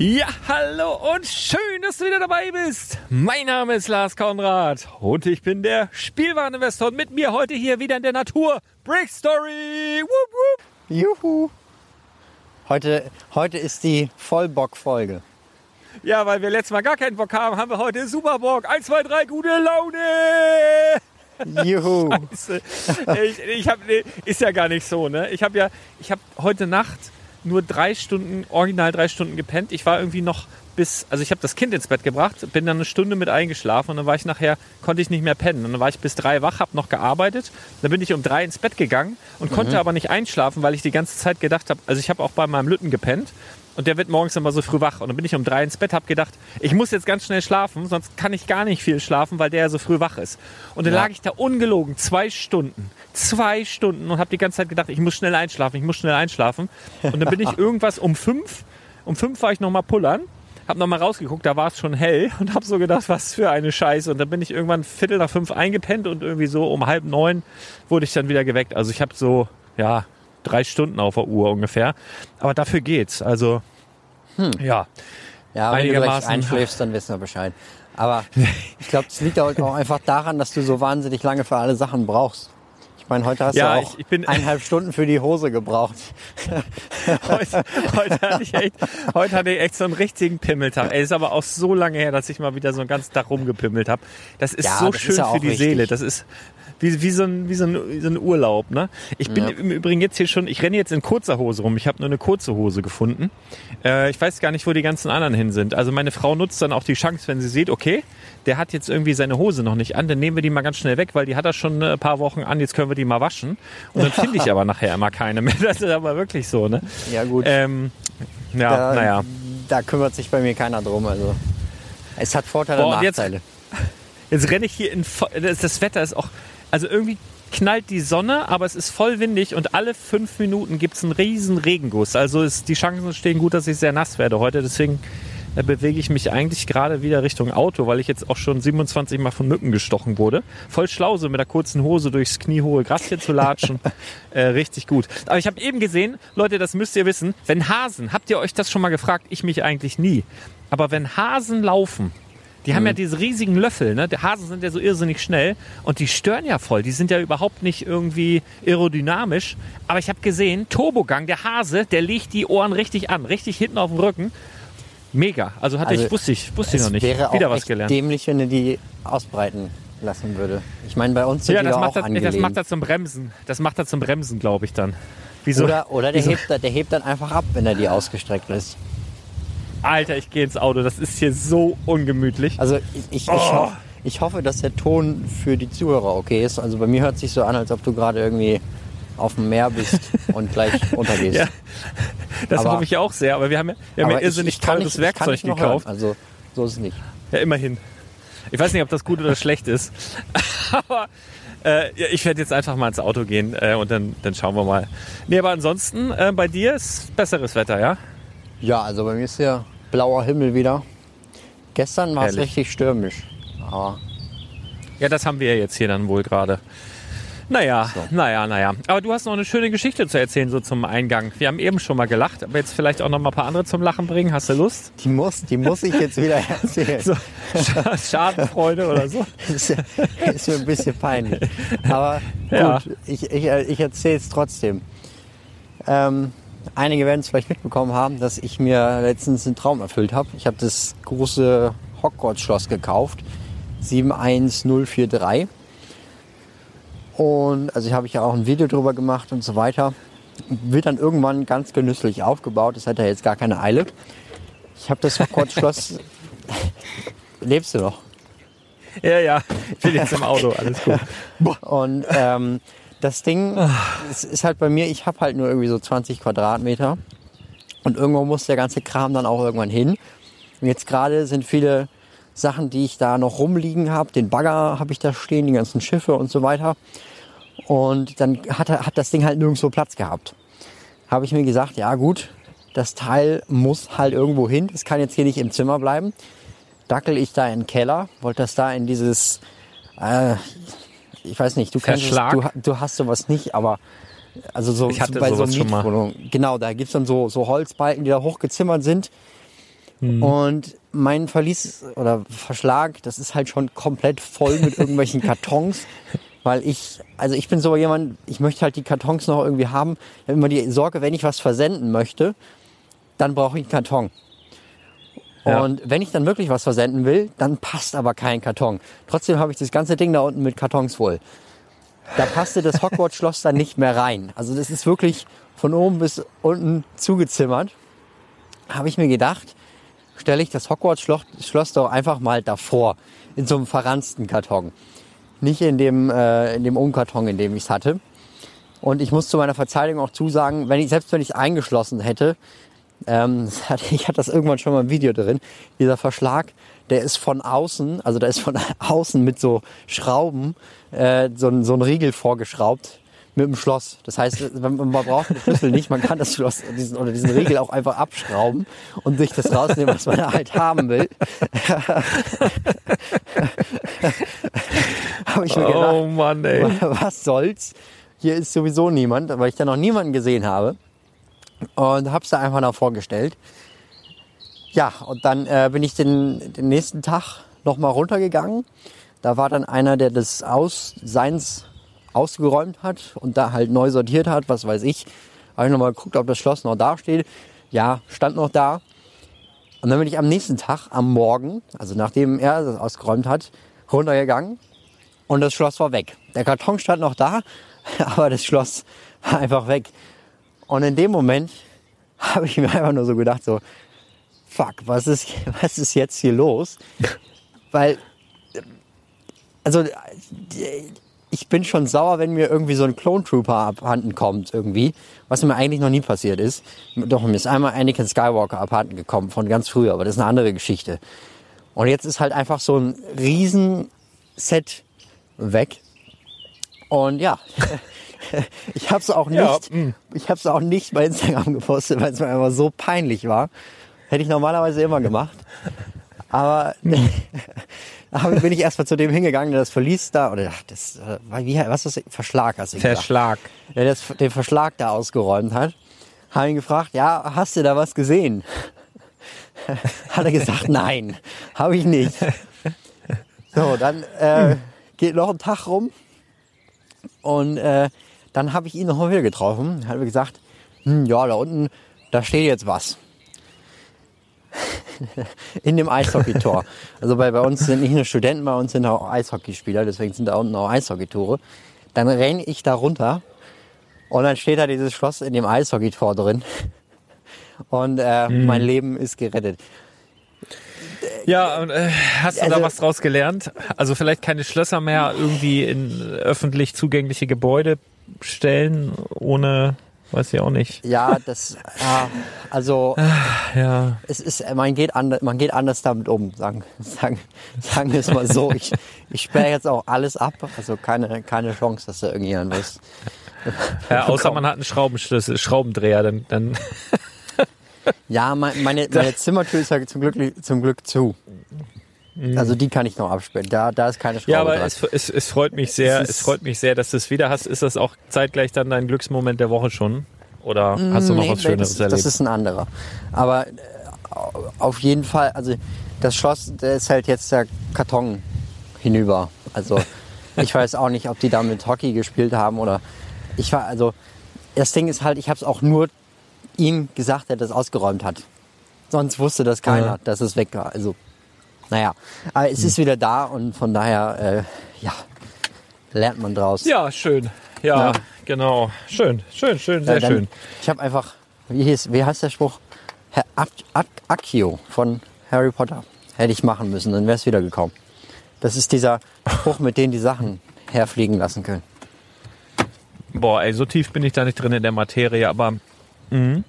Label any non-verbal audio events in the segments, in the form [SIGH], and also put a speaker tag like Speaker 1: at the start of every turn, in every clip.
Speaker 1: Ja, hallo und schön, dass du wieder dabei bist. Mein Name ist Lars Konrad und ich bin der Spielwareninvestor und mit mir heute hier wieder in der Natur. Brick Story! Woop, woop.
Speaker 2: Juhu! Heute, heute ist die Vollbock-Folge.
Speaker 1: Ja, weil wir letztes Mal gar keinen Bock haben, haben wir heute super Bock. 1, 2, 3, gute Laune!
Speaker 2: Juhu! [LAUGHS]
Speaker 1: Scheiße. Ich, ich hab, nee, ist ja gar nicht so, ne? Ich habe ja, ich habe heute Nacht nur drei Stunden, original drei Stunden gepennt. Ich war irgendwie noch bis, also ich habe das Kind ins Bett gebracht, bin dann eine Stunde mit eingeschlafen und dann war ich nachher, konnte ich nicht mehr pennen. Und dann war ich bis drei wach, habe noch gearbeitet. Dann bin ich um drei ins Bett gegangen und mhm. konnte aber nicht einschlafen, weil ich die ganze Zeit gedacht habe, also ich habe auch bei meinem Lütten gepennt und der wird morgens immer so früh wach. Und dann bin ich um drei ins Bett, habe gedacht, ich muss jetzt ganz schnell schlafen, sonst kann ich gar nicht viel schlafen, weil der ja so früh wach ist. Und dann ja. lag ich da ungelogen zwei Stunden, zwei Stunden und habe die ganze Zeit gedacht, ich muss schnell einschlafen, ich muss schnell einschlafen. Und dann bin ich [LAUGHS] irgendwas um fünf, um fünf war ich nochmal pullern hab nochmal rausgeguckt, da war es schon hell [LAUGHS] und hab so gedacht, was für eine Scheiße. Und dann bin ich irgendwann Viertel nach fünf eingepennt und irgendwie so um halb neun wurde ich dann wieder geweckt. Also ich habe so, ja, drei Stunden auf der Uhr ungefähr. Aber dafür geht's. Also, hm. ja.
Speaker 2: Ja, wenn du gleich einschläfst, dann wissen wir Bescheid. Aber [LAUGHS] ich glaube, es liegt auch einfach daran, dass du so wahnsinnig lange für alle Sachen brauchst. Ich meine, heute hast ja, du auch ich, ich [LAUGHS] eineinhalb Stunden für die Hose gebraucht. [LAUGHS]
Speaker 1: heute, heute, hatte ich echt, heute hatte ich echt so einen richtigen Pimmeltag. Ey, ist aber auch so lange her, dass ich mal wieder so einen ganzen Tag rumgepimmelt habe. Das ist ja, so das schön ist ja für die richtig. Seele. Das ist wie, wie, so ein, wie, so ein, wie so ein Urlaub. Ne? Ich bin ja. im Übrigen jetzt hier schon, ich renne jetzt in kurzer Hose rum. Ich habe nur eine kurze Hose gefunden. Äh, ich weiß gar nicht, wo die ganzen anderen hin sind. Also meine Frau nutzt dann auch die Chance, wenn sie sieht, okay, der hat jetzt irgendwie seine Hose noch nicht an, dann nehmen wir die mal ganz schnell weg, weil die hat er schon ein paar Wochen an, jetzt können wir die mal waschen. Und dann finde ich [LAUGHS] aber nachher immer keine mehr. [LAUGHS] Das ist aber wirklich so, ne?
Speaker 2: Ja, gut.
Speaker 1: Ähm, ja, da, naja.
Speaker 2: Da kümmert sich bei mir keiner drum. Also es hat Vorteile Boah, und Nachteile.
Speaker 1: Jetzt, [LAUGHS] jetzt renne ich hier in. Das Wetter ist auch also irgendwie knallt die Sonne, aber es ist voll windig und alle fünf Minuten gibt es einen riesen Regenguss. Also ist, die Chancen stehen gut, dass ich sehr nass werde heute. Deswegen äh, bewege ich mich eigentlich gerade wieder Richtung Auto, weil ich jetzt auch schon 27 Mal von Mücken gestochen wurde. Voll schlau, so mit der kurzen Hose durchs kniehohe Gras hier zu latschen. [LAUGHS] äh, richtig gut. Aber ich habe eben gesehen, Leute, das müsst ihr wissen, wenn Hasen, habt ihr euch das schon mal gefragt? Ich mich eigentlich nie. Aber wenn Hasen laufen, die haben ja mhm. diese riesigen Löffel, ne? Die Hasen sind ja so irrsinnig schnell und die stören ja voll. Die sind ja überhaupt nicht irgendwie aerodynamisch. Aber ich habe gesehen, Turbogang, der Hase, der legt die Ohren richtig an, richtig hinten auf dem Rücken. Mega. Also hatte also ich, wusste ich, wusste ich noch nicht.
Speaker 2: Wäre Wieder auch was gelernt. dämlich, wenn er die ausbreiten lassen würde. Ich meine, bei uns sind ja,
Speaker 1: das
Speaker 2: die
Speaker 1: macht
Speaker 2: auch
Speaker 1: das, das macht er zum Bremsen. Das macht er zum Bremsen, glaube ich dann.
Speaker 2: Wieso? Oder, oder der, hebt, der hebt dann einfach ab, wenn er die ausgestreckt lässt.
Speaker 1: Alter, ich gehe ins Auto. Das ist hier so ungemütlich.
Speaker 2: Also ich, ich, oh. ich, hoffe, ich, hoffe, dass der Ton für die Zuhörer okay ist. Also bei mir hört sich so an, als ob du gerade irgendwie auf dem Meer bist [LAUGHS] und gleich untergehst. Ja,
Speaker 1: das aber, hoffe ich auch sehr. Aber wir haben ja, wir haben ja irrsinnig teures Werkzeug gekauft.
Speaker 2: Hören. Also so ist es nicht.
Speaker 1: Ja, immerhin. Ich weiß nicht, ob das gut oder schlecht ist. [LAUGHS] aber äh, ich werde jetzt einfach mal ins Auto gehen äh, und dann, dann schauen wir mal. Nee, aber ansonsten, äh, bei dir ist besseres Wetter, ja?
Speaker 2: Ja, also bei mir ist hier blauer Himmel wieder. Gestern war es richtig stürmisch. Aber
Speaker 1: ja, das haben wir jetzt hier dann wohl gerade. Naja, so. naja, naja. Aber du hast noch eine schöne Geschichte zu erzählen, so zum Eingang. Wir haben eben schon mal gelacht, aber jetzt vielleicht auch noch mal ein paar andere zum Lachen bringen. Hast du Lust?
Speaker 2: Die muss, die muss ich jetzt wieder [LAUGHS] erzählen. so,
Speaker 1: Schadenfreude oder so? [LAUGHS]
Speaker 2: ist, ist, mir ein bisschen peinlich. Aber gut, ja. ich, ich, ich erzähle es trotzdem. Ähm, Einige werden es vielleicht mitbekommen haben, dass ich mir letztens einen Traum erfüllt habe. Ich habe das große Hogwarts-Schloss gekauft, 71043. Und also ich habe ja auch ein Video drüber gemacht und so weiter. Wird dann irgendwann ganz genüsslich aufgebaut. Das hat ja jetzt gar keine Eile. Ich habe das Hogwarts-Schloss. [LAUGHS] Lebst du noch?
Speaker 1: Ja, ja. Ich bin jetzt im Auto. Alles gut.
Speaker 2: Und ähm, das Ding es ist halt bei mir, ich habe halt nur irgendwie so 20 Quadratmeter. Und irgendwo muss der ganze Kram dann auch irgendwann hin. Und jetzt gerade sind viele Sachen, die ich da noch rumliegen habe. Den Bagger habe ich da stehen, die ganzen Schiffe und so weiter. Und dann hat, hat das Ding halt nirgendwo Platz gehabt. Habe ich mir gesagt, ja gut, das Teil muss halt irgendwo hin. Das kann jetzt hier nicht im Zimmer bleiben. Dackel ich da in den Keller, wollte das da in dieses, äh, ich weiß nicht, du kennst du, du hast sowas nicht, aber also so
Speaker 1: ich hatte bei so Mietwohnung.
Speaker 2: Genau, da gibt's dann so, so Holzbalken, die da hochgezimmert sind. Mhm. Und mein Verlies oder Verschlag, das ist halt schon komplett voll mit [LAUGHS] irgendwelchen Kartons. Weil ich, also ich bin so jemand, ich möchte halt die Kartons noch irgendwie haben. Ich habe immer die Sorge, wenn ich was versenden möchte, dann brauche ich einen Karton. Und wenn ich dann wirklich was versenden will, dann passt aber kein Karton. Trotzdem habe ich das ganze Ding da unten mit Kartons voll. Da passte das Hogwarts-Schloss dann nicht mehr rein. Also das ist wirklich von oben bis unten zugezimmert. Habe ich mir gedacht, stelle ich das Hogwarts-Schloss doch einfach mal davor, in so einem verransten Karton. Nicht in dem, äh, in dem Umkarton, in dem ich es hatte. Und ich muss zu meiner Verteidigung auch zusagen, wenn ich, selbst wenn ich es eingeschlossen hätte, ähm, [LAUGHS] ich hatte das irgendwann schon mal im Video drin. Dieser Verschlag, der ist von außen, also da ist von [LAUGHS] außen mit so Schrauben äh, so, ein, so ein Riegel vorgeschraubt mit dem Schloss. Das heißt, man braucht den Schlüssel nicht, man kann das Schloss diesen, oder diesen Riegel auch einfach abschrauben und sich das rausnehmen, was man halt haben will. [LAUGHS] Habe ich mir gedacht,
Speaker 1: oh Mann, ey.
Speaker 2: was soll's? Hier ist sowieso niemand, weil ich da noch niemanden gesehen habe. Und habe es da einfach noch vorgestellt. Ja, und dann äh, bin ich den, den nächsten Tag nochmal runtergegangen. Da war dann einer, der das Aus, seins ausgeräumt hat und da halt neu sortiert hat, was weiß ich, habe ich nochmal geguckt, ob das Schloss noch da steht. Ja, stand noch da. Und dann bin ich am nächsten Tag, am Morgen, also nachdem er das ausgeräumt hat, runtergegangen und das Schloss war weg. Der Karton stand noch da, [LAUGHS] aber das Schloss war einfach weg. Und in dem Moment [LAUGHS] habe ich mir einfach nur so gedacht, so, fuck, was ist, [LAUGHS] was ist jetzt hier los? [LAUGHS] Weil, also, ich bin schon sauer, wenn mir irgendwie so ein Clone Trooper abhanden kommt irgendwie, was mir eigentlich noch nie passiert ist. Doch, mir ist einmal Anakin Skywalker abhanden gekommen von ganz früher, aber das ist eine andere Geschichte. Und jetzt ist halt einfach so ein Riesenset weg. Und ja, [LAUGHS] ich habe es auch nicht,
Speaker 1: Ja, mm.
Speaker 2: ich habe es auch nicht bei Instagram gepostet, weil es mir einfach so peinlich war. Hätte ich normalerweise immer gemacht. Aber [LAUGHS] aber bin ich erstmal zu dem hingegangen, der das Verlies da, oder das, äh, wie, was ist das? Verschlag hast du gesagt.
Speaker 1: Verschlag.
Speaker 2: Der das, den Verschlag da ausgeräumt hat. Habe ihn gefragt, ja, hast du da was gesehen? [LAUGHS] hat er gesagt, nein, habe ich nicht. So, dann äh, geht noch ein Tag rum und äh, dann habe ich ihn noch mal wieder getroffen. Hat mir gesagt, hm, ja, da unten, da steht jetzt was. [LAUGHS] In dem Eishockeytor. Also bei, bei uns sind nicht nur Studenten, bei uns sind auch Eishockeyspieler, deswegen sind da unten auch Eishockeytore. Dann renne ich da runter und dann steht da dieses Schloss in dem Eishockeytor drin. [LAUGHS] Und äh,
Speaker 1: Mhm.
Speaker 2: mein Leben ist gerettet.
Speaker 1: Ja, und, äh, hast du
Speaker 2: Also-
Speaker 1: da was draus gelernt? Also vielleicht keine Schlösser mehr irgendwie in öffentlich zugängliche Gebäude stellen, ohne, weiß ich auch nicht.
Speaker 2: Ja, das, ja, also
Speaker 1: Ja.
Speaker 2: es ist, man geht, anders, man geht anders damit um, sagen, sagen, sagen wir es mal so. Ich, ich sperre jetzt auch alles ab, also keine, keine Chance, dass da irgendjemand was.
Speaker 1: ja [LAUGHS] außer man hat einen Schraubenschlüssel, Schraubendreher, dann, dann
Speaker 2: Ja, mein- meine, [LAUGHS] meine Zimmertür ist ja zum Glück, zum Glück zu. Also die kann ich noch absperren. Da, da ist keine Schraube
Speaker 1: Ja, aber
Speaker 2: dran.
Speaker 1: es, es, es freut mich sehr,
Speaker 2: Es
Speaker 1: es, freut mich sehr, dass du es wieder hast. Ist das auch zeitgleich dann dein Glücksmoment der Woche schon? Oder hast du noch
Speaker 2: Nee,
Speaker 1: was Schöneres
Speaker 2: das,
Speaker 1: erlebt?
Speaker 2: das ist ein anderer. Aber äh, auf jeden Fall, also das Schloss, da ist halt jetzt der Karton hinüber. Also [LAUGHS] ich weiß auch nicht, ob die da mit Hockey gespielt haben oder ich war, also das Ding ist halt, ich habe es auch nur ihm gesagt, der das ausgeräumt hat. Sonst wusste das keiner,
Speaker 1: Ja.
Speaker 2: dass es weg war. Also naja, aber es ist wieder da und von daher, äh, ja, lernt man draus.
Speaker 1: ja, schön. Ja,
Speaker 2: Ja.
Speaker 1: genau. Schön, schön, schön, sehr
Speaker 2: Ja, dann-
Speaker 1: schön.
Speaker 2: Ich habe einfach, wie, hieß, wie heißt der Spruch? Herr Akio von Harry Potter. Hätte ich machen müssen, dann wäre es wieder gekommen. Das ist dieser Spruch, mit dem die Sachen herfliegen lassen können.
Speaker 1: Boah, ey, so tief bin ich da nicht drin in der Materie, aber mhm.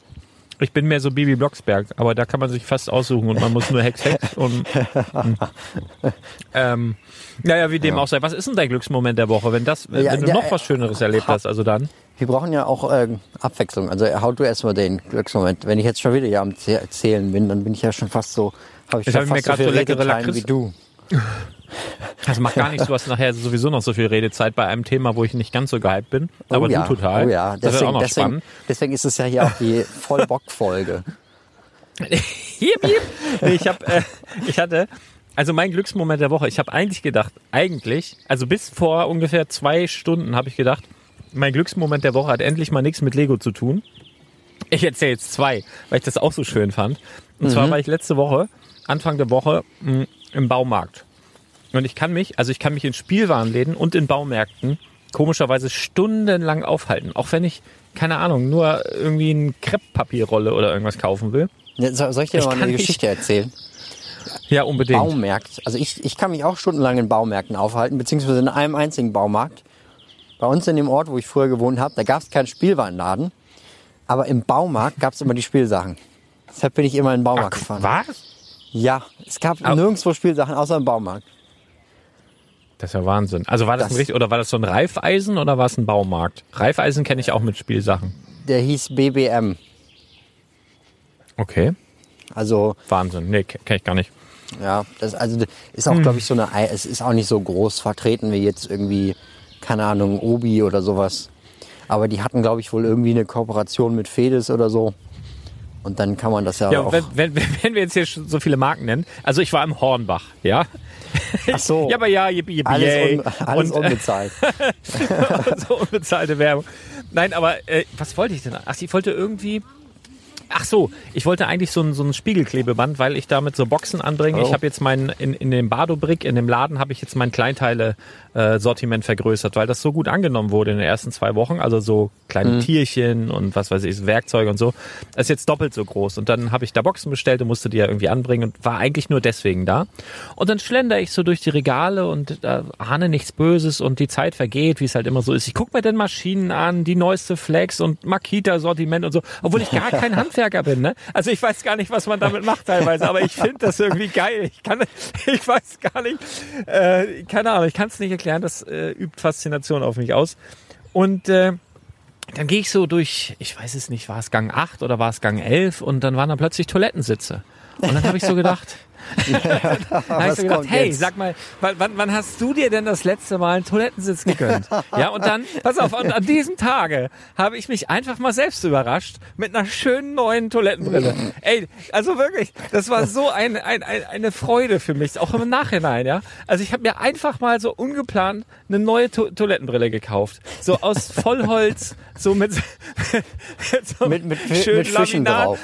Speaker 1: Ich bin mehr so Bibi Blocksberg, aber da kann man sich fast aussuchen und man muss nur Hex Hex und mhm. ähm, naja, wie dem auch sei. Was ist denn dein Glücksmoment der Woche, wenn das, wenn
Speaker 2: Ja,
Speaker 1: du
Speaker 2: ja,
Speaker 1: noch
Speaker 2: äh,
Speaker 1: was Schöneres erlebt hast, also dann?
Speaker 2: Wir brauchen ja auch äh, Abwechslung. Also hau du erstmal den Glücksmoment. Wenn ich jetzt schon wieder hier am Zäh- Erzählen bin, dann bin ich ja schon fast so, habe ich
Speaker 1: Jetzt
Speaker 2: schon
Speaker 1: hab ich mir
Speaker 2: fast so
Speaker 1: leckere Lakritz-
Speaker 2: wie du. [LAUGHS]
Speaker 1: Das macht gar nichts, du hast nachher sowieso noch so viel Redezeit bei einem Thema, wo ich nicht ganz so gehypt bin, aber
Speaker 2: oh ja,
Speaker 1: du total.
Speaker 2: Oh ja,
Speaker 1: das wird auch
Speaker 2: deswegen,
Speaker 1: noch
Speaker 2: deswegen,
Speaker 1: spannend.
Speaker 2: deswegen ist es ja hier auch die Vollbock-Folge. [LAUGHS]
Speaker 1: Ich habe, äh, ich hatte, also mein Glücksmoment der Woche. Ich habe eigentlich gedacht, eigentlich, also bis vor ungefähr zwei Stunden habe ich gedacht, mein Glücksmoment der Woche hat endlich mal nichts mit Lego zu tun. Ich erzähle jetzt zwei, weil ich das auch so schön fand. Und zwar war ich letzte Woche, Anfang der Woche, mh, im Baumarkt. Und ich kann mich, also ich kann mich in Spielwarenläden und in Baumärkten komischerweise stundenlang aufhalten. Auch wenn ich, keine Ahnung, nur irgendwie ein Krepppapierrolle oder irgendwas kaufen will.
Speaker 2: So- Soll ich dir
Speaker 1: Ich
Speaker 2: mal eine Geschichte erzählen?
Speaker 1: Ja, unbedingt.
Speaker 2: Baumärkt. Also ich, ich kann mich auch stundenlang in Baumärkten aufhalten, beziehungsweise in einem einzigen Baumarkt. Bei uns in dem Ort, wo ich früher gewohnt habe, da gab es keinen Spielwarenladen, aber im Baumarkt gab es immer die Spielsachen. Deshalb bin ich immer in den Baumarkt gefahren.
Speaker 1: Was?
Speaker 2: Ja, es gab
Speaker 1: Au.
Speaker 2: nirgendwo Spielsachen außer im Baumarkt.
Speaker 1: Das ist ja Wahnsinn. Also war das,
Speaker 2: Das-
Speaker 1: ein richtig, oder war das so ein Reifeisen oder war es ein Baumarkt? Reifeisen kenne ich auch mit Spielsachen.
Speaker 2: Der hieß BBM.
Speaker 1: Okay.
Speaker 2: Also
Speaker 1: Wahnsinn. Nee, kenne ich gar nicht.
Speaker 2: Ja, das also ist
Speaker 1: Hm.
Speaker 2: auch, glaube ich, so eine, Ei- es ist auch nicht so groß vertreten wie jetzt irgendwie, keine Ahnung, Obi oder sowas. Aber die hatten, glaube ich, wohl irgendwie eine Kooperation mit Fedes oder so. Und dann kann man das ja,
Speaker 1: Ja,
Speaker 2: auch.
Speaker 1: wenn, wenn, [LAUGHS] wenn wir jetzt hier so viele Marken nennen, also ich war im Hornbach, ja.
Speaker 2: Ach so.
Speaker 1: Ja, aber ja, yippie, yippie,
Speaker 2: alles, un, alles
Speaker 1: Und, äh,
Speaker 2: unbezahlt. [LAUGHS]
Speaker 1: so unbezahlte Werbung. Nein, aber äh, was wollte ich denn? Ach, ich wollte irgendwie. Ach so, ich wollte eigentlich so ein, so ein Spiegelklebeband, weil ich damit so Boxen anbringe.
Speaker 2: Oh.
Speaker 1: Ich habe jetzt mein, in, in dem Badobrick, in dem Laden, habe ich jetzt mein Kleinteile-Sortiment vergrößert, weil das so gut angenommen wurde in den ersten zwei Wochen. Also so kleine
Speaker 2: Mhm.
Speaker 1: Tierchen und was weiß ich, Werkzeuge und so. Das ist jetzt doppelt so groß. Und dann habe ich da Boxen bestellt und musste die ja irgendwie anbringen und war eigentlich nur deswegen da. Und dann schlender ich so durch die Regale und äh, ahne nichts Böses und die Zeit vergeht, wie es halt immer so ist. Ich gucke mir dann Maschinen an, die neueste Flex und Makita-Sortiment und so, obwohl ich gar kein [LAUGHS] Handwerker bin. Ne? Also ich weiß gar nicht, was man damit macht teilweise, aber ich finde das irgendwie geil. Ich kann, [LAUGHS] ich weiß gar nicht, äh, keine Ahnung, ich kann es nicht erklären. Das äh, übt Faszination auf mich aus. Und äh, dann gehe ich so durch, ich weiß es nicht, war es Gang 8 oder war es Gang 11 und dann waren da plötzlich Toilettensitze. Und dann habe ich so gedacht, [LAUGHS] [LAUGHS] dann habe ich so gedacht, hey,
Speaker 2: jetzt?
Speaker 1: sag mal, wann, wann, hast du dir denn das letzte Mal einen Toilettensitz gegönnt? ja, und dann, pass auf, und an diesem Tage habe ich mich einfach mal selbst überrascht mit einer schönen neuen Toilettenbrille. Ey, also wirklich, das war so ein, ein, ein, eine Freude für mich, auch im Nachhinein, ja. Also ich habe mir einfach mal so ungeplant eine neue to Toilettenbrille gekauft. So aus Vollholz, so mit, [LAUGHS] so
Speaker 2: mit, mit,
Speaker 1: schön
Speaker 2: mit Fischen
Speaker 1: Laminat.
Speaker 2: drauf.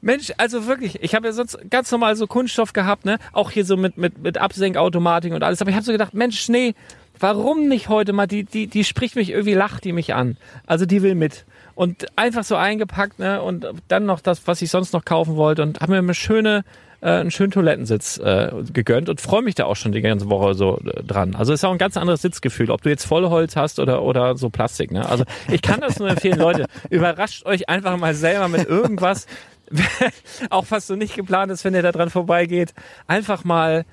Speaker 1: Mensch, also wirklich, ich habe ja sonst ganz normal so Kunststoff gehabt, ne? Auch hier so mit mit mit Absenkautomatik und alles, aber ich habe so gedacht, Mensch, nee, warum nicht heute mal die die die spricht mich irgendwie lacht die mich an. Also die will mit und einfach so eingepackt, ne? Und dann noch das, was ich sonst noch kaufen wollte und habe mir eine schöne äh, einen schönen Toilettensitz äh, gegönnt und freue mich da auch schon die ganze Woche so äh, dran. Also ist auch ein ganz anderes Sitzgefühl, ob du jetzt Vollholz hast oder oder so Plastik. Ne? Also ich kann das nur empfehlen, Leute, [LAUGHS] überrascht euch einfach mal selber mit irgendwas, [LAUGHS] auch was so nicht geplant ist, wenn ihr da dran vorbeigeht, einfach mal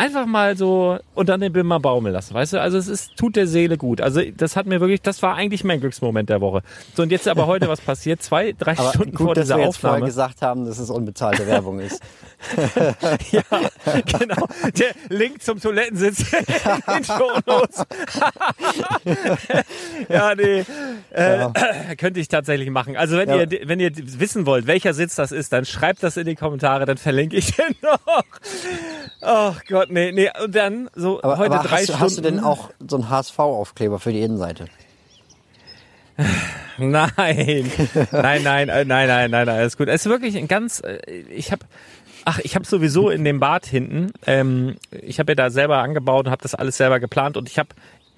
Speaker 1: einfach mal so unter den Bimmer baumeln lassen, weißt du? Also es ist, tut der Seele gut. Also das hat mir wirklich, das war eigentlich mein Glücksmoment der Woche. So und jetzt aber heute was passiert, zwei, drei
Speaker 2: Aber
Speaker 1: Stunden vor
Speaker 2: gut, dass
Speaker 1: dieser
Speaker 2: wir jetzt vorher
Speaker 1: Aufnahme.
Speaker 2: gesagt haben, dass es unbezahlte Werbung ist. [LAUGHS] [LAUGHS]
Speaker 1: Ja, genau. Der Link zum Toilettensitz [LAUGHS] in den Shownotes. [LAUGHS] ja, nee. Äh, [CLEARS THROAT] Könnte ich tatsächlich machen. Also wenn
Speaker 2: Ja.
Speaker 1: ihr wenn ihr wissen wollt, welcher Sitz das ist, dann schreibt das in die Kommentare, dann verlinke ich den noch. Oh Gott, nee, nee. Und dann so
Speaker 2: Aber,
Speaker 1: heute
Speaker 2: aber
Speaker 1: drei
Speaker 2: hast, du-
Speaker 1: Stunden.
Speaker 2: hast du denn auch so einen HSV-Aufkleber für die Innenseite? [SIGHS]
Speaker 1: Nein, nein, nein, äh, nein, nein, nein, nein, alles gut. Es ist wirklich ein ganz, äh, ich habe, ach, ich habe sowieso in dem Bad hinten, ähm, ich habe ja da selber angebaut und habe das alles selber geplant und ich habe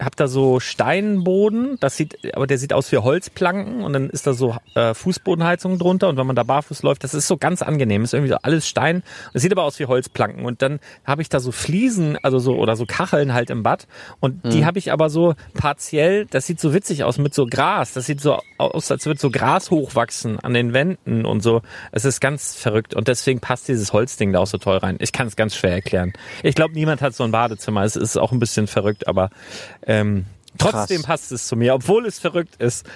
Speaker 1: hab da so Steinboden, das sieht, aber der sieht aus wie Holzplanken und dann ist da so äh, Fußbodenheizung drunter und wenn man da barfuß läuft, das ist so ganz angenehm, ist irgendwie so alles Stein, das sieht aber aus wie Holzplanken und dann habe ich da so Fliesen, also so oder so Kacheln halt im Bad und die habe ich aber so partiell, das sieht so witzig aus mit so Gras, das sieht so aus, als würde so Gras hochwachsen an den Wänden und so. Es ist ganz verrückt und deswegen passt dieses Holzding da auch so toll rein. Ich kann es ganz schwer erklären. Ich glaube, niemand hat so ein Badezimmer. Es ist auch ein bisschen verrückt, aber ähm, trotzdem
Speaker 2: Krass.
Speaker 1: passt es zu mir, obwohl es verrückt ist.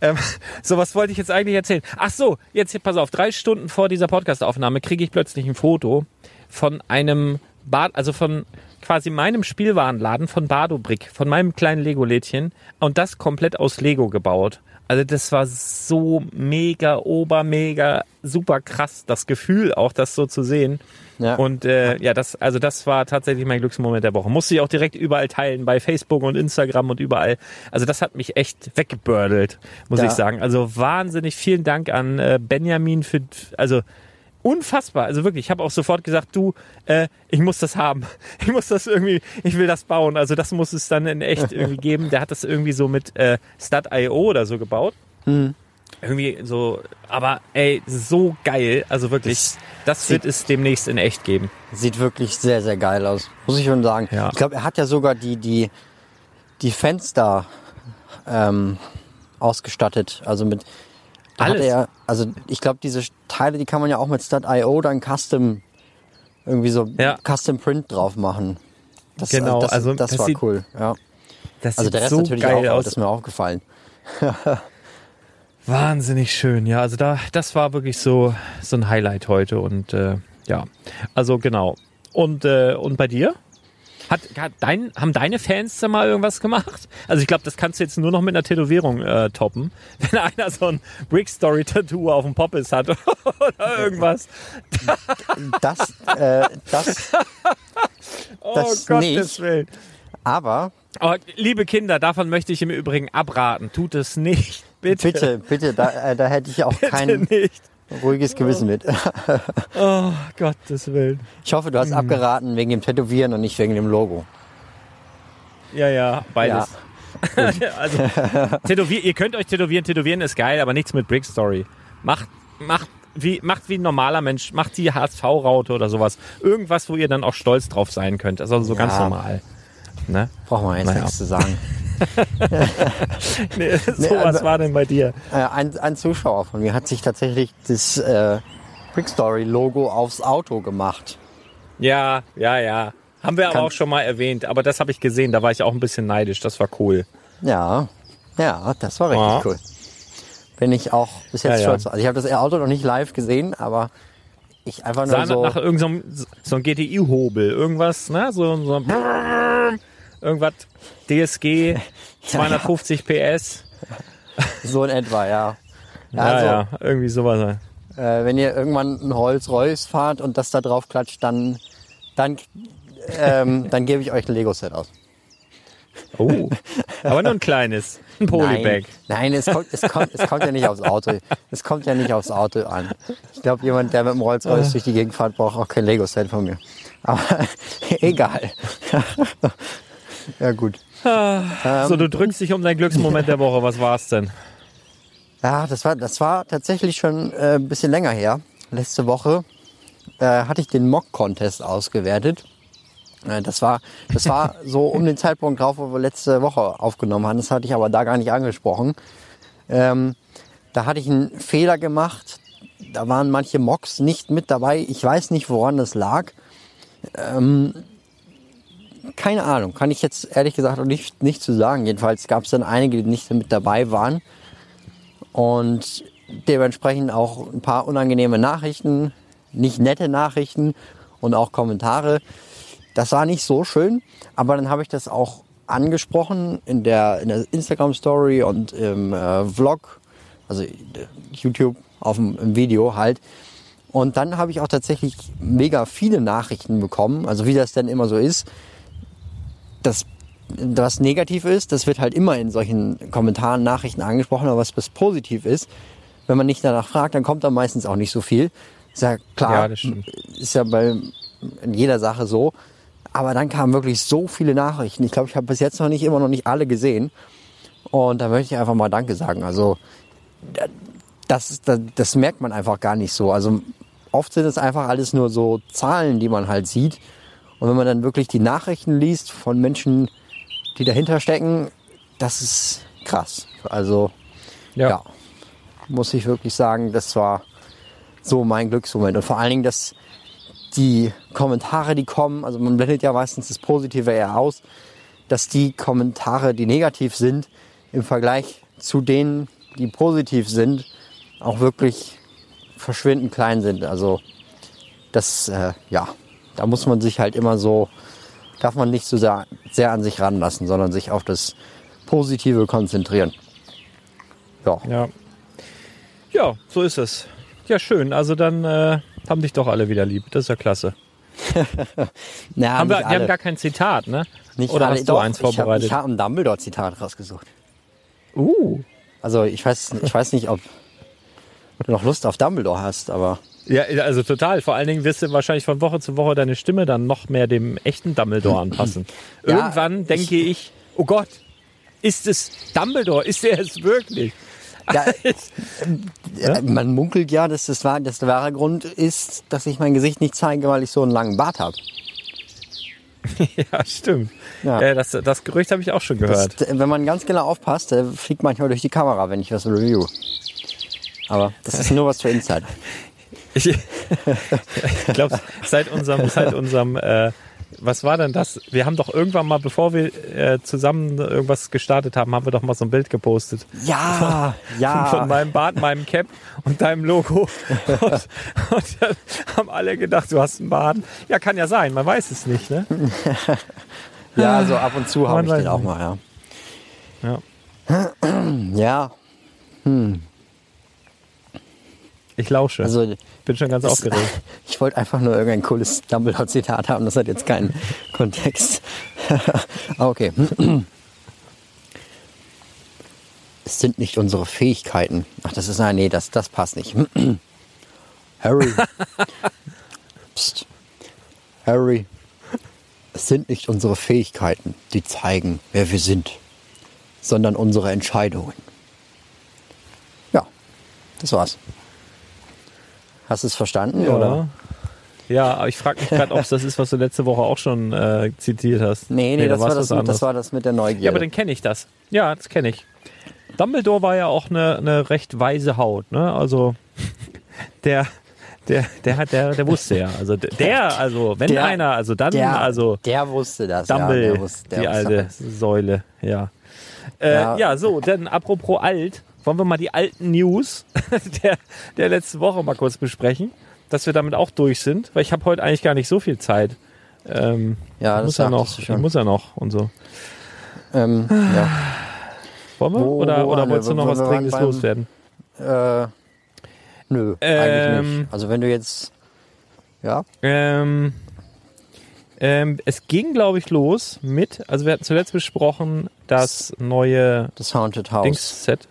Speaker 1: Ähm, [LAUGHS] so, was wollte ich jetzt eigentlich erzählen? Ach so, jetzt hier, pass auf, drei Stunden vor dieser Podcastaufnahme kriege ich plötzlich ein Foto von einem Bad, also von quasi meinem Spielwarenladen von Badobrick, von meinem kleinen Lego-Lädchen und das komplett aus Lego gebaut. Also das war so mega, obermega, super krass, das Gefühl auch, das so zu sehen.
Speaker 2: Ja.
Speaker 1: Und äh, ja, das, also das war tatsächlich mein Glücksmoment der Woche. Musste ich auch direkt überall teilen, bei Facebook und Instagram und überall. Also das hat mich echt weggebördelt, muss
Speaker 2: Ja.
Speaker 1: ich sagen. Also wahnsinnig vielen Dank an äh, Benjamin für, also unfassbar. Also wirklich, ich habe auch sofort gesagt, du, äh, ich muss das haben. [LAUGHS] Ich muss das irgendwie, ich will das bauen. Also das muss es dann in echt irgendwie geben. Der hat das irgendwie so mit äh, Stat.io oder so gebaut. Irgendwie so, aber ey, so geil. Also wirklich, das wird es demnächst in echt geben.
Speaker 2: Sieht wirklich sehr, sehr geil aus. Muss ich schon sagen.
Speaker 1: Ja.
Speaker 2: Ich glaube, er hat ja sogar die, die, die Fenster ähm, ausgestattet. Also mit
Speaker 1: Alles.
Speaker 2: Er, also ich glaube, diese Teile, die kann man ja auch mit Stat.io dann Custom irgendwie so
Speaker 1: Ja.
Speaker 2: Custom Print drauf machen. Das,
Speaker 1: Genau,
Speaker 2: das,
Speaker 1: also
Speaker 2: das,
Speaker 1: das
Speaker 2: war
Speaker 1: sieht
Speaker 2: cool. Ja.
Speaker 1: Das
Speaker 2: Also
Speaker 1: sieht
Speaker 2: der Rest
Speaker 1: so
Speaker 2: natürlich
Speaker 1: geil
Speaker 2: auch,
Speaker 1: aus.
Speaker 2: das ist mir aufgefallen. [LAUGHS]
Speaker 1: Wahnsinnig schön, ja. Also da, das war wirklich so, so ein Highlight heute und äh, ja, also genau. Und, äh, und bei dir? Hat, hat dein, haben deine Fans da mal irgendwas gemacht? Also ich glaube, das kannst du jetzt nur noch mit einer Tätowierung äh, toppen. [LAUGHS] Wenn einer so ein Brick Story Tattoo auf dem Poppes hat [LAUGHS] oder irgendwas. [LAUGHS]
Speaker 2: Das, äh, das,
Speaker 1: Oh
Speaker 2: Das
Speaker 1: Gottes
Speaker 2: nicht.
Speaker 1: Willen.
Speaker 2: aber
Speaker 1: Oh, liebe Kinder, davon möchte ich im Übrigen abraten. Tut es nicht. Bitte.
Speaker 2: bitte, bitte, da, äh, da hätte ich auch kein
Speaker 1: nicht.
Speaker 2: ruhiges Gewissen mit. [LAUGHS]
Speaker 1: Oh Gottes Willen.
Speaker 2: Ich hoffe, du hast
Speaker 1: Mhm.
Speaker 2: abgeraten wegen dem Tätowieren und nicht wegen dem Logo.
Speaker 1: Ja, ja, beides. [LAUGHS] also, tätowier, ihr könnt euch tätowieren. Tätowieren ist geil, aber nichts mit Brick Story. Macht, macht wie, macht wie ein normaler Mensch. Macht die HSV-Raute oder sowas. Irgendwas, wo ihr dann auch stolz drauf sein könnt. Also so ganz
Speaker 2: Ja.
Speaker 1: normal. Ne?
Speaker 2: Braucht man jetzt
Speaker 1: Naja.
Speaker 2: nichts zu sagen. [LAUGHS] [LAUGHS]
Speaker 1: Nee, [LAUGHS] so was
Speaker 2: also-
Speaker 1: war denn bei dir?
Speaker 2: Äh, ein, ein Zuschauer von mir hat sich tatsächlich das äh, Brick Story Logo aufs Auto gemacht.
Speaker 1: Ja, ja, ja. Haben wir aber
Speaker 2: Kann-
Speaker 1: auch schon mal erwähnt. Aber das habe ich gesehen. Da war ich auch ein bisschen neidisch. Das war cool.
Speaker 2: Ja, ja, das war richtig
Speaker 1: Ja.
Speaker 2: cool. Bin ich auch bis jetzt
Speaker 1: Ja, ja.
Speaker 2: stolz. drauf. Also ich habe das Auto noch nicht live gesehen, aber ich einfach nur
Speaker 1: Sah
Speaker 2: so.
Speaker 1: nach irgendeinem so ein GTI-Hobel. Irgendwas, ne? So, so [LAUGHS] irgendwas DSG 250 PS.
Speaker 2: So in etwa, ja.
Speaker 1: Ja,
Speaker 2: also,
Speaker 1: ja, irgendwie sowas.
Speaker 2: Äh, wenn ihr irgendwann ein Rolls-Royce fahrt und das da drauf klatscht, dann, dann, ähm, [LAUGHS] dann gebe ich euch ein Lego-Set aus.
Speaker 1: Oh, aber nur ein kleines. Ein Polybag.
Speaker 2: Nein, nein es, kommt, es, kommt, es kommt ja nicht aufs Auto. Es kommt ja nicht aufs Auto an. Ich glaube, jemand, der mit dem Rolls-Royce durch die Gegend fährt, braucht auch kein Lego-Set von mir. Aber [LAUGHS] egal. Ja, gut.
Speaker 1: So, du drückst dich um deinen Glücksmoment der Woche. Was war's denn?
Speaker 2: Ja, das war, das war tatsächlich schon äh, ein bisschen länger her. Letzte Woche äh, hatte ich den Mock-Contest ausgewertet. Äh, das war, das war [LAUGHS] so um den Zeitpunkt drauf, wo wir letzte Woche aufgenommen haben. Das hatte ich aber da gar nicht angesprochen. Ähm, da hatte ich einen Fehler gemacht. Da waren manche Mocks nicht mit dabei. Ich weiß nicht, woran das lag. Ähm, keine Ahnung, kann ich jetzt ehrlich gesagt auch nicht, nicht zu sagen. Jedenfalls gab es dann einige, die nicht mit dabei waren und dementsprechend auch ein paar unangenehme Nachrichten, nicht nette Nachrichten und auch Kommentare. Das war nicht so schön, aber dann habe ich das auch angesprochen in der, in der Instagram Story und im äh, Vlog, also äh, YouTube auf dem im Video halt. Und dann habe ich auch tatsächlich mega viele Nachrichten bekommen, also wie das denn immer so ist. Das was negativ ist, das wird halt immer in solchen Kommentaren, Nachrichten angesprochen, aber was, was positiv ist, wenn man nicht danach fragt, dann kommt da meistens auch nicht so viel. Ist ja klar,
Speaker 1: Ja, das
Speaker 2: ist ja bei in jeder Sache so. Aber dann kamen wirklich so viele Nachrichten. Ich glaube, ich habe bis jetzt noch nicht immer noch nicht alle gesehen. Und da möchte ich einfach mal Danke sagen. Also das, das, das merkt man einfach gar nicht so. Also oft sind es einfach alles nur so Zahlen, die man halt sieht. Und wenn man dann wirklich die Nachrichten liest von Menschen, die dahinter stecken, das ist krass. Also ja. muss ich wirklich sagen, das war so mein Glücksmoment. Und vor allen Dingen, dass die Kommentare, die kommen, also man blendet ja meistens das Positive eher aus, dass die Kommentare, die negativ sind, im Vergleich zu denen, die positiv sind, auch wirklich verschwindend klein sind. Also das, äh, ja, da muss man sich halt immer so, darf man nicht so sehr, sehr an sich ranlassen, sondern sich auf das Positive konzentrieren. Ja,
Speaker 1: Ja. Ja, so ist es. Ja, schön. Also dann äh, haben dich doch alle wieder lieb. Das ist ja klasse. [LAUGHS]
Speaker 2: naja,
Speaker 1: haben wir, wir haben gar kein Zitat, ne?
Speaker 2: Nicht
Speaker 1: Oder
Speaker 2: alle.
Speaker 1: hast du
Speaker 2: Doch,
Speaker 1: eins
Speaker 2: hab-
Speaker 1: vorbereitet?
Speaker 2: Ich habe ein Dumbledore-Zitat rausgesucht.
Speaker 1: uh.
Speaker 2: Also ich weiß, ich weiß nicht, ob du noch Lust auf Dumbledore hast, aber
Speaker 1: Ja, also total. Vor allen Dingen wirst du wahrscheinlich von Woche zu Woche deine Stimme dann noch mehr dem echten Dumbledore anpassen. [CLEARS THROAT]
Speaker 2: Ja,
Speaker 1: Irgendwann denke ich, oh Gott, ist es Dumbledore? Ist er es wirklich?
Speaker 2: ja, [LAUGHS] äh, man munkelt ja, dass das war, dass der wahre Grund ist, dass ich mein Gesicht nicht zeige, weil ich so einen langen Bart habe. [LAUGHS]
Speaker 1: Ja, stimmt.
Speaker 2: Ja.
Speaker 1: Äh, das, das Gerücht habe ich auch schon gehört.
Speaker 2: Das, wenn man ganz genau aufpasst, der fliegt manchmal durch die Kamera, wenn ich was review. Aber das ist nur was für Insider. [LAUGHS]
Speaker 1: Ich, [LAUGHS] ich glaube, seit unserem, seit unserem äh, Was war denn das? Wir haben doch irgendwann mal, bevor wir äh, zusammen irgendwas gestartet haben, haben wir doch mal so ein Bild gepostet.
Speaker 2: Ja,
Speaker 1: Von
Speaker 2: ja.
Speaker 1: meinem Bart, meinem Cap und deinem Logo. Und, und dann haben alle gedacht, du hast einen Bart. Ja, kann ja sein, man weiß es nicht, ne? [LAUGHS]
Speaker 2: Ja, so ab und zu habe ich den auch mal,
Speaker 1: Ja.
Speaker 2: ja. Ja,
Speaker 1: Ich lausche.
Speaker 2: also
Speaker 1: bin schon ganz
Speaker 2: es-
Speaker 1: aufgeregt. [LAUGHS]
Speaker 2: ich wollte einfach nur irgendein cooles Dumbledore-Zitat haben, das hat jetzt keinen Kontext. [LAUGHS] Ah, okay. [CLEARS THROAT] Es sind nicht unsere Fähigkeiten. Ach, das ist, nein, nee, das, das passt nicht. [CLEARS THROAT] Harry. [LAUGHS] Psst. Harry. Es sind nicht unsere Fähigkeiten, die zeigen, wer wir sind, sondern unsere Entscheidungen. Ja, das war's. Hast du es verstanden? Oder?
Speaker 1: Ja, aber ich frage mich gerade, ob es das ist, was du letzte Woche auch schon äh, zitiert hast.
Speaker 2: Nee, nee,
Speaker 1: da
Speaker 2: das, war das, mit, das war das mit der Neugier.
Speaker 1: Ja, aber dann kenne ich das. Ja, das kenne ich. Dumbledore war ja auch eine, eine recht weise Haut, ne? Also [LAUGHS] der, der, der hat, der, der wusste ja. Also der, also wenn
Speaker 2: Der-
Speaker 1: einer, also dann,
Speaker 2: der,
Speaker 1: also
Speaker 2: der wusste das.
Speaker 1: Dumble,
Speaker 2: ja, der wusste, der
Speaker 1: die
Speaker 2: wusste
Speaker 1: alte
Speaker 2: das.
Speaker 1: Säule, ja. Äh, ja.
Speaker 2: Ja.
Speaker 1: so, dann apropos alt, wollen wir mal die alten News [LAUGHS] der, der letzten Woche mal kurz besprechen, dass wir damit auch durch sind, weil ich habe heute eigentlich gar nicht so viel Zeit. Ähm,
Speaker 2: Ja, das
Speaker 1: muss
Speaker 2: sagtest
Speaker 1: noch, ich muss ja noch und so.
Speaker 2: Ähm, ja.
Speaker 1: Wollen wir?
Speaker 2: Wo-
Speaker 1: oder
Speaker 2: wo
Speaker 1: oder wolltest du noch was Dringendes
Speaker 2: beim-
Speaker 1: loswerden?
Speaker 2: Äh, nö,
Speaker 1: Ähm,
Speaker 2: eigentlich nicht. Also wenn du jetzt, ja,
Speaker 1: Ähm, ähm, es ging, glaube ich, los mit, also wir hatten zuletzt besprochen, das neue
Speaker 2: das Haunted House.
Speaker 1: Dings-Set, das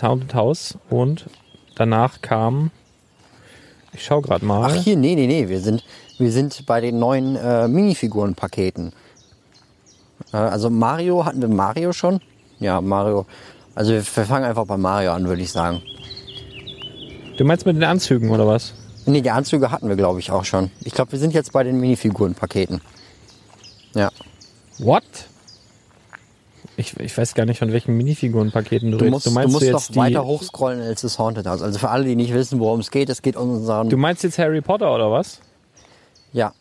Speaker 1: Haunted House und danach kam, ich schau gerade mal,
Speaker 2: Ach hier, nee, nee, nee, wir sind, wir sind bei den neuen äh, Minifigurenpaketen. Äh, also Mario, hatten wir Mario schon? Ja, Mario. Also wir, wir fangen einfach bei Mario an, würde ich sagen.
Speaker 1: du meinst mit den Anzügen oder was?
Speaker 2: Nee, die Anzüge hatten wir, glaube ich, auch schon. Ich glaube, wir sind jetzt bei den Minifigurenpaketen. Ja.
Speaker 1: What? Ich, ich weiß gar nicht, von welchen Minifigurenpaketen du,
Speaker 2: Du
Speaker 1: redest.
Speaker 2: musst,
Speaker 1: Du
Speaker 2: du
Speaker 1: meinst
Speaker 2: musst
Speaker 1: jetzt
Speaker 2: noch weiter hochscrollen als das Haunted House. Also für alle, die nicht wissen, worum es geht, es geht um unseren.
Speaker 1: Du meinst jetzt Harry Potter oder was?
Speaker 2: ja.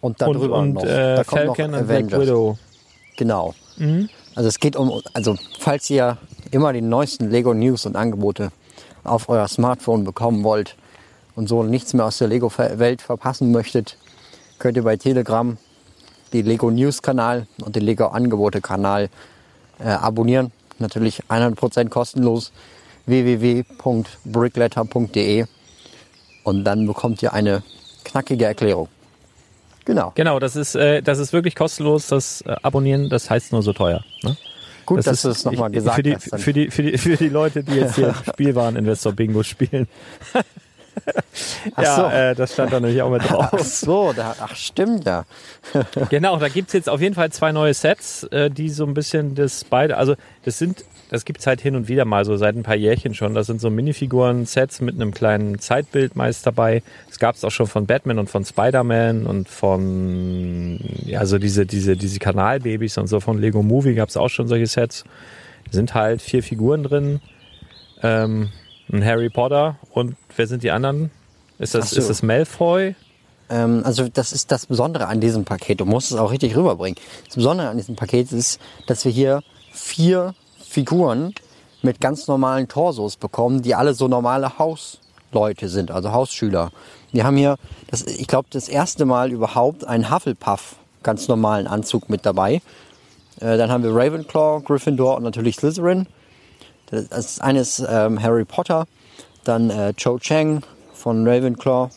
Speaker 2: Und
Speaker 1: Und,
Speaker 2: darüber
Speaker 1: und
Speaker 2: noch.
Speaker 1: äh,
Speaker 2: da kommt noch
Speaker 1: Falcon und Black. Widow.
Speaker 2: Genau.
Speaker 1: Mhm.
Speaker 2: Also es geht um, also falls ihr immer die neuesten Lego News und Angebote auf euer Smartphone bekommen wollt und so nichts mehr aus der Lego Welt verpassen möchtet, könnt ihr bei Telegram die Lego News Kanal und den Lego Angebote Kanal äh, abonnieren. Natürlich 100% kostenlos www.brickletter.de und dann bekommt ihr eine knackige Erklärung. Genau.
Speaker 1: Genau, das ist, äh, das ist wirklich kostenlos. Das äh, Abonnieren, das heißt nur so teuer. Ne?
Speaker 2: Gut,
Speaker 1: Das
Speaker 2: dass du es nochmal gesagt
Speaker 1: für die,
Speaker 2: hast.
Speaker 1: Für die, für, die, für die Leute, die jetzt hier [LAUGHS] Spielwareninvestor Bingo spielen. [LAUGHS] [LAUGHS]
Speaker 2: Ach
Speaker 1: ja,
Speaker 2: so.
Speaker 1: äh, das stand da nämlich auch mit
Speaker 2: Ach
Speaker 1: drauf.
Speaker 2: so, da, ach stimmt ja. [LAUGHS]
Speaker 1: genau, da gibt's jetzt auf jeden Fall zwei neue Sets, äh, die so ein bisschen das beide, also das sind, das gibt's halt hin und wieder mal so seit ein paar Jährchen schon. Das sind so Minifiguren-Sets mit einem kleinen Zeitbild meist dabei. Das gab's auch schon von Batman und von Spider-Man und von, ja, so diese, diese, diese Kanalbabys und so von Lego Movie gab's auch schon solche Sets. sind halt vier Figuren drin. Ähm, ein Harry Potter und wer sind die anderen? Ist das,
Speaker 2: so.
Speaker 1: ist das Malfoy?
Speaker 2: Ähm, also das ist das Besondere an diesem Paket. Du musst es auch richtig rüberbringen. Das Besondere an diesem Paket ist, dass wir hier vier Figuren mit ganz normalen Torsos bekommen, die alle so normale Hausleute sind, also Hausschüler. Wir haben hier, das, ich glaube, das erste Mal überhaupt einen Hufflepuff ganz normalen Anzug mit dabei. Äh, dann haben wir Ravenclaw, Gryffindor und natürlich Slytherin. Das eine ist ähm, Harry Potter, dann äh, Cho Chang von Ravenclaw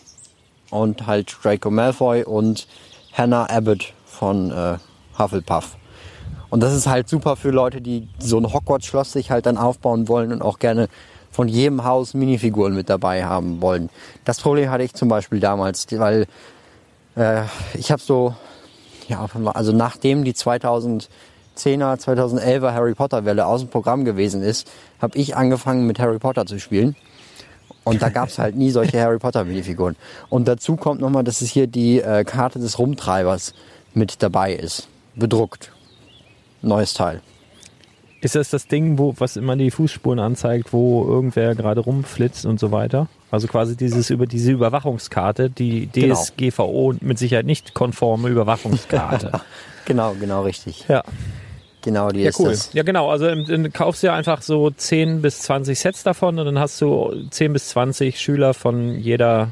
Speaker 2: und halt Draco Malfoy und Hannah Abbott von äh, Hufflepuff. Und das ist halt super für Leute, die so ein Hogwarts-Schloss sich halt dann aufbauen wollen und auch gerne von jedem Haus Minifiguren mit dabei haben wollen. Das Problem hatte ich zum Beispiel damals, weil äh, ich habe so, ja, also nachdem die 2010er, 2011er Harry Potter Welle aus dem Programm gewesen ist, habe ich angefangen mit Harry Potter zu spielen. Und da gab es halt nie solche Harry Potter Minifiguren. Und dazu kommt nochmal, dass es hier die äh, Karte des Rumtreibers mit dabei ist. Bedruckt. Neues Teil.
Speaker 1: Ist das das Ding, wo, was immer die Fußspuren anzeigt, wo irgendwer gerade rumflitzt und so weiter? Also quasi dieses über diese Überwachungskarte, die
Speaker 2: Genau.
Speaker 1: DSGVO mit Sicherheit nicht konforme Überwachungskarte. [LAUGHS]
Speaker 2: Genau, genau richtig.
Speaker 1: ja.
Speaker 2: Genau, die
Speaker 1: Ja,
Speaker 2: ist
Speaker 1: cool.
Speaker 2: das.
Speaker 1: Ja, genau. Also im- dann kaufst du ja einfach so 10 bis 20 Sets davon und dann hast du 10 bis 20 Schüler von jeder.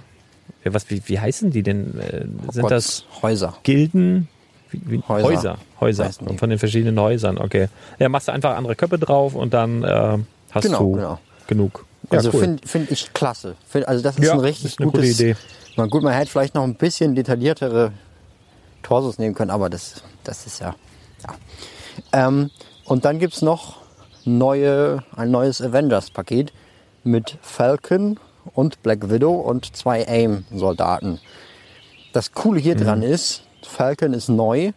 Speaker 1: Was, wie, wie heißen die denn? Äh, sind das
Speaker 2: Gott, Häuser.
Speaker 1: Gilden? Wie, wie,
Speaker 2: Häuser.
Speaker 1: Häuser. Häuser. Von den verschiedenen Häusern, okay. Ja, machst du einfach andere Köpfe drauf und dann äh, hast
Speaker 2: Genau,
Speaker 1: du
Speaker 2: genau.
Speaker 1: genug. Ja,
Speaker 2: Also
Speaker 1: cool.
Speaker 2: finde find ich klasse. Find, also das ist
Speaker 1: Ja,
Speaker 2: ein richtig
Speaker 1: ist eine
Speaker 2: gutes.
Speaker 1: coole Idee.
Speaker 2: Man, gut, man hätte vielleicht noch ein bisschen detailliertere Torsos nehmen können, aber das, das ist ja. ja. Ähm, und dann gibt es noch neue, ein neues Avengers-Paket mit Falcon und Black Widow und zwei AIM-Soldaten. Das Coole hier dran ist, Falcon ist neu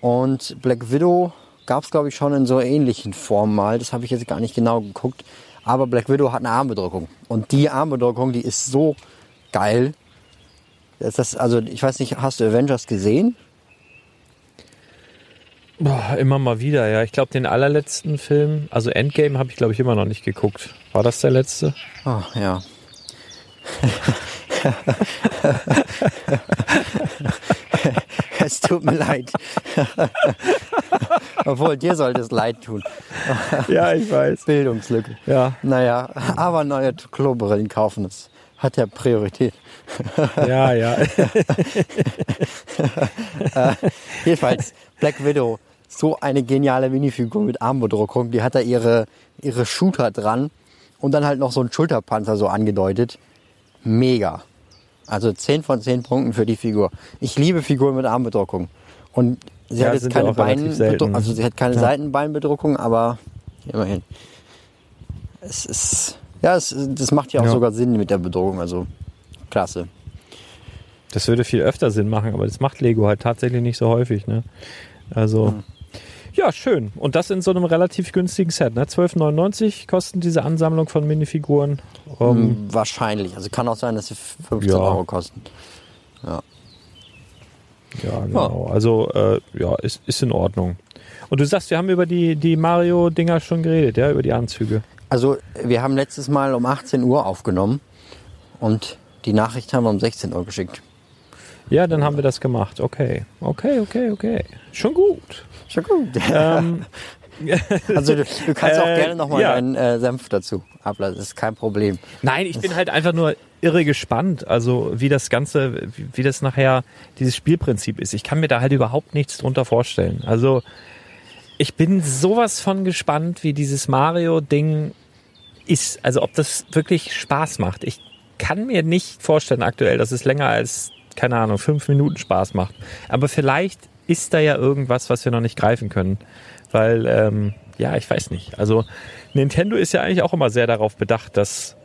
Speaker 2: und Black Widow gab es, glaube ich, schon in so ähnlichen Formen mal. Das habe ich jetzt gar nicht genau geguckt. Aber Black Widow hat eine Armbedrückung. Und die Armbedrückung, die ist so geil. Das ist, also, ich weiß nicht, hast du Avengers gesehen?
Speaker 1: Boah, immer mal wieder, ja. Ich glaube, den allerletzten Film, also Endgame, habe ich, glaube ich, immer noch nicht geguckt. War das der letzte?
Speaker 2: Oh, ja. es tut mir leid. Obwohl, dir sollte es leid tun.
Speaker 1: Ja, ich weiß.
Speaker 2: Bildungslücke.
Speaker 1: Ja,
Speaker 2: Naja, aber neue Klobrillen kaufen, das hat ja Priorität.
Speaker 1: ja, ja.
Speaker 2: Jedenfalls, Black Widow, so eine geniale Minifigur mit Armbedruckung. Die hat da ihre, ihre Shooter dran und dann halt noch so ein Schulterpanzer so angedeutet. Mega. Also 10 von 10 Punkten für die Figur. Ich liebe Figuren mit Armbedruckung. Und sie
Speaker 1: Ja,
Speaker 2: hat jetzt keine Beinbedruckung, also sie hat keine
Speaker 1: Ja.
Speaker 2: Seitenbeinbedruckung, aber immerhin. Es ist, ja, es, das macht ja auch
Speaker 1: Ja.
Speaker 2: sogar Sinn mit der Bedruckung, also klasse.
Speaker 1: Das würde viel öfter Sinn machen, aber das macht Lego halt tatsächlich nicht so häufig, ne? Also,
Speaker 2: Hm.
Speaker 1: ja, schön. Und das in so einem relativ günstigen Set, ne? 12,99 kosten diese Ansammlung von Minifiguren. Ähm,
Speaker 2: Wahrscheinlich. Also kann auch sein, dass sie 15
Speaker 1: Ja.
Speaker 2: Euro kosten.
Speaker 1: Ja, genau. Also, äh, ja, ist, ist in Ordnung. Und du sagst, wir haben über die, die Mario-Dinger schon geredet, ja, über die Anzüge.
Speaker 2: Also wir haben letztes Mal um 18 Uhr aufgenommen und die Nachricht haben wir um 16 Uhr geschickt.
Speaker 1: Ja, dann haben wir das gemacht. Okay, okay, okay, okay. Schon gut.
Speaker 2: Schon gut.
Speaker 1: Ähm, [LAUGHS]
Speaker 2: Also du, du kannst auch
Speaker 1: Äh,
Speaker 2: gerne nochmal
Speaker 1: ja.
Speaker 2: deinen äh, Senf dazu ablassen. Das ist kein Problem.
Speaker 1: Nein, ich bin halt einfach nur irre gespannt, also wie das Ganze, wie, wie das nachher dieses Spielprinzip ist. Ich kann mir da halt überhaupt nichts drunter vorstellen. Also ich bin sowas von gespannt, wie dieses Mario-Ding ist. Also ob das wirklich Spaß macht. Ich kann mir nicht vorstellen aktuell, dass es länger als, keine Ahnung, fünf Minuten Spaß macht. Aber vielleicht ist da ja irgendwas, was wir noch nicht greifen können. Weil, ähm, ja, ich weiß nicht. Also Nintendo ist ja eigentlich auch immer sehr darauf bedacht, dass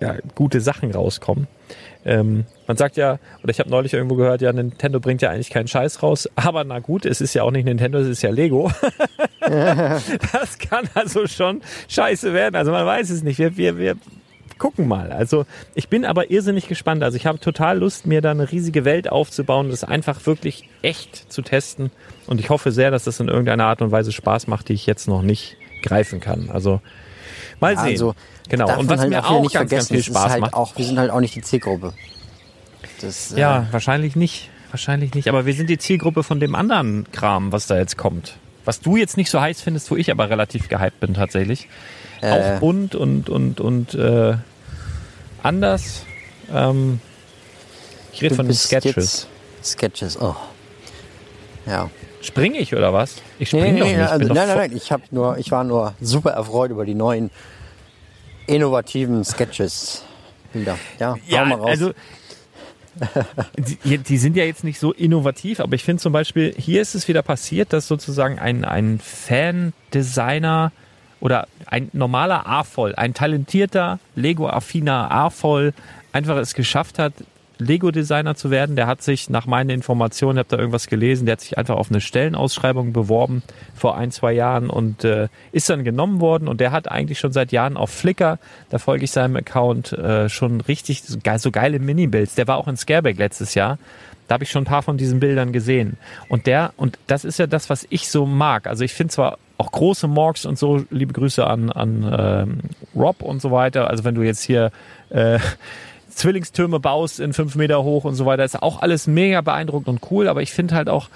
Speaker 1: ja, gute Sachen rauskommen. Ähm, man sagt ja, oder ich habe neulich irgendwo gehört, ja, Nintendo bringt ja eigentlich keinen Scheiß raus, [LAUGHS] aber na gut, es ist ja auch nicht Nintendo, es ist ja Lego. [LAUGHS] das kann also schon scheiße werden. Also man weiß es nicht. Wir, wir, wir gucken mal. Also ich bin aber irrsinnig gespannt. Also ich habe total Lust, mir da eine riesige Welt aufzubauen und das einfach wirklich echt zu testen. Und ich hoffe sehr, dass das in irgendeiner Art und Weise Spaß macht, die ich jetzt noch nicht greifen kann. Also mal sehen.
Speaker 2: Also
Speaker 1: genau. Und was
Speaker 2: halt
Speaker 1: mir auch
Speaker 2: nicht
Speaker 1: ganz, ganz viel Spaß
Speaker 2: halt
Speaker 1: macht.
Speaker 2: Auch, wir sind halt auch nicht die Zielgruppe. Das, äh,
Speaker 1: Ja, wahrscheinlich nicht. Wahrscheinlich nicht. Aber wir sind die Zielgruppe von dem anderen Kram, was da jetzt kommt. Was du jetzt nicht so heiß findest, wo ich aber relativ gehypt bin tatsächlich.
Speaker 2: Äh.
Speaker 1: Auch bunt und, und, und äh, anders. Ähm, ich rede von den Sketches.
Speaker 2: Sketches, oh. Ja.
Speaker 1: Spring ich oder was? Ich
Speaker 2: Nee,
Speaker 1: spring
Speaker 2: nee,
Speaker 1: doch
Speaker 2: nee,
Speaker 1: nicht. ich
Speaker 2: also, nein, nein, nein. Ich, hab nur, ich war nur super erfreut über die neuen innovativen Sketches. Bilder. Ja,
Speaker 1: Ja,
Speaker 2: mal raus.
Speaker 1: also die, die sind ja jetzt nicht so innovativ, aber ich finde zum Beispiel, hier ist es wieder passiert, dass sozusagen ein, ein Fan-Designer oder ein normaler A-Voll, ein talentierter, Lego-affiner A-Voll einfach es geschafft hat, Lego-Designer zu werden. Der hat sich nach meinen Informationen, habe da irgendwas gelesen, der hat sich einfach auf eine Stellenausschreibung beworben vor ein, zwei Jahren und äh, ist dann genommen worden und der hat eigentlich schon seit Jahren auf Flickr, da folge ich seinem Account, äh, schon richtig so, so geile Mini-Builds. Der war auch in Scareback letztes Jahr. Da habe ich schon ein paar von diesen Bildern gesehen. Und der, und das ist ja das, was ich so mag. Also ich finde zwar auch große Morgs und so. Liebe Grüße an, an ähm, Rob und so weiter. Also wenn du jetzt hier äh, Zwillingstürme baust in fünf Meter hoch und so weiter, ist auch alles mega beeindruckend und cool. Aber ich finde halt auch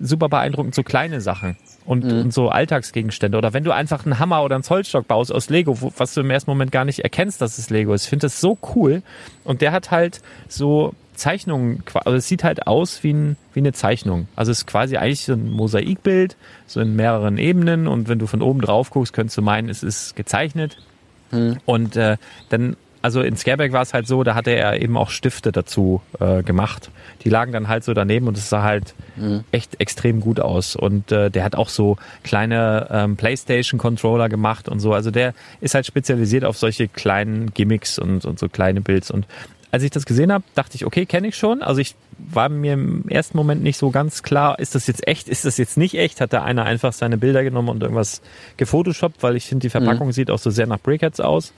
Speaker 1: super beeindruckend so kleine Sachen und, und so Alltagsgegenstände. Oder wenn du einfach einen Hammer oder einen Zollstock baust aus Lego, wo, was du im ersten Moment gar nicht erkennst, dass es Lego ist. Ich finde das so cool. Und der hat halt so Zeichnungen, qua- also es sieht halt aus wie, ein, wie eine Zeichnung. Also es ist quasi eigentlich so ein Mosaikbild, so in mehreren Ebenen. Und wenn du von oben drauf guckst, könntest du meinen, es ist gezeichnet. Und äh, dann, also in Scareback war es halt so, da hatte er eben auch Stifte dazu äh, gemacht. Die lagen dann halt so daneben und es sah halt echt extrem gut aus. Und äh, der hat auch so kleine ähm, Playstation-Controller gemacht und so. Also der ist halt spezialisiert auf solche kleinen Gimmicks und, und so kleine Builds. Und als ich das gesehen habe, dachte ich, okay, kenne ich schon. Also ich war mir im ersten Moment nicht so ganz klar, ist das jetzt echt, ist das jetzt nicht echt? Hat da einer einfach seine Bilder genommen und irgendwas gefotoshoppt, weil ich finde, die Verpackung sieht auch so sehr nach Brickheads aus.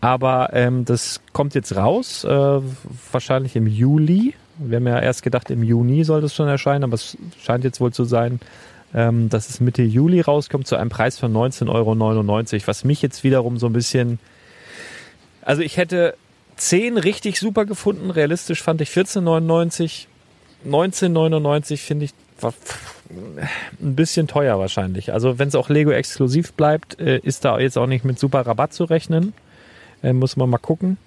Speaker 1: Aber ähm, das kommt jetzt raus, äh, wahrscheinlich im Juli. Wir haben ja erst gedacht, im Juni soll das schon erscheinen, aber es scheint jetzt wohl zu sein, ähm, dass es Mitte Juli rauskommt zu einem Preis von 19,99 Euro, was mich jetzt wiederum so ein bisschen... Also ich hätte 10 richtig super gefunden, realistisch fand ich 14,99. 19,99 finde ich ein bisschen teuer wahrscheinlich. Also wenn es auch Lego exklusiv bleibt, äh, ist da jetzt auch nicht mit super Rabatt zu rechnen. Äh, muss man mal gucken.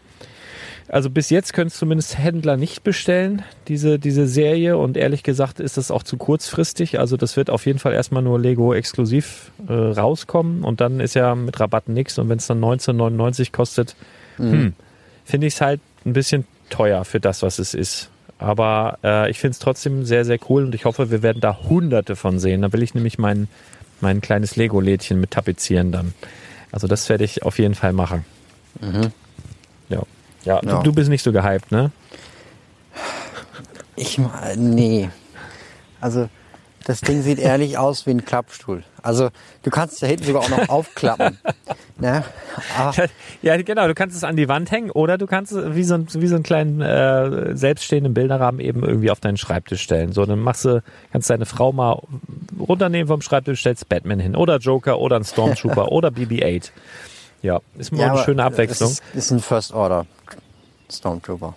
Speaker 1: Also bis jetzt können es zumindest Händler nicht bestellen, diese, diese Serie. Und ehrlich gesagt ist das auch zu kurzfristig. Also das wird auf jeden Fall erstmal nur Lego exklusiv äh, rauskommen. Und dann ist ja mit Rabatten nichts. Und wenn es dann 19,99 kostet, hm, finde ich es halt ein bisschen teuer für das, was es ist. Aber äh, ich finde es trotzdem sehr, sehr cool und ich hoffe, wir werden da hunderte von sehen. Da will ich nämlich mein, mein kleines Lego-Lädchen mit tapezieren dann. Also das werde ich auf jeden Fall machen. Ja. Ja,
Speaker 2: Ja.
Speaker 1: Du, du bist nicht so gehypt, ne?
Speaker 2: Ich, nee. Also, das Ding sieht ehrlich aus wie ein Klappstuhl. Also, du kannst es da hinten sogar auch noch [LAUGHS] aufklappen. Ne? Aber,
Speaker 1: Ja, genau. Du kannst es an die Wand hängen oder du kannst es wie so, ein, wie so einen kleinen äh, selbststehenden Bilderrahmen eben irgendwie auf deinen Schreibtisch stellen. So, dann machst du, kannst deine Frau mal runternehmen vom Schreibtisch, stellst Batman hin oder Joker oder ein Stormtrooper [LAUGHS] oder BB-8. Ja, ist mal
Speaker 2: ja,
Speaker 1: eine schöne Abwechslung.
Speaker 2: Es ist, ist ein First Order Stormtrooper.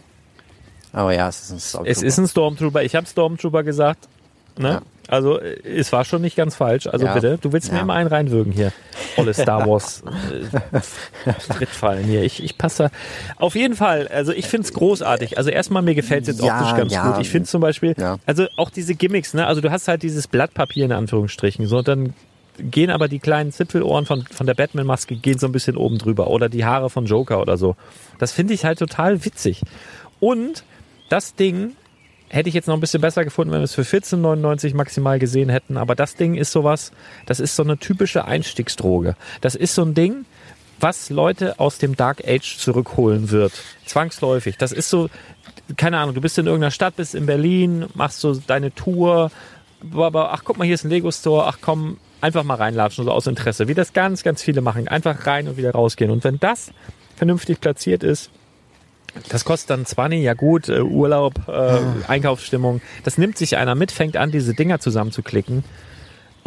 Speaker 2: Aber ja, es ist ein Stormtrooper.
Speaker 1: Es ist ein Stormtrooper. Ich habe Stormtrooper gesagt. Ne?
Speaker 2: Ja.
Speaker 1: Also äh, es war schon nicht ganz falsch. Also
Speaker 2: Ja.
Speaker 1: bitte, du willst mir
Speaker 2: Ja.
Speaker 1: immer einen reinwürgen hier. Volle Star Wars [LAUGHS] äh, Trittfallen hier. Ich, ich passe. Auf jeden Fall. Also ich find's großartig. Also erstmal mir gefällt's jetzt
Speaker 2: Ja,
Speaker 1: optisch ganz
Speaker 2: ja.
Speaker 1: gut. Ich finde zum Beispiel,
Speaker 2: Ja.
Speaker 1: also auch diese Gimmicks. Ne? Also du hast halt dieses Blatt Papier in Anführungsstrichen. So und dann gehen aber die kleinen Zipfelohren von, von der Batman-Maske gehen so ein bisschen oben drüber. Oder die Haare von Joker oder so. Das finde ich halt total witzig. Und das Ding hätte ich jetzt noch ein bisschen besser gefunden, wenn wir es für 14,99 maximal gesehen hätten. Aber das Ding ist sowas, das ist so eine typische Einstiegsdroge. Das ist so ein Ding, was Leute aus dem Dark Age zurückholen wird. Zwangsläufig. Das ist so, keine Ahnung, du bist in irgendeiner Stadt, bist in Berlin, machst so deine Tour, aber ach guck mal, hier ist ein Lego-Store, ach komm, einfach mal reinlatschen, so aus Interesse. Wie das ganz, ganz viele machen. Einfach rein und wieder rausgehen. Und wenn das vernünftig platziert ist, das kostet dann 20, ja gut, äh, Urlaub, äh, Einkaufsstimmung. Das nimmt sich einer mit, fängt an, diese Dinger zusammenzuklicken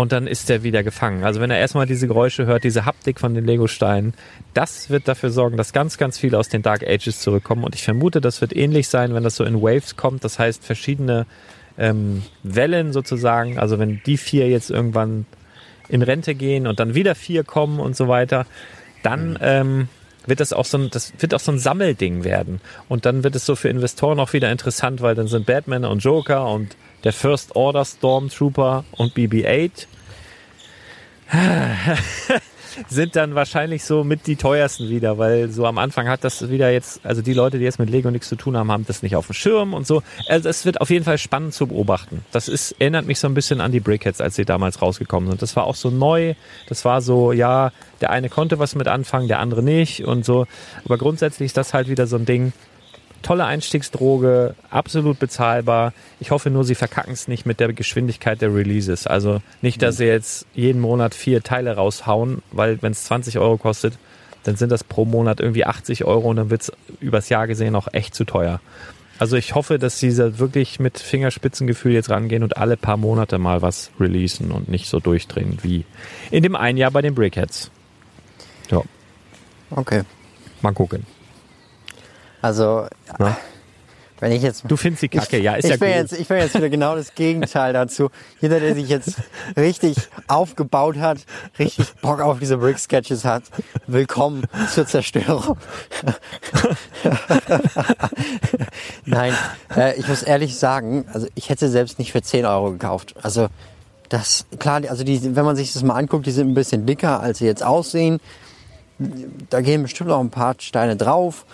Speaker 1: und dann ist der wieder gefangen. Also wenn er erstmal diese Geräusche hört, diese Haptik von den Lego-Steinen, das wird dafür sorgen, dass ganz, ganz viele aus den Dark Ages zurückkommen. Und ich vermute, das wird ähnlich sein, wenn das so in Waves kommt. Das heißt, verschiedene ähm, Wellen sozusagen. Also wenn die vier jetzt irgendwann in Rente gehen und dann wieder vier kommen und so weiter, dann ähm, wird das auch so ein, das wird auch so ein Sammelding werden. Und dann wird es so für Investoren auch wieder interessant, weil dann sind Batman und Joker und der First Order Stormtrooper und BB-8 [LAUGHS] sind dann wahrscheinlich so mit die teuersten wieder, weil so am Anfang hat das wieder jetzt, also die Leute, die jetzt mit Lego nichts zu tun haben, haben das nicht auf dem Schirm und so. Also es wird auf jeden Fall spannend zu beobachten. Das ist, erinnert mich so ein bisschen an die Brickheads, als sie damals rausgekommen sind. Das war auch so neu. Das war so, ja, der eine konnte was mit anfangen, der andere nicht und so. Aber grundsätzlich ist das halt wieder so ein Ding, tolle Einstiegsdroge, absolut bezahlbar. Ich hoffe nur, sie verkacken es nicht mit der Geschwindigkeit der Releases. Also nicht, dass sie jetzt jeden Monat vier Teile raushauen, weil wenn es 20 Euro kostet, dann sind das pro Monat irgendwie 80 Euro und dann wird es übers Jahr gesehen auch echt zu teuer. Also ich hoffe, dass sie da wirklich mit Fingerspitzengefühl jetzt rangehen und alle paar Monate mal was releasen und nicht so durchdrehen wie in dem einen Jahr bei den Brickheads. Ja,
Speaker 2: Okay.
Speaker 1: mal gucken.
Speaker 2: Also,
Speaker 1: Na?
Speaker 2: wenn ich jetzt.
Speaker 1: Du findest die Kacke, ja, ist
Speaker 2: ich
Speaker 1: ja
Speaker 2: bin
Speaker 1: gut.
Speaker 2: Jetzt, ich bin jetzt wieder genau das Gegenteil dazu. Jeder, der sich jetzt richtig aufgebaut hat, richtig Bock auf diese Brick-Sketches hat, willkommen zur Zerstörung. [LAUGHS] Nein, äh, ich muss ehrlich sagen, also ich hätte selbst nicht für 10 Euro gekauft. Also das, klar, also die, wenn man sich das mal anguckt, die sind ein bisschen dicker, als sie jetzt aussehen. Da gehen bestimmt auch ein paar Steine drauf.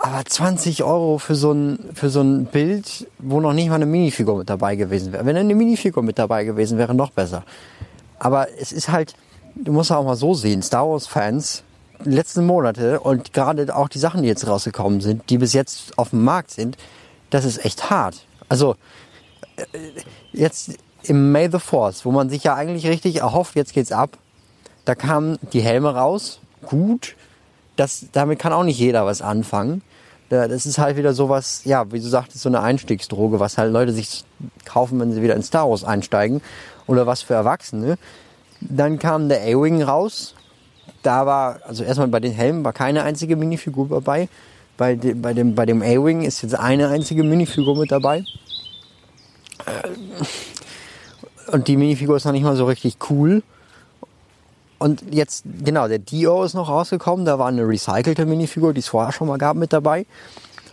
Speaker 2: Aber 20 Euro für so ein, für so ein Bild, wo noch nicht mal eine Minifigur mit dabei gewesen wäre. Wenn eine Minifigur mit dabei gewesen wäre, noch besser. Aber es ist halt, du musst auch mal so sehen, Star Wars Fans, die letzten Monate und gerade auch die Sachen, die jetzt rausgekommen sind, die bis jetzt auf dem Markt sind, das ist echt hart. Also, äh, jetzt im May the Force, wo man sich ja eigentlich richtig erhofft, jetzt geht's ab, da kamen die Helme raus, gut, das, damit kann auch nicht jeder was anfangen. Da- Das ist halt wieder sowas, ja, wie du sagtest, so eine Einstiegsdroge, was halt Leute sich kaufen, wenn sie wieder in Star Wars einsteigen. Oder was für Erwachsene. Dann kam der A-Wing raus. Da war, also erstmal bei den Helmen war keine einzige Minifigur dabei. Bei, de, bei dem, bei dem A-Wing ist jetzt eine einzige Minifigur mit dabei. Äh, Und die Minifigur ist noch nicht mal so richtig cool. Und jetzt, genau, der Dio ist noch rausgekommen. Da war eine recycelte Minifigur, die es vorher schon mal gab, mit dabei.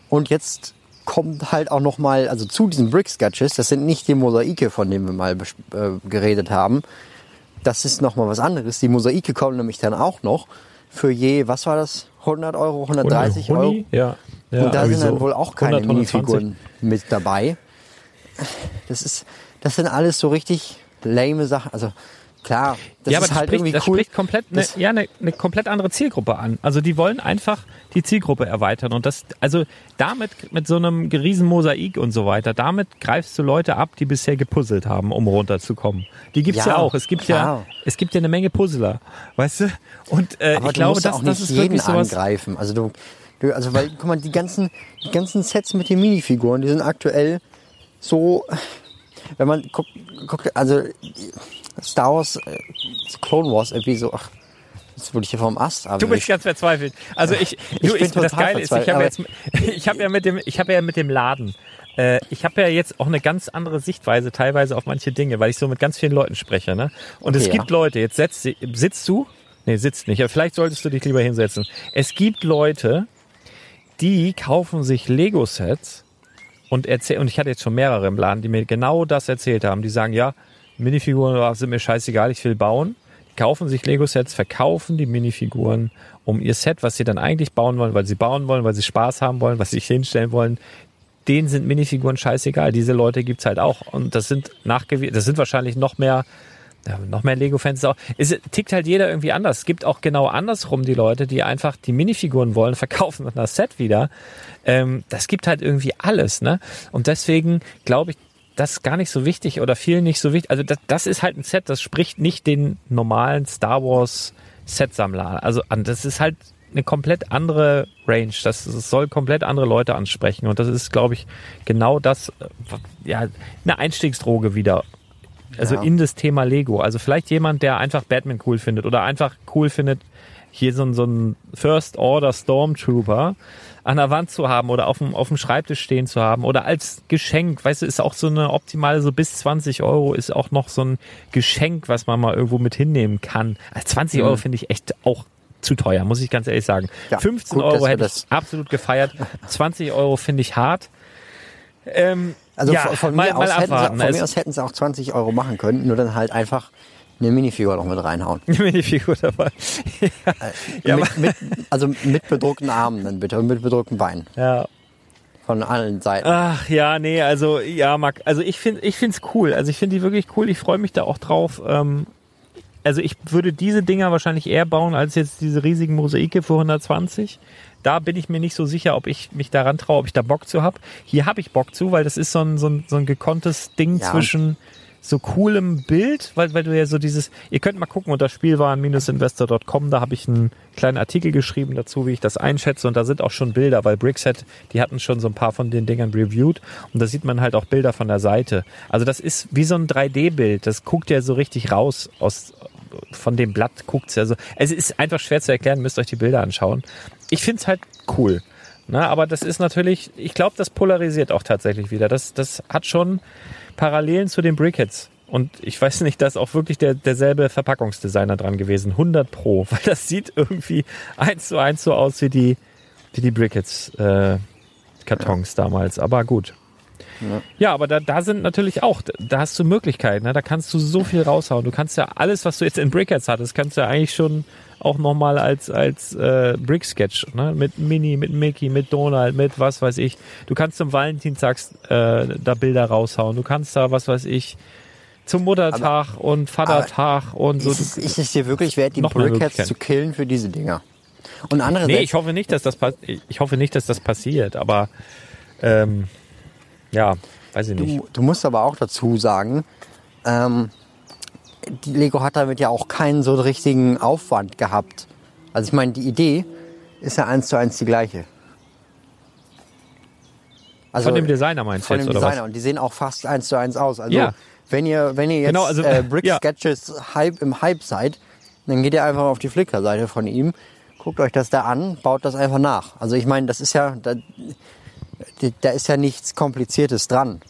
Speaker 2: Und jetzt kommt halt auch noch mal, also zu diesen Brick-Sketches, das sind nicht die Mosaike, von denen wir mal äh, geredet haben. Das ist noch mal was anderes. Die Mosaike kommen nämlich dann auch noch für je, was war das? 100 Euro, 130 Euro.
Speaker 1: Ja. ja
Speaker 2: Und da sind dann wohl auch keine
Speaker 1: 100, 120.
Speaker 2: Minifiguren mit dabei. Das ist, das sind alles so richtig lame Sachen. Also klar, das
Speaker 1: ja, aber
Speaker 2: ist
Speaker 1: das,
Speaker 2: halt
Speaker 1: spricht,
Speaker 2: irgendwie
Speaker 1: das
Speaker 2: cool.
Speaker 1: spricht komplett eine, ja, eine, eine komplett andere Zielgruppe an. Also die wollen einfach die Zielgruppe erweitern und das, also damit mit so einem riesen Mosaik und so weiter, damit greifst du Leute ab, die bisher gepuzzelt haben, um runterzukommen. Die gibt's ja,
Speaker 2: Ja,
Speaker 1: auch. Es gibt ja,
Speaker 2: klar.
Speaker 1: es gibt ja eine Menge Puzzler, weißt du? Und äh,
Speaker 2: Aber
Speaker 1: ich
Speaker 2: du
Speaker 1: glaube,
Speaker 2: musst
Speaker 1: das,
Speaker 2: auch
Speaker 1: das
Speaker 2: nicht
Speaker 1: ist
Speaker 2: jeden
Speaker 1: wirklich sowas.
Speaker 2: angreifen. Also du, du, also weil, guck mal, die ganzen, die ganzen Sets mit den Minifiguren, die sind aktuell so, wenn man guckt, guckt also Star Wars, äh, Clone Wars Episode, ach, jetzt wurde ich hier vom Ast
Speaker 1: Du bist ganz verzweifelt. Also ich, [LAUGHS] du,
Speaker 2: bin
Speaker 1: ich das Geile ist, ich habe jetzt, [LAUGHS] ich habe ja mit dem, ich habe ja mit dem Laden, äh, ich habe ja jetzt auch eine ganz andere Sichtweise teilweise auf manche Dinge, weil ich so mit ganz vielen Leuten spreche, ne? Und es
Speaker 2: Okay,
Speaker 1: gibt
Speaker 2: ja.
Speaker 1: Leute, jetzt setzt, sitzt du? Nee, sitzt nicht. Ja, vielleicht solltest du dich lieber hinsetzen. Es gibt Leute, die kaufen sich Lego-Sets und erzählen, und ich hatte jetzt schon mehrere im Laden, die mir genau das erzählt haben. Die sagen, ja, Minifiguren sind mir scheißegal, ich will bauen. Die kaufen sich Lego-Sets, verkaufen die Minifiguren um ihr Set, was sie dann eigentlich bauen wollen, weil sie bauen wollen, weil sie Spaß haben wollen, was sie sich hinstellen wollen. Denen sind Minifiguren scheißegal. Diese Leute gibt's halt auch. Und das sind nachgewiesen, das sind wahrscheinlich noch mehr noch mehr Lego-Fans auch. Es tickt halt jeder irgendwie anders. Es gibt auch genau andersrum die Leute, die einfach die Minifiguren wollen, [LAUGHS] verkaufen und das Set wieder. Ähm, das gibt halt irgendwie alles, ne? Und deswegen glaube ich, das ist gar nicht so wichtig oder vielen nicht so wichtig. Also das, das ist halt ein Set, das spricht nicht den normalen Star Wars Set-Sammler Also an. Das ist halt eine komplett andere Range. Das, das soll komplett andere Leute ansprechen. Und das ist, glaube ich, genau das, äh, ja, eine Einstiegsdroge wieder also
Speaker 2: Ja.
Speaker 1: in das Thema Lego. Also vielleicht jemand, der einfach Batman cool findet oder einfach cool findet, hier so, ein- so ein First Order Stormtrooper an der Wand zu haben oder auf dem, auf dem Schreibtisch stehen zu haben oder als Geschenk, weißt du, ist auch so eine optimale, so bis 20 Euro ist auch noch so ein Geschenk, was man mal irgendwo mit hinnehmen kann. Also 20 Euro finde ich echt auch zu teuer, muss ich ganz ehrlich sagen.
Speaker 2: Ja,
Speaker 1: 15
Speaker 2: gut,
Speaker 1: Euro hätte ich absolut gefeiert. [LAUGHS] 20 Euro finde ich hart. Ähm,
Speaker 2: Also
Speaker 1: ja,
Speaker 2: von,
Speaker 1: mal,
Speaker 2: mir,
Speaker 1: mal
Speaker 2: aus hätten sie, von mir aus hätten sie auch 20 Euro machen können, nur dann halt einfach eine Minifigur noch mit reinhauen.
Speaker 1: die Minifigur dabei. ja,
Speaker 2: mit, mit, also mit bedruckten Armen dann bitte und mit bedruckten Beinen.
Speaker 1: ja.
Speaker 2: Von allen Seiten.
Speaker 1: Ach ja, nee, also ja, Marc, also ich finde ich find's cool. Also ich finde die wirklich cool. Ich freue mich da auch drauf. Ähm, also ich würde diese Dinger wahrscheinlich eher bauen als jetzt diese riesigen Mosaike für 120. Da bin ich mir nicht so sicher, ob ich mich daran traue, ob ich da Bock zu hab. Hier habe ich Bock zu, weil das ist so ein, so ein, so ein gekonntes Ding
Speaker 2: Ja.
Speaker 1: zwischen so coolem Bild, weil, weil du ja so dieses, ihr könnt mal gucken unter Spielwaren-investor.com, da habe ich einen kleinen Artikel geschrieben dazu, wie ich das einschätze und da sind auch schon Bilder, weil Brickset, die hatten schon so ein paar von den Dingern reviewed und da sieht man halt auch Bilder von der Seite. Also das ist wie so ein 3D-Bild, das guckt ja so richtig raus aus, von dem Blatt guckt's ja so. Es ist einfach schwer zu erklären, müsst euch die Bilder anschauen. Ich find's halt cool. Na, aber das ist natürlich, ich glaube, das polarisiert auch tatsächlich wieder. Das, das hat schon Parallelen zu den Brickheads. Und ich weiß nicht, da ist auch wirklich der, derselbe Verpackungsdesigner dran gewesen. 100 Pro. [LAUGHS] Weil das sieht irgendwie eins zu eins so aus wie die, wie die Brickheads äh, Kartons damals. Aber gut.
Speaker 2: Ja.
Speaker 1: Ja, aber da, da sind natürlich auch, da hast du Möglichkeiten, ne? da kannst du so viel raushauen. Du kannst ja alles, was du jetzt in Brickheads hattest, kannst du ja eigentlich schon auch nochmal als, als äh, Brick-Sketch, ne? mit Mini, mit Mickey, mit Donald, mit was weiß ich. Du kannst zum Valentinstag äh, da Bilder raushauen. Du kannst da, was weiß ich, zum Muttertag und Vatertag und so.
Speaker 2: Ist es, ist es dir wirklich wert, die Brickheads zu killen für diese Dinger? Und andere
Speaker 1: Nee, ich hoffe nicht, dass das ich hoffe nicht, dass das passiert, aber ähm, ja, weiß ich nicht.
Speaker 2: Du, du musst aber auch dazu sagen, ähm, die Lego hat damit ja auch keinen so richtigen Aufwand gehabt. Also ich meine, die Idee ist ja eins zu eins die gleiche. Also
Speaker 1: Von dem Designer meinst du
Speaker 2: von
Speaker 1: jetzt,
Speaker 2: dem
Speaker 1: oder
Speaker 2: Designer und die sehen auch fast eins zu eins aus. Also
Speaker 1: Ja.
Speaker 2: wenn ihr wenn ihr jetzt
Speaker 1: Genau, also,
Speaker 2: äh, [LAUGHS] Brick
Speaker 1: ja.
Speaker 2: Sketches Hype im Hype seid, dann geht ihr einfach auf die Flickr-Seite von ihm, guckt euch das da an, baut das einfach nach. Also ich meine, das ist ja da, da ist ja nichts Kompliziertes dran.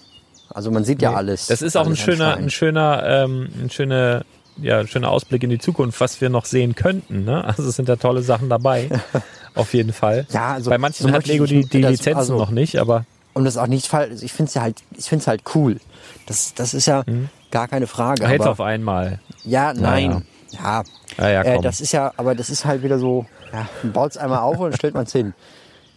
Speaker 2: Also man sieht ja alles.
Speaker 1: Das ist auch ein schöner, ein schöner, ähm, ein schöner, ja, ein schöner Ausblick in die Zukunft, was wir noch sehen könnten. Ne? Also es sind da tolle Sachen dabei, [LAUGHS] auf jeden Fall.
Speaker 2: Ja, also
Speaker 1: Bei manchen
Speaker 2: so
Speaker 1: hat Lego die, die
Speaker 2: das-
Speaker 1: Lizenzen
Speaker 2: also-
Speaker 1: noch nicht, aber
Speaker 2: Und das ist auch nicht falsch. Ich finde es ja halt, ich finde es halt cool. Das, das ist ja gar keine Frage. Aber,
Speaker 1: auf einmal.
Speaker 2: ja, nein. Ja,
Speaker 1: Ja, ja,
Speaker 2: äh,
Speaker 1: komm.
Speaker 2: das ist ja, aber das ist halt wieder so, ja, man baut es einmal auf und stellt man es hin.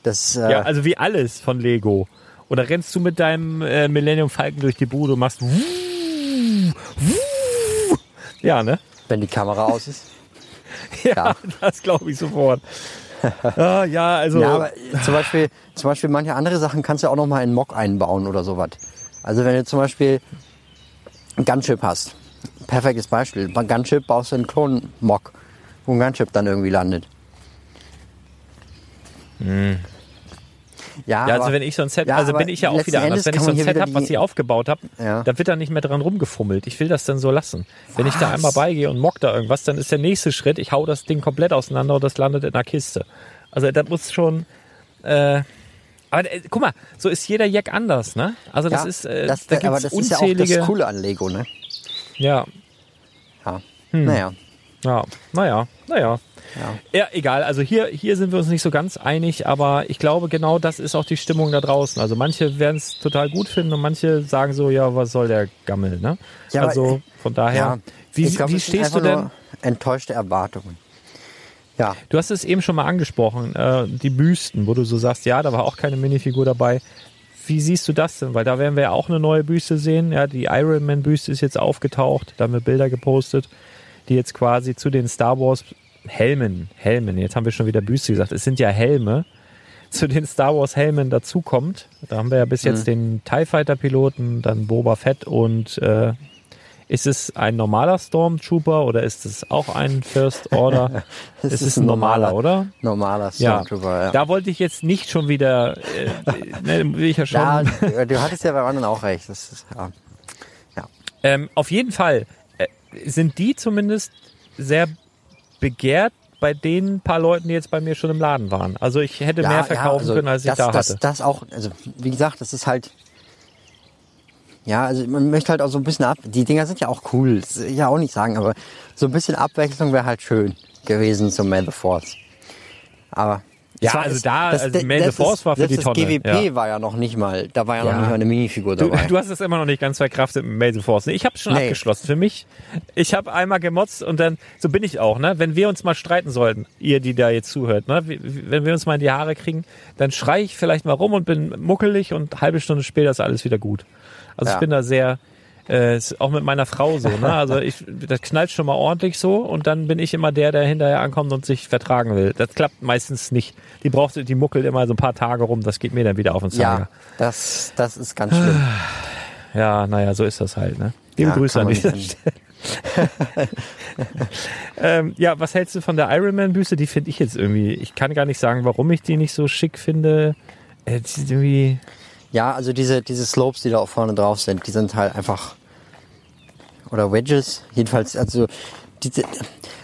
Speaker 2: Das, äh,
Speaker 1: Ja, also wie alles von Lego. Oder rennst du mit deinem äh, Millennium Falcon durch die Bude und machst wuh, wuh. Ja, ne?
Speaker 2: wenn die Kamera aus ist. [LAUGHS]
Speaker 1: Ja,
Speaker 2: Ja.
Speaker 1: das glaube ich sofort. [LAUGHS] ah, ja, also
Speaker 2: Ja, aber zum Beispiel, zum Beispiel manche andere Sachen kannst du auch noch mal in Mock einbauen oder sowas. Also wenn du zum Beispiel ein Gunship hast, perfektes Beispiel. Bei Gunship baust du einen Klon-Mock, wo ein Gunship dann irgendwie landet. Ja,
Speaker 1: Hm. Ja, also
Speaker 2: aber-
Speaker 1: wenn ich so ein Set,
Speaker 2: Ja,
Speaker 1: also
Speaker 2: aber
Speaker 1: bin ich ja auch wieder anders. Wenn ich so ein Set habe, was ich aufgebaut habe,
Speaker 2: Ja.
Speaker 1: da wird da nicht mehr dran rumgefummelt. Ich will das dann so lassen. Wenn ich da
Speaker 2: Was?
Speaker 1: einmal beigehe und mock da irgendwas, dann ist der nächste Schritt, ich hau das Ding komplett auseinander und das landet in einer Kiste. Also das muss schon. Äh, aber äh, guck mal, so ist jeder Jack anders, ne? Also das
Speaker 2: ja,
Speaker 1: ist, äh,
Speaker 2: das,
Speaker 1: da
Speaker 2: aber
Speaker 1: gibt's
Speaker 2: das ist ja auch
Speaker 1: unzählige.
Speaker 2: das Coole an Lego, ne?
Speaker 1: Ja,
Speaker 2: Ja.
Speaker 1: Hm.
Speaker 2: Naja.
Speaker 1: ja, naja, naja.
Speaker 2: Ja.
Speaker 1: Ja, egal. Also hier, hier sind wir uns nicht so ganz einig, aber ich glaube, genau das ist auch die Stimmung da draußen. Also manche werden es total gut finden und manche sagen so, ja, was soll der Gammel, ne?
Speaker 2: Ja,
Speaker 1: also von daher,
Speaker 2: Ja,
Speaker 1: wie,
Speaker 2: glaub,
Speaker 1: wie stehst du denn?
Speaker 2: Enttäuschte Erwartungen. Ja,
Speaker 1: Du hast es eben schon mal angesprochen, äh, die Büsten, wo du so sagst, ja, da war auch keine Minifigur dabei. Wie siehst du das denn? Weil da werden wir ja auch eine neue Büste sehen. Ja, die Iron Man Büste ist jetzt aufgetaucht, da haben wir Bilder gepostet, die jetzt quasi zu den Star Wars Helmen, Helmen, jetzt haben wir schon wieder Büste gesagt, es sind ja Helme, [LAUGHS] zu den Star Wars Helmen dazukommt. Da haben wir ja bis jetzt den TIE Fighter Piloten, dann Boba Fett und äh, ist es ein normaler Stormtrooper oder ist es auch ein First Order? [LAUGHS]
Speaker 2: Es
Speaker 1: es
Speaker 2: ist
Speaker 1: ist
Speaker 2: ein
Speaker 1: normaler,
Speaker 2: normaler-
Speaker 1: oder?
Speaker 2: normaler
Speaker 1: Ja.
Speaker 2: Stormtrooper. Ja.
Speaker 1: Da wollte ich jetzt nicht schon wieder, äh, ne, will ich ja schon.
Speaker 2: Da, du, hattest ja beim anderen auch recht. Ist, ja.
Speaker 1: Ähm, auf jeden Fall äh, sind die zumindest sehr begehrt bei den paar Leuten, die jetzt bei mir schon im Laden waren. Also ich hätte
Speaker 2: Ja,
Speaker 1: mehr
Speaker 2: ja,
Speaker 1: verkaufen
Speaker 2: also
Speaker 1: können, als ich
Speaker 2: das,
Speaker 1: da
Speaker 2: das,
Speaker 1: hatte.
Speaker 2: Das auch, also wie gesagt, das ist halt. Ja, also man möchte halt auch so ein bisschen ab. Die Dinger sind ja auch cool, das will ich ja auch nicht sagen, aber so ein bisschen Abwechslung wäre halt schön gewesen zum May the Force. Aber.
Speaker 1: Ja,
Speaker 2: war-
Speaker 1: also da, also May the
Speaker 2: das
Speaker 1: Force war für die
Speaker 2: das
Speaker 1: Tonne,
Speaker 2: GWP
Speaker 1: ja.
Speaker 2: war ja noch nicht mal, da war ja, noch
Speaker 1: Ja.
Speaker 2: nicht mal eine Minifigur
Speaker 1: Du,
Speaker 2: dabei. [LAUGHS]
Speaker 1: du hast es immer noch nicht ganz verkraftet mit Mason Force. Ich habe schon
Speaker 2: Nee.
Speaker 1: abgeschlossen. Für mich, ich habe einmal gemotzt und dann, so bin ich auch, ne? Wenn wir uns mal streiten sollten, ihr, die da jetzt zuhört, ne? Wenn wir uns mal in die Haare kriegen, dann schrei ich vielleicht mal rum und bin muckelig und halbe Stunde später ist alles wieder gut. Also
Speaker 2: Ja.
Speaker 1: ich bin da sehr, äh, ist auch mit meiner Frau so, ne? Also ich, das knallt schon mal ordentlich so und dann bin ich immer der, der hinterher ankommt und sich vertragen will. Das klappt meistens nicht. Die braucht, die muckelt immer so ein paar Tage rum, das geht mir dann wieder auf den Zeiger.
Speaker 2: ja, das, das ist ganz schlimm. [SIGHS]
Speaker 1: Ja, naja, so ist das halt, ne? Liebe
Speaker 2: Ja,
Speaker 1: Grüße an dieser Stelle. [LAUGHS] ähm, ja, was hältst du von der Ironman-Büste? Die finde ich jetzt irgendwie, ich kann gar nicht sagen, warum ich die nicht so schick finde. Äh, die sind irgendwie,
Speaker 2: Ja, also diese, diese Slopes, die da auch vorne drauf sind, die sind halt einfach. Oder Wedges, jedenfalls, also diese,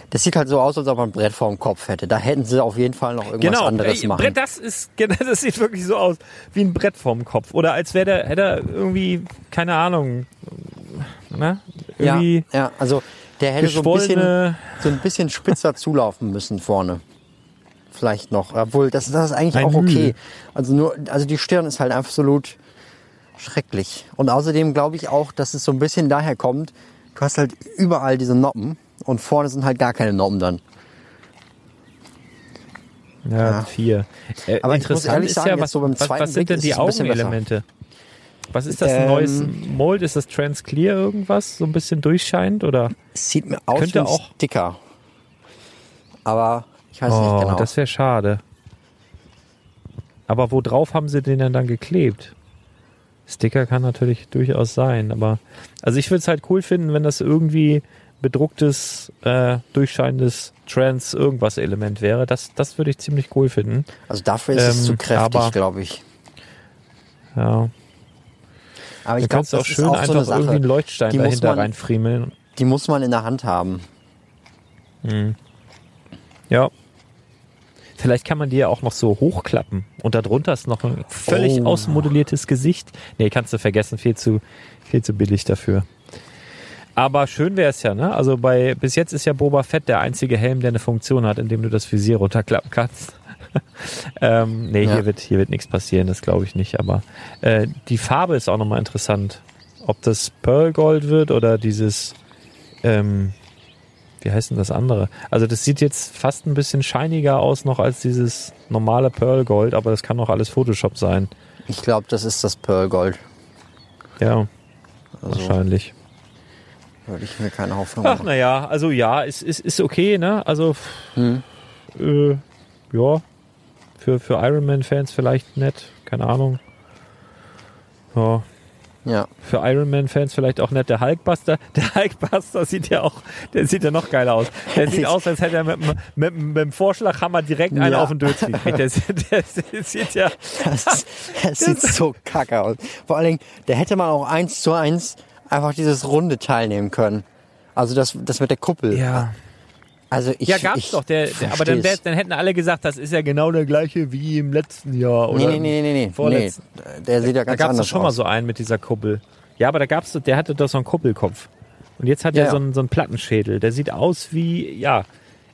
Speaker 2: das sieht halt so aus, als ob man ein Brett vorm Kopf hätte. Da hätten sie auf jeden Fall noch irgendwas
Speaker 1: genau,
Speaker 2: anderes machen.
Speaker 1: Brett, das ist, genau, [LAUGHS] das sieht wirklich so aus, wie ein Brett vorm Kopf. Oder als wäre der, hätte er irgendwie, keine Ahnung, ne?
Speaker 2: ja,
Speaker 1: Irgendwie
Speaker 2: ja, also der hätte so ein bisschen, so ein bisschen spitzer zulaufen müssen vorne. Vielleicht noch. Obwohl, das, das ist eigentlich
Speaker 1: Ein
Speaker 2: auch okay. Also nur, also die Stirn ist halt absolut schrecklich. Und außerdem glaube ich auch, dass es so ein bisschen daher kommt, du hast halt überall diese Noppen und vorne sind halt gar keine Noppen dann.
Speaker 1: ja,
Speaker 2: Ja.
Speaker 1: vier. Äh,
Speaker 2: Aber
Speaker 1: interessant ist
Speaker 2: sagen,
Speaker 1: ja, was,
Speaker 2: so beim
Speaker 1: was, was sind denn die. Augenelemente? Was ist das,
Speaker 2: Ähm,
Speaker 1: neues Mold? Ist das Transclear irgendwas? So ein bisschen durchscheinend oder?
Speaker 2: Es sieht mir aus
Speaker 1: Könnte auch-
Speaker 2: Sticker. Aber ich weiß
Speaker 1: Oh,
Speaker 2: nicht genau.
Speaker 1: das wäre schade. Aber wo drauf haben sie den denn dann geklebt? Sticker kann natürlich durchaus sein, aber also ich würde es halt cool finden, wenn das irgendwie bedrucktes, äh, durchscheinendes Trans irgendwas Element wäre. Das, das würde ich ziemlich cool finden.
Speaker 2: also dafür ist es
Speaker 1: ähm,
Speaker 2: zu kräftig, glaube ich.
Speaker 1: Ja.
Speaker 2: Aber ich glaube, das
Speaker 1: auch
Speaker 2: ist
Speaker 1: schön
Speaker 2: auch so
Speaker 1: einfach
Speaker 2: eine Sache.
Speaker 1: irgendwie einen Leuchtstein
Speaker 2: Die
Speaker 1: dahinter
Speaker 2: man-
Speaker 1: reinfriemeln.
Speaker 2: Die muss man in der Hand haben.
Speaker 1: Ja. Vielleicht kann man die ja auch noch so hochklappen und darunter ist noch ein völlig
Speaker 2: Oh.
Speaker 1: ausmodelliertes Gesicht. Nee, kannst du vergessen, viel zu, viel zu billig dafür. Aber schön wäre es ja, ne? Also bei bis jetzt ist ja Boba Fett der einzige Helm, der eine Funktion hat, in dem du das Visier runterklappen kannst. [LAUGHS] ähm, nee,
Speaker 2: Ja.
Speaker 1: hier wird hier wird nichts passieren, das glaube ich nicht. Aber äh, die Farbe ist auch nochmal interessant. Ob das Pearl Gold wird oder dieses ähm, wie heißt denn das andere? Also das sieht jetzt fast ein bisschen shiniger aus noch als dieses normale Pearl Gold, aber das kann auch alles Photoshop sein.
Speaker 2: Ich glaube, das ist das Pearl Gold.
Speaker 1: Ja,
Speaker 2: Also
Speaker 1: wahrscheinlich.
Speaker 2: würde ich mir keine Hoffnung
Speaker 1: Ach
Speaker 2: machen.
Speaker 1: naja, also ja, ist, ist, ist okay, ne? Also
Speaker 2: Hm.
Speaker 1: äh, ja, für, für Ironman-Fans vielleicht nett, keine Ahnung. Ja,
Speaker 2: Ja.
Speaker 1: für Ironman-Fans vielleicht auch nett. Der Hulkbuster, [LAUGHS] der Hulkbuster sieht ja auch, der sieht ja noch geiler aus. Der [LAUGHS] sieht aus, als hätte er mit, dem- mit, mit dem Vorschlaghammer direkt einen
Speaker 2: Ja.
Speaker 1: auf den Dötz gekriegt. [LAUGHS] Der, sieht- der, sieht ja,
Speaker 2: Das, das sieht so kacke aus. Vor allen Dingen, da hätte man auch eins zu eins einfach dieses Runde teilnehmen können. Also das, das mit der Kuppel.
Speaker 1: ja.
Speaker 2: Also ich,
Speaker 1: Ja, gab's
Speaker 2: ich
Speaker 1: doch. Der, der, aber dann, wär, dann hätten alle gesagt, das ist ja genau der gleiche wie im letzten Jahr. Oder
Speaker 2: Nee, nee, nee, nee, nee. nee.
Speaker 1: vorletzten.
Speaker 2: Der sieht ja
Speaker 1: Da
Speaker 2: ganz
Speaker 1: gab es
Speaker 2: anders
Speaker 1: schon mal
Speaker 2: aus.
Speaker 1: so einen mit dieser Kuppel. Ja, aber da gab's, der hatte doch so einen Kuppelkopf. Und jetzt hat
Speaker 2: Ja,
Speaker 1: er so einen, so einen Plattenschädel. Der sieht aus wie, ja.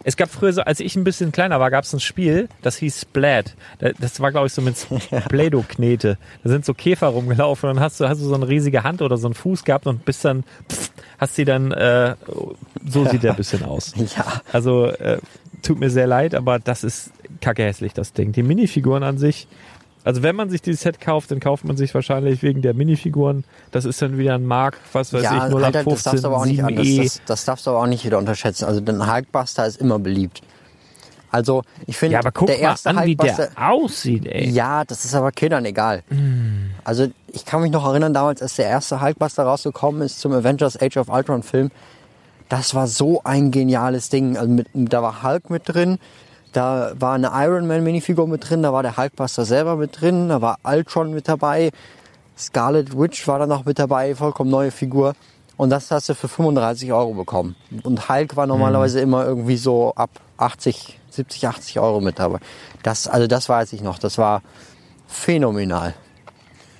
Speaker 1: Es gab früher so, als ich ein bisschen kleiner war, gab es ein Spiel, das hieß Splat. Da- Das war, glaube ich, so mit [LAUGHS] Play-Doh-Knete. Da sind so Käfer rumgelaufen und dann hast du, hast du so eine riesige Hand oder so einen Fuß gehabt und bist dann, pff, hast sie dann, äh, so sieht der ein [LAUGHS] bisschen aus.
Speaker 2: Ja,
Speaker 1: Also äh, tut mir sehr leid, aber das ist kacke hässlich, das Ding. Die Minifiguren an sich, also wenn man sich dieses Set kauft, dann kauft man sich wahrscheinlich wegen der Minifiguren. Das ist dann wieder ein Mark, was weiß
Speaker 2: ja
Speaker 1: ich, 0
Speaker 2: Alter, das darfst du aber auch nicht, das,
Speaker 1: 7E.
Speaker 2: das, das darfst du aber auch nicht wieder unterschätzen. Also der Hulkbuster ist immer beliebt. Also ich finde,
Speaker 1: Ja, aber guck
Speaker 2: der
Speaker 1: mal
Speaker 2: erste
Speaker 1: an, wie
Speaker 2: Hulkbuster,
Speaker 1: der aussieht, ey.
Speaker 2: Ja, das ist aber Kindern egal. Also ich kann mich noch erinnern, damals, als der erste Hulkbuster rausgekommen ist zum Avengers Age of Ultron Film, das war so ein geniales Ding. Also mit, da war Hulk mit drin, da war eine Iron Man Minifigur mit drin, da war der Hulkbuster selber mit drin, da war Ultron mit dabei, Scarlet Witch war da noch mit dabei, vollkommen neue Figur. Und das hast du für 35 Euro bekommen. Und Hulk war normalerweise immer irgendwie so ab 80, 70, 80 Euro mit dabei. Das, also das weiß ich noch. Das war phänomenal.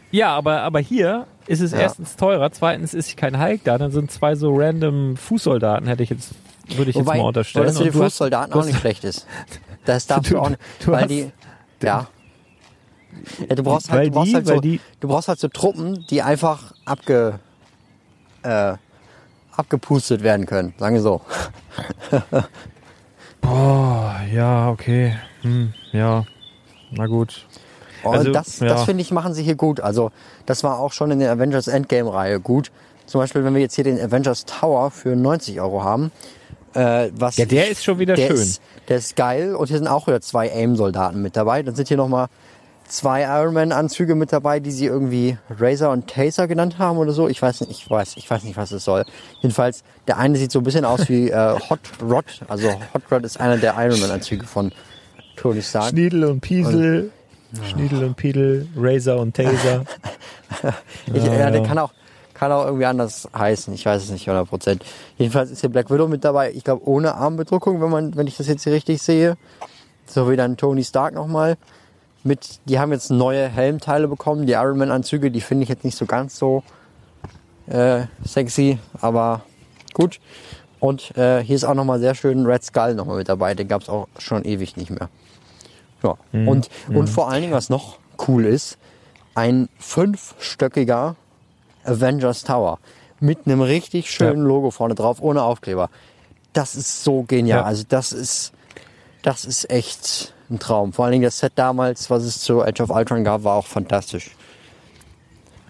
Speaker 1: Ja, aber, aber hier ist es
Speaker 2: Ja.
Speaker 1: erstens teurer, zweitens ist kein Hulk da, dann sind zwei so random Fußsoldaten, hätte ich jetzt, würde ich jetzt mal unterstellen.
Speaker 2: dass für die Fußsoldaten auch nicht schlecht ist. [LAUGHS] Das darfst du,
Speaker 1: Du-
Speaker 2: auch nicht,
Speaker 1: du
Speaker 2: weil die, ja. ja. Du brauchst
Speaker 1: Weil
Speaker 2: halt, du brauchst
Speaker 1: die-
Speaker 2: halt
Speaker 1: weil
Speaker 2: so,
Speaker 1: die-
Speaker 2: du brauchst halt so Truppen, die einfach abge, äh, abgepustet werden können, sagen wir so. [LAUGHS]
Speaker 1: Boah, ja, okay. Hm, ja, na gut.
Speaker 2: Und
Speaker 1: Also,
Speaker 2: das,
Speaker 1: ja.
Speaker 2: das finde ich, machen sie hier gut. Also, das war auch schon in der Avengers Endgame-Reihe gut. Zum Beispiel, wenn wir jetzt hier den Avengers Tower für 90 Euro haben. Äh, was
Speaker 1: Ja, der ist schon wieder
Speaker 2: der
Speaker 1: schön.
Speaker 2: Ist, der ist geil und hier sind auch wieder zwei AIM-Soldaten mit dabei. Dann sind hier nochmal zwei Ironman-Anzüge mit dabei, die sie irgendwie Razor und Taser genannt haben oder so. Ich weiß nicht, ich weiß, ich weiß nicht, was es soll. Jedenfalls, der eine sieht so ein bisschen aus wie äh, Hot Rod. Also Hot Rod ist einer der Ironman-Anzüge von Tony Stark.
Speaker 1: Schniedel und Piesel, Schniedel und Piedel, Razor und Taser. [LAUGHS]
Speaker 2: Ich,
Speaker 1: Ja,
Speaker 2: ja, der
Speaker 1: ja.
Speaker 2: kann auch, kann auch irgendwie anders heißen. Ich weiß es nicht 100 Prozent. Jedenfalls ist hier Black Widow mit dabei. Ich glaube ohne Armbedruckung, wenn man, wenn ich das jetzt hier richtig sehe. So wie dann Tony Stark nochmal. Mit, die haben jetzt neue Helmteile bekommen. Die Iron Man Anzüge, die finde ich jetzt nicht so ganz so äh, sexy, aber gut. Und äh, hier ist auch nochmal sehr schön Red Skull nochmal mit dabei. Den gab es auch schon ewig nicht mehr. Ja. Und, und vor allen Dingen, was noch cool ist, ein fünfstöckiger Avengers Tower mit einem richtig schönen Logo vorne drauf, ohne Aufkleber. Das ist so genial.
Speaker 1: Ja.
Speaker 2: Also das ist, das ist echt ein Traum. Vor allen Dingen das Set damals, was es zu Age of Ultron gab, war auch fantastisch.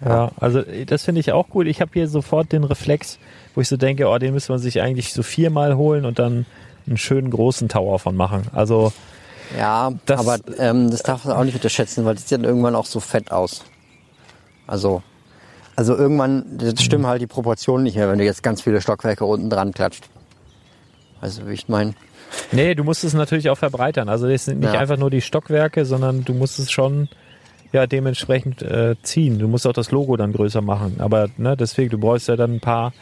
Speaker 1: Ja, also das finde ich auch gut. Ich habe hier sofort den Reflex, wo ich so denke, oh, den müsste man sich eigentlich so viermal holen und dann einen schönen großen Tower von machen. Also
Speaker 2: Ja,
Speaker 1: Das-
Speaker 2: aber ähm, das darf man auch nicht unterschätzen, weil das sieht dann irgendwann auch so fett aus. Also, also irgendwann das stimmen halt die Proportionen nicht mehr, wenn du jetzt ganz viele Stockwerke unten dran klatscht. Also wie ich meine.
Speaker 1: Nee, du musst es natürlich auch verbreitern. Also es sind nicht
Speaker 2: Ja.
Speaker 1: einfach nur die Stockwerke, sondern du musst es schon ja dementsprechend äh, ziehen. Du musst auch das Logo dann größer machen. Aber ne, deswegen, du brauchst ja dann ein paar,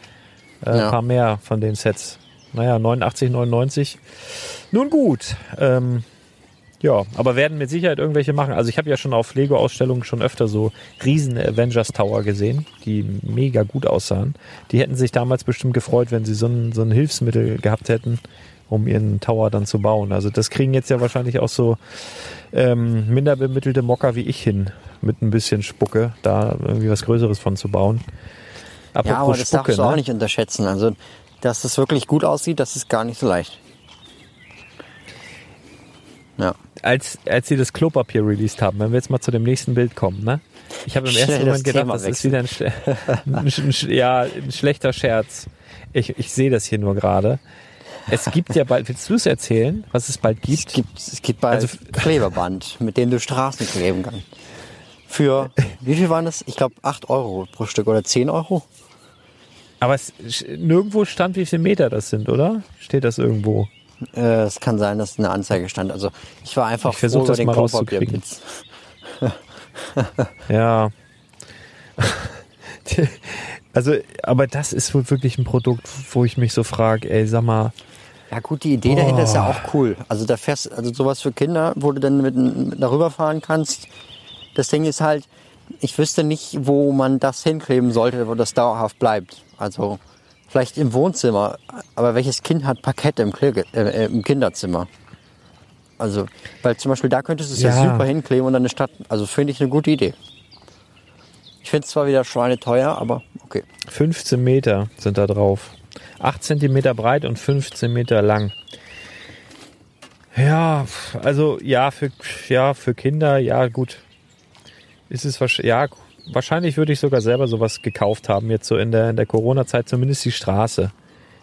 Speaker 1: äh,
Speaker 2: Ja.
Speaker 1: paar mehr von den Sets. Naja, 89, 99. Nun gut. Ähm, ja, aber werden mit Sicherheit irgendwelche machen. Also ich habe ja schon auf Lego-Ausstellungen schon öfter so riesen Avengers Tower gesehen, die mega gut aussahen. Die hätten sich damals bestimmt gefreut, wenn sie so ein, so ein Hilfsmittel gehabt hätten, um ihren Tower dann zu bauen. Also das kriegen jetzt ja wahrscheinlich auch so ähm, minder bemittelte Mocker wie ich hin, mit ein bisschen Spucke, da irgendwie was Größeres von zu bauen. Apropos
Speaker 2: Ja, aber das
Speaker 1: Spucke,
Speaker 2: darfst du auch
Speaker 1: ne?
Speaker 2: nicht unterschätzen. Also, dass das wirklich gut aussieht, das ist gar nicht so leicht. Ja.
Speaker 1: als, als sie das Klopapier released haben, wenn wir jetzt mal zu dem nächsten Bild kommen, ne? Ich habe im
Speaker 2: Schnell
Speaker 1: ersten Moment gedacht,
Speaker 2: Thema
Speaker 1: das ist wieder ein, ein, ein, ja, ein schlechter Scherz. Ich, ich sehe das hier nur gerade. Es gibt ja bald, willst du es erzählen, was es bald
Speaker 2: Es
Speaker 1: gibt?
Speaker 2: gibt, es gibt bald
Speaker 1: Also-
Speaker 2: Klebeband, mit dem du Straßen kleben kannst. Für, wie viel waren das? Ich glaube 8 Euro pro Stück oder 10 Euro.
Speaker 1: Aber es, nirgendwo stand, wie viele Meter das sind, oder? Steht das irgendwo?
Speaker 2: Äh, es kann sein, dass eine Anzeige stand. Also ich war einfach
Speaker 1: Ich versuch
Speaker 2: froh über
Speaker 1: das
Speaker 2: den
Speaker 1: mal
Speaker 2: Klopapierwitz. [LAUGHS]
Speaker 1: Ja. [LAUGHS] Also, aber das ist wohl wirklich ein Produkt, wo ich mich so frage, ey, sag mal,
Speaker 2: Ja gut, die Idee dahinter ist ja auch cool. Also da fährst, also sowas für Kinder, wo du dann mit, mit darüber fahren kannst. Das Ding ist halt, ich wüsste nicht, wo man das hinkleben sollte, wo das dauerhaft bleibt. Also vielleicht im Wohnzimmer, aber welches Kind hat Parkett im, äh, im Kinderzimmer? Also, weil zum Beispiel da könntest du es ja.
Speaker 1: Ja.
Speaker 2: super hinkleben und dann eine Stadt. Also finde ich eine gute Idee. Ich finde es zwar wieder schweineteuer, aber okay.
Speaker 1: 15 Meter sind da drauf. 8 Zentimeter breit und 15 Meter lang. Ja, also ja, für, ja, für Kinder, ja gut. Ist es wahrscheinlich, ja, wahrscheinlich würde ich sogar selber sowas gekauft haben, jetzt so in der, in der Corona-Zeit, zumindest die Straße.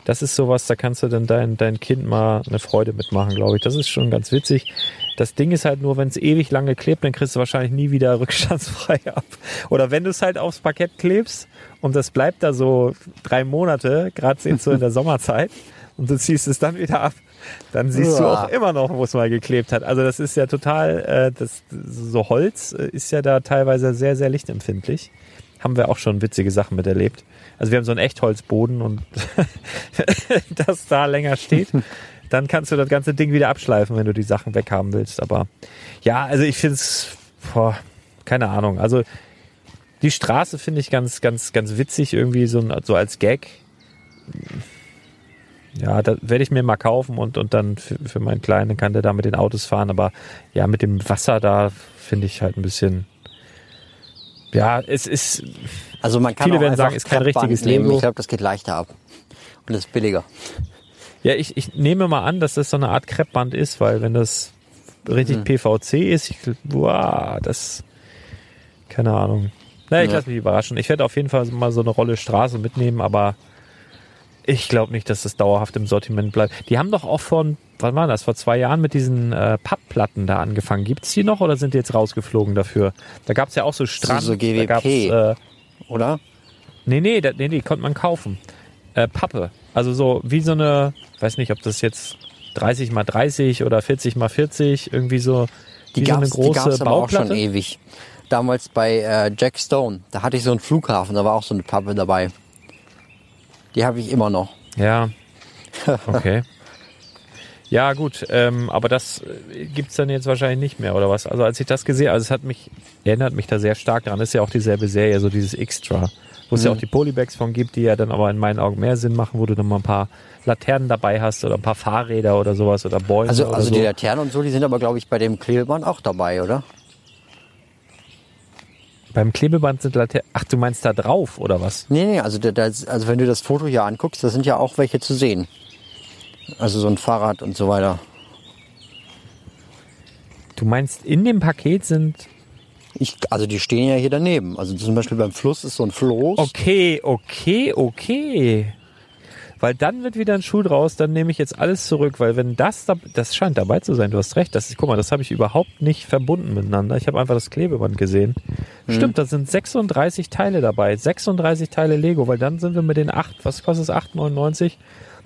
Speaker 1: Das ist sowas, da kannst du dann dein, dein Kind mal eine Freude mitmachen, glaube ich. Das ist schon ganz witzig. Das Ding ist halt nur, wenn es ewig lange klebt, dann kriegst du wahrscheinlich nie wieder [LAUGHS] rückstandsfrei ab. Oder wenn du es halt aufs Parkett klebst und das bleibt da so drei Monate, gerade jetzt so in der [LAUGHS] Sommerzeit, und du ziehst es dann wieder ab, dann siehst du
Speaker 2: Uah.
Speaker 1: auch immer noch, wo es mal geklebt hat. Also das ist ja total, äh, das, so Holz äh, ist ja da teilweise sehr, sehr lichtempfindlich. Haben wir auch schon witzige Sachen miterlebt. Also wir haben so einen Echtholzboden und [LAUGHS] das da länger steht, dann kannst du das ganze Ding wieder abschleifen, wenn du die Sachen weghaben willst. Aber ja, also ich finde es, keine Ahnung. Also die Straße finde ich ganz, ganz, ganz witzig irgendwie so, so als Gag. Ja, da werde ich mir mal kaufen und, und dann für, für meinen Kleinen kann der da mit den Autos fahren. Aber ja, mit dem Wasser da finde ich halt ein bisschen. Ja, es ist.
Speaker 2: Also man kann
Speaker 1: Viele
Speaker 2: auch
Speaker 1: werden sagen, ist kein richtiges
Speaker 2: nehmen.
Speaker 1: Lego.
Speaker 2: Ich glaube, das geht leichter ab. Und ist billiger.
Speaker 1: Ja, ich, ich nehme mal an, dass das so eine Art Kreppband ist, weil wenn das richtig PVC ist, ich, wow, das. Keine Ahnung. Naja, ich
Speaker 2: Ja.
Speaker 1: lasse mich überraschen. Ich werde auf jeden Fall mal so eine Rolle Straße mitnehmen, aber Ich glaube nicht, dass das dauerhaft im Sortiment bleibt. Die haben doch auch vor, wann war das, vor zwei Jahren mit diesen äh, Pappplatten da angefangen. Gibt's die noch oder sind die jetzt rausgeflogen dafür? Da gab's ja auch so Strand.
Speaker 2: so
Speaker 1: da
Speaker 2: GWP.
Speaker 1: gab's, äh,
Speaker 2: Oder?
Speaker 1: nee, nee, da, nee, die konnte man kaufen. Äh, Pappe. Also so wie so eine, weiß nicht, ob das jetzt 30 mal 30 oder 40 mal 40, irgendwie so
Speaker 2: Die
Speaker 1: wie so
Speaker 2: gab's,
Speaker 1: eine
Speaker 2: die
Speaker 1: große
Speaker 2: gab's aber auch schon
Speaker 1: Bauplatte.
Speaker 2: ewig. Damals bei äh, Jack Stone, da hatte ich so einen Flughafen, da war auch so eine Pappe dabei. Die habe ich immer noch.
Speaker 1: Ja. [LAUGHS] Okay. Ja, gut, ähm, aber das äh, gibt's dann jetzt wahrscheinlich nicht mehr, oder was? Also als ich das gesehen also es hat mich, erinnert mich da sehr stark dran, das ist ja auch dieselbe Serie, so dieses Extra, wo es ja auch die Polybags von gibt, die ja dann aber in meinen Augen mehr Sinn machen, wo du dann mal ein paar Laternen dabei hast oder ein paar Fahrräder oder sowas oder Bäume
Speaker 2: Also,
Speaker 1: oder
Speaker 2: also
Speaker 1: so.
Speaker 2: die Laternen und so, die sind aber, glaube ich, bei dem Klebeband auch dabei, oder?
Speaker 1: Beim Klebeband sind Laternen, ach du meinst da drauf, oder was?
Speaker 2: Nee, nee, also, da, da, also wenn du das Foto hier anguckst, da sind ja auch welche zu sehen. Also so ein Fahrrad und so weiter.
Speaker 1: Du meinst in dem Paket sind
Speaker 2: Ich, also die stehen ja hier daneben. Also zum Beispiel beim Fluss ist so ein Floß.
Speaker 1: Okay, okay, okay. Weil dann wird wieder ein Schuh draus, dann nehme ich jetzt alles zurück, weil wenn das, da, das scheint dabei zu sein, du hast recht, das ist, guck mal, das habe ich überhaupt nicht verbunden miteinander. Ich habe einfach das Klebeband gesehen. Stimmt, da sind 36 Teile dabei, 36 Teile Lego, weil dann sind wir mit den 8, was kostet es, 8,99?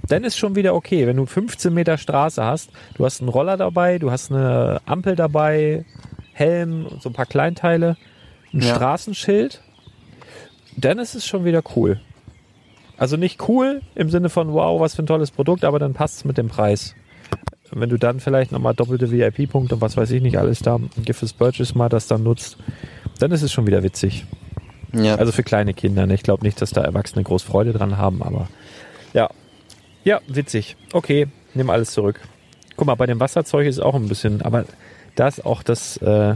Speaker 1: Dann ist schon wieder okay, wenn du 15 Meter Straße hast, du hast einen Roller dabei, du hast eine Ampel dabei, Helm, so ein paar Kleinteile, ein
Speaker 2: Ja.
Speaker 1: Straßenschild, dann ist es schon wieder cool. Also nicht cool im Sinne von, wow, was für ein tolles Produkt, aber dann passt es mit dem Preis. Wenn du dann vielleicht nochmal doppelte VIP-Punkte und was weiß ich nicht alles da, Gifts Purchase mal das dann nutzt, dann ist es schon wieder witzig.
Speaker 2: Ja.
Speaker 1: Also für kleine Kinder. Ne? Ich glaube nicht, dass da Erwachsene groß Freude dran haben, aber ja. Ja, witzig. Okay, nimm alles zurück. Guck mal, bei dem Wasserzeug ist auch ein bisschen, aber da ist auch das, äh,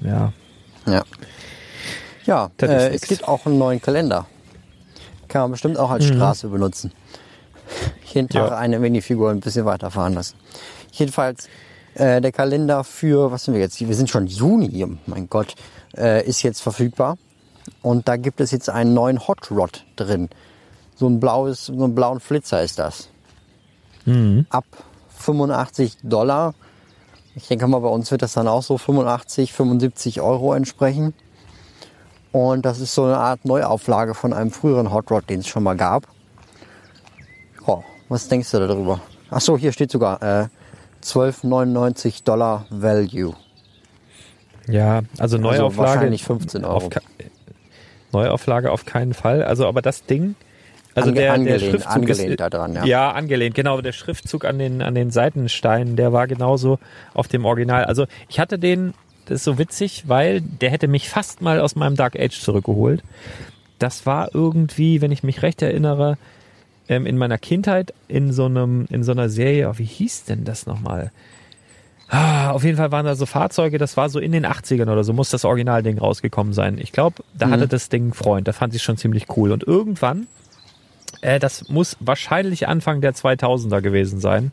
Speaker 1: ja,
Speaker 2: Ja. Ja,
Speaker 1: Das
Speaker 2: äh, es gibt auch einen neuen Kalender. Kann man bestimmt auch als Straße benutzen. Jeden Tag
Speaker 1: Ja.
Speaker 2: eine Minifigur ein bisschen weiterfahren lassen. Jedenfalls, äh, der Kalender für, was sind wir jetzt? Wir sind schon Juni, mein Gott, äh, ist jetzt verfügbar. Und da gibt es jetzt einen neuen Hot Rod drin. So ein blaues, so einen blauen Flitzer ist das. Ab 85 Dollar. Ich denke mal, bei uns wird das dann auch so 85, 75 Euro entsprechen. Und das ist so eine Art Neuauflage von einem früheren Hot Rod, den es schon mal gab. Oh, was denkst du darüber? Ach so, hier steht sogar äh, 12,99 Dollar Value.
Speaker 1: ja, also Neuauflage.
Speaker 2: wahrscheinlich 15 Euro.
Speaker 1: Auf, Neuauflage auf keinen Fall. Also, aber das Ding, also
Speaker 2: Ange-
Speaker 1: der, der
Speaker 2: angelehnt,
Speaker 1: Schriftzug
Speaker 2: angelehnt
Speaker 1: ist,
Speaker 2: da dran, ja.
Speaker 1: Ja, angelehnt, genau. Der Schriftzug an den, an den Seitensteinen, der war genauso auf dem Original. Also ich hatte den, das ist so witzig, weil der hätte mich fast mal aus meinem Dark Age zurückgeholt. Das war irgendwie, wenn ich mich recht erinnere, ähm, in meiner Kindheit in so einem, in so einer Serie, oh, wie hieß denn das nochmal? Ah, auf jeden Fall waren da so Fahrzeuge, das war so in den 80ern oder so, muss das Originalding rausgekommen sein. Ich glaube, da hatte das Ding einen Freund, da fand ich schon ziemlich cool. Und irgendwann, äh, das muss wahrscheinlich Anfang der 2000er gewesen sein.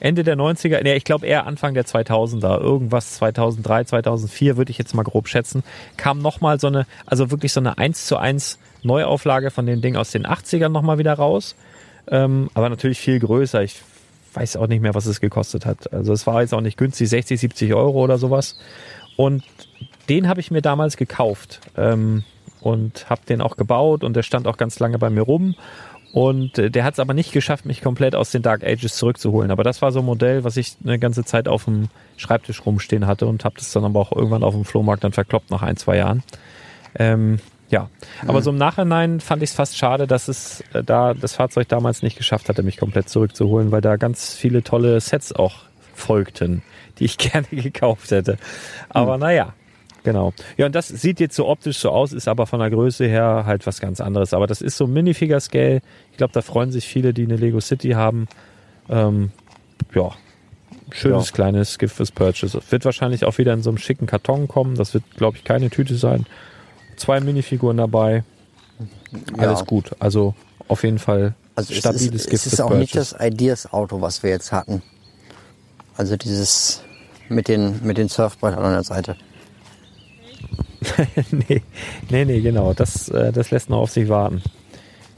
Speaker 1: Ende der 90er, nee, ich glaube eher Anfang der 2000er, irgendwas 2003, 2004 würde ich jetzt mal grob schätzen, kam nochmal so eine, also wirklich so eine 1 zu 1 Neuauflage von dem Ding aus den 80ern nochmal wieder raus. Ähm, aber natürlich viel größer. Ich weiß auch nicht mehr, was es gekostet hat. Also es war jetzt auch nicht günstig, 60, 70 Euro oder sowas. Und den habe ich mir damals gekauft ähm, und habe den auch gebaut und der stand auch ganz lange bei mir rum. Und äh, der hat es aber nicht geschafft, mich komplett aus den Dark Ages zurückzuholen. Aber das war so ein Modell, was ich eine ganze Zeit auf dem Schreibtisch rumstehen hatte und habe das dann aber auch irgendwann auf dem Flohmarkt dann verkloppt nach ein, zwei Jahren. Ähm, ja, aber so im Nachhinein fand ich es fast schade, dass es äh, da das Fahrzeug damals nicht geschafft hatte, mich komplett zurückzuholen, weil da ganz viele tolle Sets auch folgten, die ich [LAUGHS] gerne gekauft hätte. Aber naja, genau. Ja, und das sieht jetzt so optisch so aus, ist aber von der Größe her halt was ganz anderes. Aber das ist so Minifigure-Scale. Ich glaube, da freuen sich viele, die eine Lego City haben. Ähm, ja, schönes
Speaker 2: Ja.
Speaker 1: kleines Gift fürs Purchase. Wird wahrscheinlich auch wieder in so einem schicken Karton kommen. Das wird, glaube ich, keine Tüte sein. Zwei Minifiguren dabei. Alles
Speaker 2: Ja.
Speaker 1: gut. Also auf jeden Fall
Speaker 2: Also es
Speaker 1: stabiles
Speaker 2: ist,
Speaker 1: Gift
Speaker 2: es ist auch nicht
Speaker 1: Purchase.
Speaker 2: das Ideas-Auto, was wir jetzt hatten. Also dieses mit den, mit den Surfbrettern an der Seite. [LAUGHS]
Speaker 1: nee, nee, nee, genau. Das, äh, das lässt noch auf sich warten.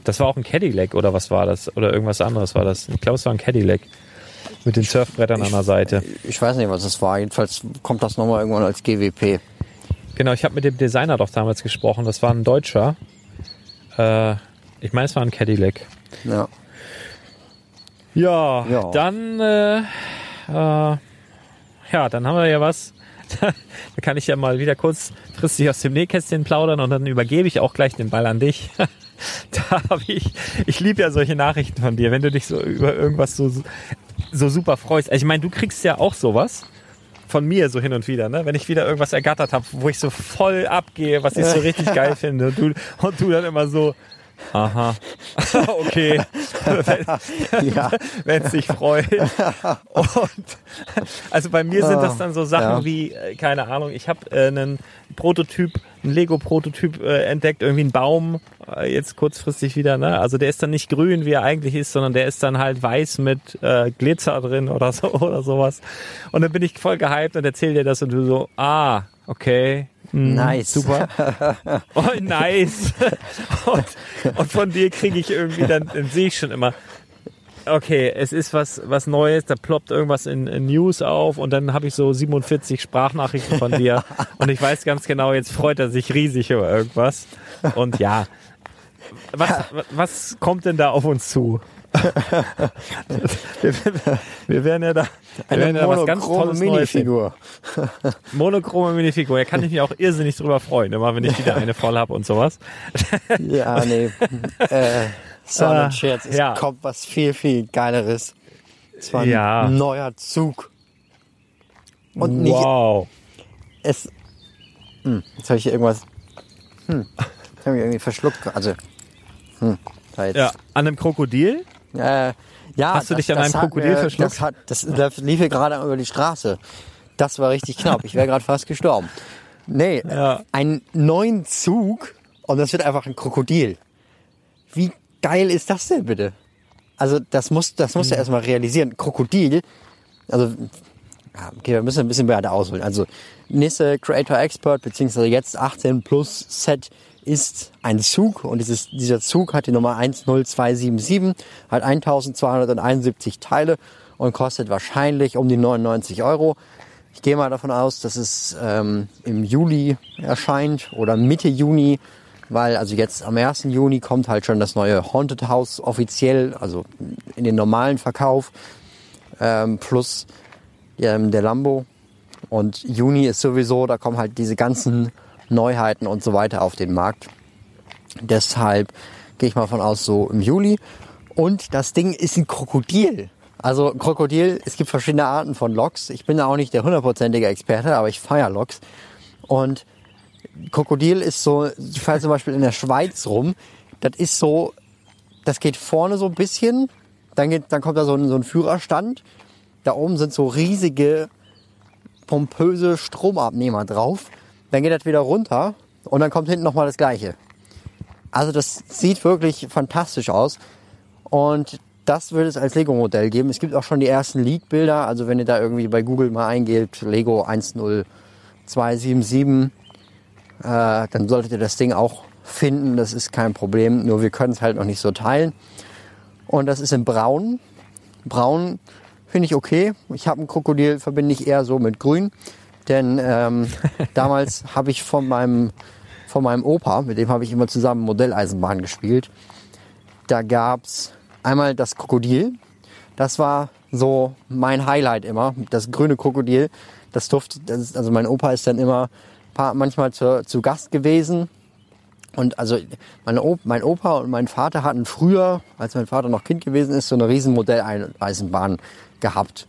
Speaker 1: Das war auch ein Cadillac oder was war das? Oder irgendwas anderes war das. Ich glaube, es war ein Cadillac. Mit den Surfbrettern an der Seite.
Speaker 2: Ich weiß nicht, was das war. Jedenfalls kommt das nochmal irgendwann als GWP.
Speaker 1: Genau, ich habe mit dem Designer doch damals gesprochen. Das war ein Deutscher. Äh, ich meine, es war ein Cadillac.
Speaker 2: Ja.
Speaker 1: Ja,
Speaker 2: Ja.
Speaker 1: dann äh, äh, ja, dann haben wir ja was. [LAUGHS] da kann ich ja mal wieder kurzfristig aus dem Nähkästchen plaudern und dann übergebe ich auch gleich den Ball an dich. [LAUGHS] da habe ich, ich liebe ja solche Nachrichten von dir, wenn du dich so über irgendwas so, so super freust. Also ich meine, du kriegst ja auch sowas von mir so hin und wieder, ne? Wenn ich wieder irgendwas ergattert habe, wo ich so voll abgehe, was ich so richtig [LAUGHS] geil finde. Und du, und du dann immer so, aha, [LAUGHS] okay, [LAUGHS]
Speaker 2: Ja.
Speaker 1: wenn es dich freut. Und also bei mir sind das dann so Sachen
Speaker 2: Ja.
Speaker 1: wie, äh, keine Ahnung, ich habe äh, einen Prototyp, einen Lego-Prototyp äh, entdeckt, irgendwie einen Baum, äh, jetzt kurzfristig wieder, ne? Also der ist dann nicht grün, wie er eigentlich ist, sondern der ist dann halt weiß mit äh, Glitzer drin oder so [LAUGHS] oder sowas. Und dann bin ich voll gehypt und erzähl dir das und du so, ah, okay. Hm,
Speaker 2: Nice.
Speaker 1: Super. [LAUGHS] Oh, nice. [LAUGHS] Und, und von dir kriege ich irgendwie, dann, dann sehe ich schon immer, okay, es ist was, was Neues, da ploppt irgendwas in, in News auf und dann habe ich so 47 Sprachnachrichten von dir [LAUGHS] und ich weiß ganz genau, jetzt freut er sich riesig über irgendwas. Und ja, was, was kommt denn da auf uns zu? Wir, wir werden ja da, wir werden
Speaker 2: Eine
Speaker 1: ja was ganz Tolles.
Speaker 2: Minifigur.
Speaker 1: Monochrome Minifigur. Da kann ich mich auch irrsinnig drüber freuen, immer wenn ich wieder eine voll habe und sowas.
Speaker 2: Ja, nee. äh, Sonnenscherz. Es
Speaker 1: ja.
Speaker 2: kommt was viel, viel Geileres. Es war ein
Speaker 1: Ja.
Speaker 2: neuer Zug. Und nicht
Speaker 1: wow.
Speaker 2: es. Hm, jetzt habe ich hier irgendwas. Hm, jetzt habe ich irgendwie verschluckt. Also. Hm.
Speaker 1: Ja, an einem Krokodil?
Speaker 2: Äh, ja,
Speaker 1: Hast du dich an einem Krokodil
Speaker 2: mir-
Speaker 1: verschluckt?
Speaker 2: Das, hat, das, das lief hier gerade über die Straße. Das war richtig knapp. Ich wäre gerade fast gestorben. Nee,
Speaker 1: Ja.
Speaker 2: einen neuen Zug und das wird einfach ein Krokodil. Wie geil ist das denn bitte? Also das muss, das musst du
Speaker 1: Hm.
Speaker 2: erstmal realisieren. Krokodil, also okay, wir müssen ein bisschen weiter ausholen. Also nächste Creator Expert beziehungsweise jetzt 18 Plus Set ist ein Zug und dieses, dieser Zug hat die Nummer 10277, hat 1271 Teile und kostet wahrscheinlich um die 99 Euro. Ich gehe mal davon aus, dass es ähm, im Juli erscheint oder Mitte Juni, weil also jetzt am 1. Juni kommt halt schon das neue Haunted House offiziell, also in den normalen Verkauf, ähm, plus ähm, der Lambo. Und Juni ist sowieso, da kommen halt diese ganzen Neuheiten und so weiter auf den Markt. Deshalb gehe ich mal von aus, so im Juli. Und das Ding ist ein Krokodil. Also Krokodil, es gibt verschiedene Arten von Loks. Ich bin da auch nicht der hundertprozentige Experte, aber ich feiere Loks. Und Krokodil ist so, ich fahre zum Beispiel in der Schweiz rum. Das ist so, das geht vorne so ein bisschen, dann, geht, dann kommt da so ein, so ein Führerstand. Da oben sind so riesige, pompöse Stromabnehmer drauf. Dann geht das wieder runter und dann kommt hinten nochmal das gleiche. Also das sieht wirklich fantastisch aus. Und das wird es als Lego-Modell geben. Es gibt auch schon die ersten Leak-Bilder. Also wenn ihr da irgendwie bei Google mal eingebt, Lego 10277, äh, dann solltet ihr das Ding auch finden. Das ist kein Problem. Nur wir können es halt noch nicht so teilen. Und das ist in Braun. Braun finde ich okay. Ich habe ein Krokodil, verbinde ich eher so mit Grün. Denn ähm, [LAUGHS] damals habe ich von meinem, von meinem Opa, mit dem habe ich immer zusammen Modelleisenbahn gespielt. Da gab's einmal das Krokodil. Das war so mein Highlight immer. Das grüne Krokodil. Das durfte, das also mein Opa ist dann immer paar, manchmal zu, zu Gast gewesen. Und also Op mein Opa und mein Vater hatten früher, als mein Vater noch Kind gewesen ist, so eine riesen Modelleisenbahn gehabt.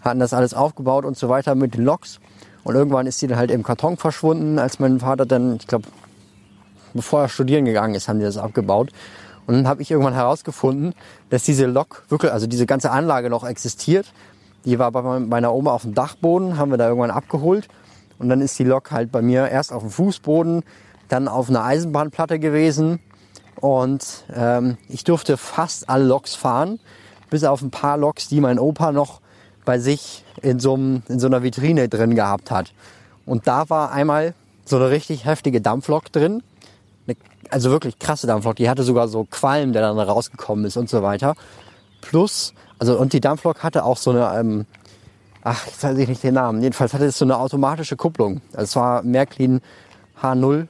Speaker 2: Hatten das alles aufgebaut und so weiter mit den Loks. Und irgendwann ist die dann halt im Karton verschwunden, als mein Vater dann, ich glaube, bevor er studieren gegangen ist, haben die das abgebaut. Und dann habe ich irgendwann herausgefunden, dass diese Lok wirklich, also diese ganze Anlage noch existiert. Die war bei meiner Oma auf dem Dachboden, haben wir da irgendwann abgeholt. Und dann ist die Lok halt bei mir erst auf dem Fußboden, dann auf einer Eisenbahnplatte gewesen. Und ähm, ich durfte fast alle Loks fahren, bis auf ein paar Loks, die mein Opa noch bei sich in so, einem, in so einer Vitrine drin gehabt hat. Und da war einmal so eine richtig heftige Dampflok drin. Eine, also wirklich krasse Dampflok. Die hatte sogar so Qualm, der dann rausgekommen ist und so weiter. Plus, also und die Dampflok hatte auch so eine, ähm, ach, jetzt weiß ich nicht den Namen. Jedenfalls hatte es so eine automatische Kupplung. Also es war Märklin H0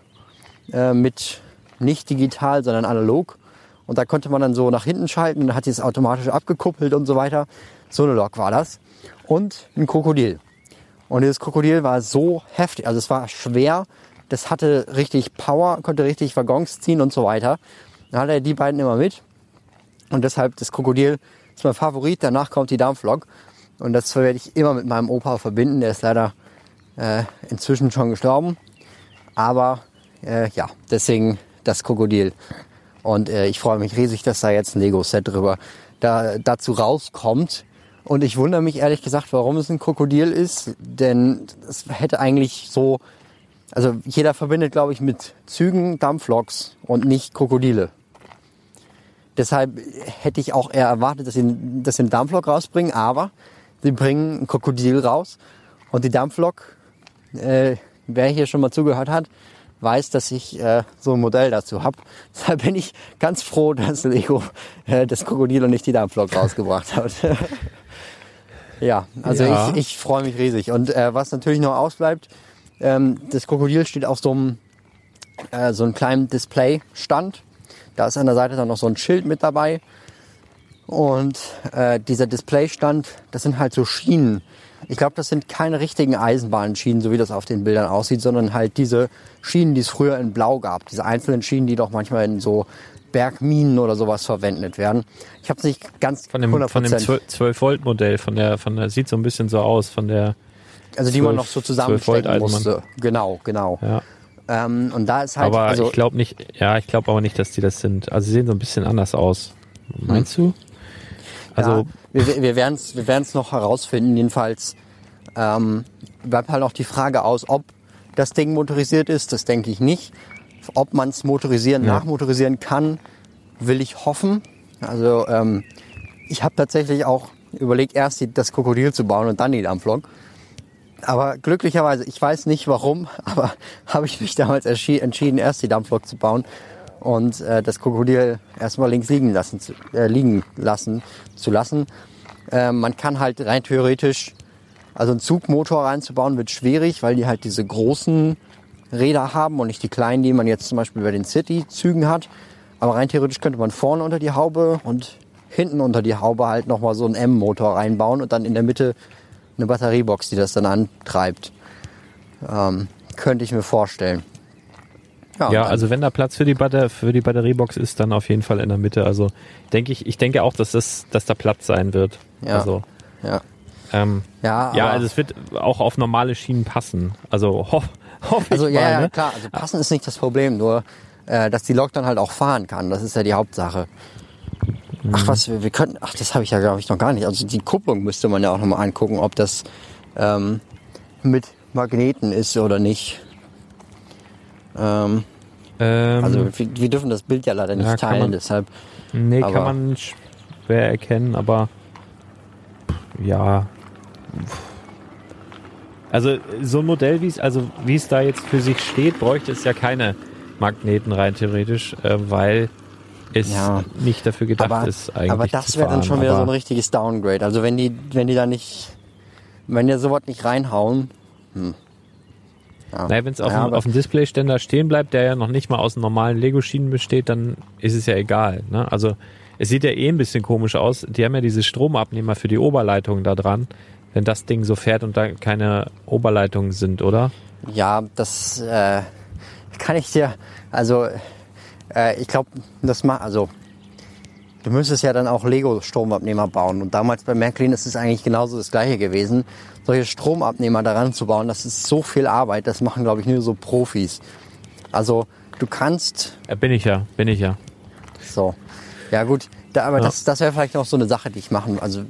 Speaker 2: äh, mit nicht digital, sondern analog. Und da konnte man dann so nach hinten schalten, dann hat sie es automatisch abgekuppelt und so weiter. So eine Lok war das. Und ein Krokodil. Und dieses Krokodil war so heftig, also es war schwer, das hatte richtig Power, konnte richtig Waggons ziehen und so weiter. Dann hatte er die beiden immer mit. Und deshalb das Krokodil ist mein Favorit. Danach kommt die Dampflok. Und das werde ich immer mit meinem Opa verbinden. Der ist leider äh, inzwischen schon gestorben. Aber äh, ja, deswegen das Krokodil. Und äh, ich freue mich riesig, dass da jetzt ein Lego-Set drüber da, dazu rauskommt. Und ich wundere mich ehrlich gesagt, warum es ein Krokodil ist. Denn es hätte eigentlich so, also jeder verbindet, glaube ich, mit Zügen Dampfloks und nicht Krokodile. Deshalb hätte ich auch eher erwartet, dass sie, dass sie einen Dampflok rausbringen, aber sie bringen ein Krokodil raus. Und die Dampflok, äh, wer hier schon mal zugehört hat, weiß, dass ich äh, so ein Modell dazu habe. [LAUGHS] Deshalb bin ich ganz froh, dass Lego äh, das Krokodil und nicht die Dampflok rausgebracht hat. [LAUGHS] ja, also
Speaker 1: Ja.
Speaker 2: ich, ich freue mich riesig. Und äh, was natürlich noch ausbleibt, ähm, das Krokodil steht auf so einem, äh, so einem kleinen Displaystand. Da ist an der Seite dann noch so ein Schild mit dabei. Und äh, dieser Displaystand, das sind halt so Schienen. Ich glaube, das sind keine richtigen Eisenbahnschienen, so wie das auf den Bildern aussieht, sondern halt diese Schienen, die es früher in Blau gab. Diese einzelnen Schienen, die doch manchmal in so Bergminen oder sowas verwendet werden. Ich habe es nicht ganz
Speaker 1: Von dem,
Speaker 2: 100%,
Speaker 1: von dem 12-Volt-Modell, von der, von der, sieht so ein bisschen so aus, von der,
Speaker 2: also die man
Speaker 1: 12
Speaker 2: noch so
Speaker 1: 12
Speaker 2: zusammenstecken musste. Genau, genau.
Speaker 1: ja.
Speaker 2: Ähm, und da ist halt,
Speaker 1: aber
Speaker 2: also,
Speaker 1: ich glaube nicht, ja, ich glaube aber nicht, dass die das sind. Also sie sehen so ein bisschen anders aus. Meinst du? Also,
Speaker 2: ja, wir, wir werden es wir werden's noch herausfinden. Jedenfalls ähm, bleibt halt noch die Frage aus, ob das Ding motorisiert ist. Das denke ich nicht. Ob man es motorisieren,
Speaker 1: Ja.
Speaker 2: nachmotorisieren kann, will ich hoffen. Also ähm, ich habe tatsächlich auch überlegt, erst die, das Krokodil zu bauen und dann die Dampflok. Aber glücklicherweise, ich weiß nicht warum, [LAUGHS] aber habe ich mich damals entschieden, erst die Dampflok zu bauen und äh, das Krokodil erstmal links liegen lassen zu, äh, liegen lassen zu lassen. Äh, man kann halt rein theoretisch, also einen Zugmotor reinzubauen wird schwierig, weil die halt diese großen Räder haben und nicht die kleinen, die man jetzt zum Beispiel bei den City-Zügen hat. Aber rein theoretisch könnte man vorne unter die Haube und hinten unter die Haube halt nochmal so einen M-Motor reinbauen und dann in der Mitte eine Batteriebox, die das dann antreibt. Ähm, könnte ich mir vorstellen.
Speaker 1: ja,
Speaker 2: dann-
Speaker 1: also wenn da Platz für die, Batter für die Batteriebox ist, dann auf jeden Fall in der Mitte. Also denke ich, ich denke auch, dass das, dass da Platz sein wird.
Speaker 2: Ja.
Speaker 1: Also,
Speaker 2: ja.
Speaker 1: ähm,
Speaker 2: Ja,
Speaker 1: ja, also es wird auch auf normale Schienen passen. Also hoff, [LAUGHS] hoffe ich
Speaker 2: Also ja,
Speaker 1: mal.
Speaker 2: ja,
Speaker 1: ne?
Speaker 2: klar, also passen ist nicht das Problem, nur äh, dass die Lok dann halt auch fahren kann, das ist ja die Hauptsache. Ach
Speaker 1: Mhm.
Speaker 2: was, wir, wir könnten, ach das habe ich ja glaube ich noch gar nicht. Also die Kupplung müsste man ja auch nochmal angucken, ob das ähm, mit Magneten ist oder nicht. Ähm,
Speaker 1: Ähm,
Speaker 2: also wir, wir dürfen das Bild ja leider nicht
Speaker 1: Ja,
Speaker 2: teilen,
Speaker 1: man-
Speaker 2: deshalb.
Speaker 1: nee,
Speaker 2: aber-
Speaker 1: kann man schwer erkennen, aber ja. Also so ein Modell, wie es also wie es da jetzt für sich steht, bräuchte es ja keine Magneten rein theoretisch, äh, weil es
Speaker 2: Ja.
Speaker 1: nicht dafür gedacht
Speaker 2: Aber,
Speaker 1: ist eigentlich.
Speaker 2: aber das wäre dann schon wieder so ein richtiges Downgrade. Also wenn die, wenn die da nicht, wenn die sowas nicht reinhauen. Hm. Ja.
Speaker 1: Naja, wenn es auf,
Speaker 2: Ja,
Speaker 1: dem- auf dem Displayständer stehen bleibt, der ja noch nicht mal aus normalen Lego-Schienen besteht, dann ist es ja egal. Ne? Also es sieht ja eh ein bisschen komisch aus. Die haben ja diese Stromabnehmer für die Oberleitung da dran, wenn das Ding so fährt und da keine Oberleitungen sind, oder?
Speaker 2: Ja, das äh, kann ich dir, also äh, ich glaube, das macht, also du müsstest ja dann auch Lego-Stromabnehmer bauen. Und damals bei Märklin ist es eigentlich genauso das gleiche gewesen. Solche Stromabnehmer daran zu bauen, das ist so viel Arbeit, das machen, glaube ich, nur so Profis. Also du kannst
Speaker 1: Äh, bin ich ja, bin ich ja.
Speaker 2: so. Ja gut, da, aber
Speaker 1: Ja.
Speaker 2: das, das wäre vielleicht noch so eine Sache, die ich machen, also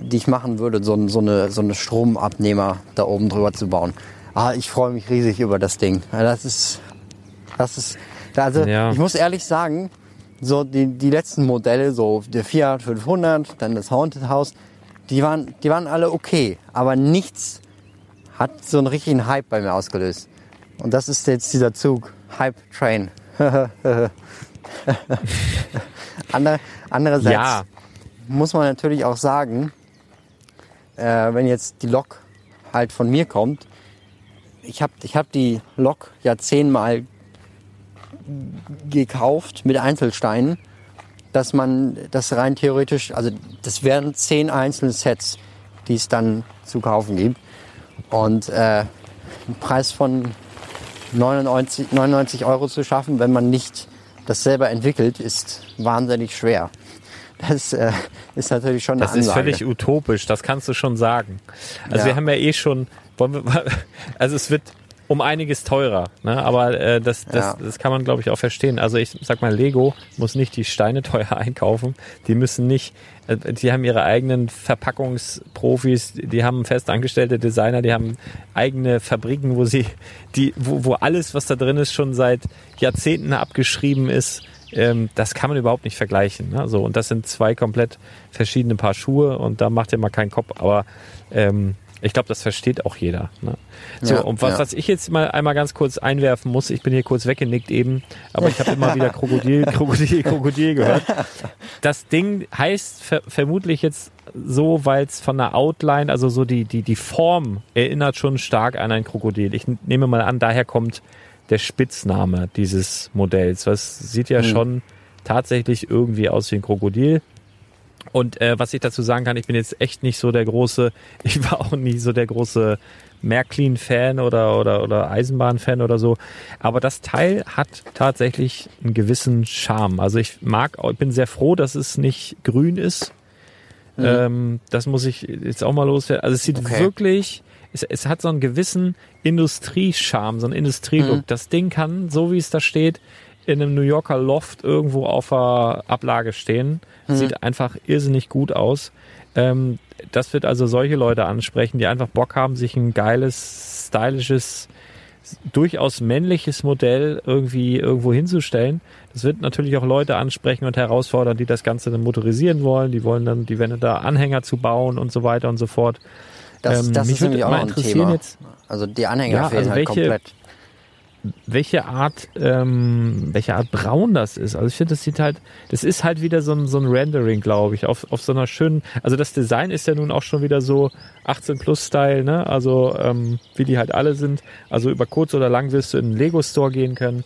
Speaker 2: die ich machen würde, so, so eine so eine Stromabnehmer da oben drüber zu bauen. Ah, ich freue mich riesig über das Ding. Das ist, das ist, also
Speaker 1: Ja.
Speaker 2: ich muss ehrlich sagen, so die, die letzten Modelle, so der Fiat 500, dann das Haunted House, die waren, die waren alle okay, aber nichts hat so einen richtigen Hype bei mir ausgelöst. Und das ist jetzt dieser Zug, Hype Train. [LAUGHS] Ander, andererseits
Speaker 1: Ja,
Speaker 2: muss man natürlich auch sagen, äh, wenn jetzt die Lok halt von mir kommt, ich habe ich hab die Lok ja zehnmal gekauft mit Einzelsteinen, dass man das rein theoretisch, also das wären zehn einzelne Sets, die es dann zu kaufen gibt. Und äh, einen Preis von 99, 99 Euro zu schaffen, wenn man nicht das selber entwickelt, ist wahnsinnig schwer. Das äh, ist natürlich schon eine
Speaker 1: das ist
Speaker 2: Ansage.
Speaker 1: völlig utopisch, das kannst du schon sagen. Also
Speaker 2: Ja.
Speaker 1: wir haben ja eh schon, wollen wir, [LAUGHS] also es wird um einiges teurer, ne? aber äh, das, das,
Speaker 2: Ja.
Speaker 1: das kann man glaube ich auch verstehen. Also ich sag mal, Lego muss nicht die Steine [LAUGHS] teuer einkaufen, die müssen nicht, äh, die haben ihre eigenen Verpackungsprofis, die haben festangestellte Designer, die haben eigene Fabriken, wo sie, die, wo, wo alles, was da drin ist, schon seit Jahrzehnten abgeschrieben ist. Ähm, das kann man überhaupt nicht vergleichen. Ne? So, und das sind zwei komplett verschiedene Paar Schuhe und da macht ihr mal keinen Kopf. Aber ähm, ich glaube, das versteht auch jeder. Ne? So,
Speaker 2: Ja,
Speaker 1: und was,
Speaker 2: ja.
Speaker 1: was ich jetzt mal einmal ganz kurz einwerfen muss, ich bin hier kurz weggenickt eben, aber ich habe immer wieder Krokodil, [LAUGHS] Krokodil, Krokodil gehört. Das Ding heißt ver vermutlich jetzt so, weil es von der Outline, also so die, die, die Form erinnert schon stark an ein Krokodil. Ich nehme mal an, daher kommt der Spitzname dieses Modells. Das sieht ja schon tatsächlich irgendwie aus wie ein Krokodil. Und äh, was ich dazu sagen kann, ich bin jetzt echt nicht so der große, [LAUGHS] ich war auch nie so der große Märklin-Fan oder, oder, oder Eisenbahn-Fan oder so. Aber das Teil hat tatsächlich einen gewissen Charme. Also ich mag, ich bin sehr froh, dass es nicht grün ist. Ähm, das muss ich jetzt auch mal loswerden. Also es sieht
Speaker 2: Okay.
Speaker 1: wirklich, es, es hat so einen gewissen Industriescharme, so einen Industrielook. Das Ding kann, so wie es da steht, in einem New Yorker Loft irgendwo auf der Ablage stehen. Sieht einfach irrsinnig gut aus. Ähm, das wird also solche Leute ansprechen, die einfach Bock haben, sich ein geiles, stylisches, durchaus männliches Modell irgendwie irgendwo hinzustellen. Das wird natürlich auch Leute ansprechen und herausfordern, die das Ganze dann motorisieren wollen. Die wollen dann, die werden da Anhänger zu bauen und so weiter und so fort.
Speaker 2: Das,
Speaker 1: Ähm,
Speaker 2: das
Speaker 1: mich
Speaker 2: ist nämlich auch noch ein Thema.
Speaker 1: jetzt-
Speaker 2: also die Anhänger
Speaker 1: Ja,
Speaker 2: fehlen
Speaker 1: also
Speaker 2: halt
Speaker 1: welche-
Speaker 2: komplett.
Speaker 1: welche Art, ähm, welche Art braun das ist. Also ich finde, das sieht halt, das ist halt wieder so ein, so ein Rendering, glaube ich, auf, auf so einer schönen, also das Design ist ja nun auch schon wieder so 18 plus Style, ne? Also ähm, wie die halt alle sind. Also über kurz oder lang wirst du in einen Lego Store gehen können.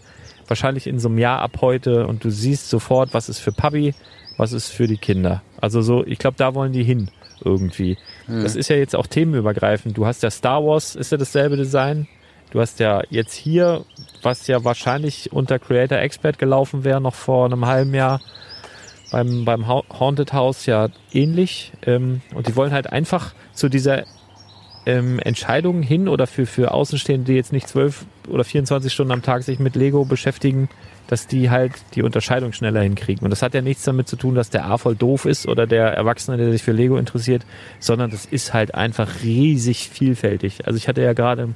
Speaker 1: Wahrscheinlich in so einem Jahr ab heute und du siehst sofort, was ist für Papi, was ist für die Kinder. Also so, ich glaube, da wollen die hin irgendwie. Das ist ja jetzt auch themenübergreifend. Du hast ja Star Wars, ist ja dasselbe Design. Du hast ja jetzt hier, was ja wahrscheinlich unter Creator Expert gelaufen wäre, noch vor einem halben Jahr beim, beim Ha- Haunted House ja ähnlich. Ähm, und die wollen halt einfach zu dieser ähm, Entscheidung hin oder für, für Außenstehende, die jetzt nicht zwölf oder 24 Stunden am Tag sich mit Lego beschäftigen, dass die halt die Unterscheidung schneller hinkriegen. Und das hat ja nichts damit zu tun, dass der A voll doof ist oder der Erwachsene, der sich für Lego interessiert, sondern das ist halt einfach riesig vielfältig. Also ich hatte ja gerade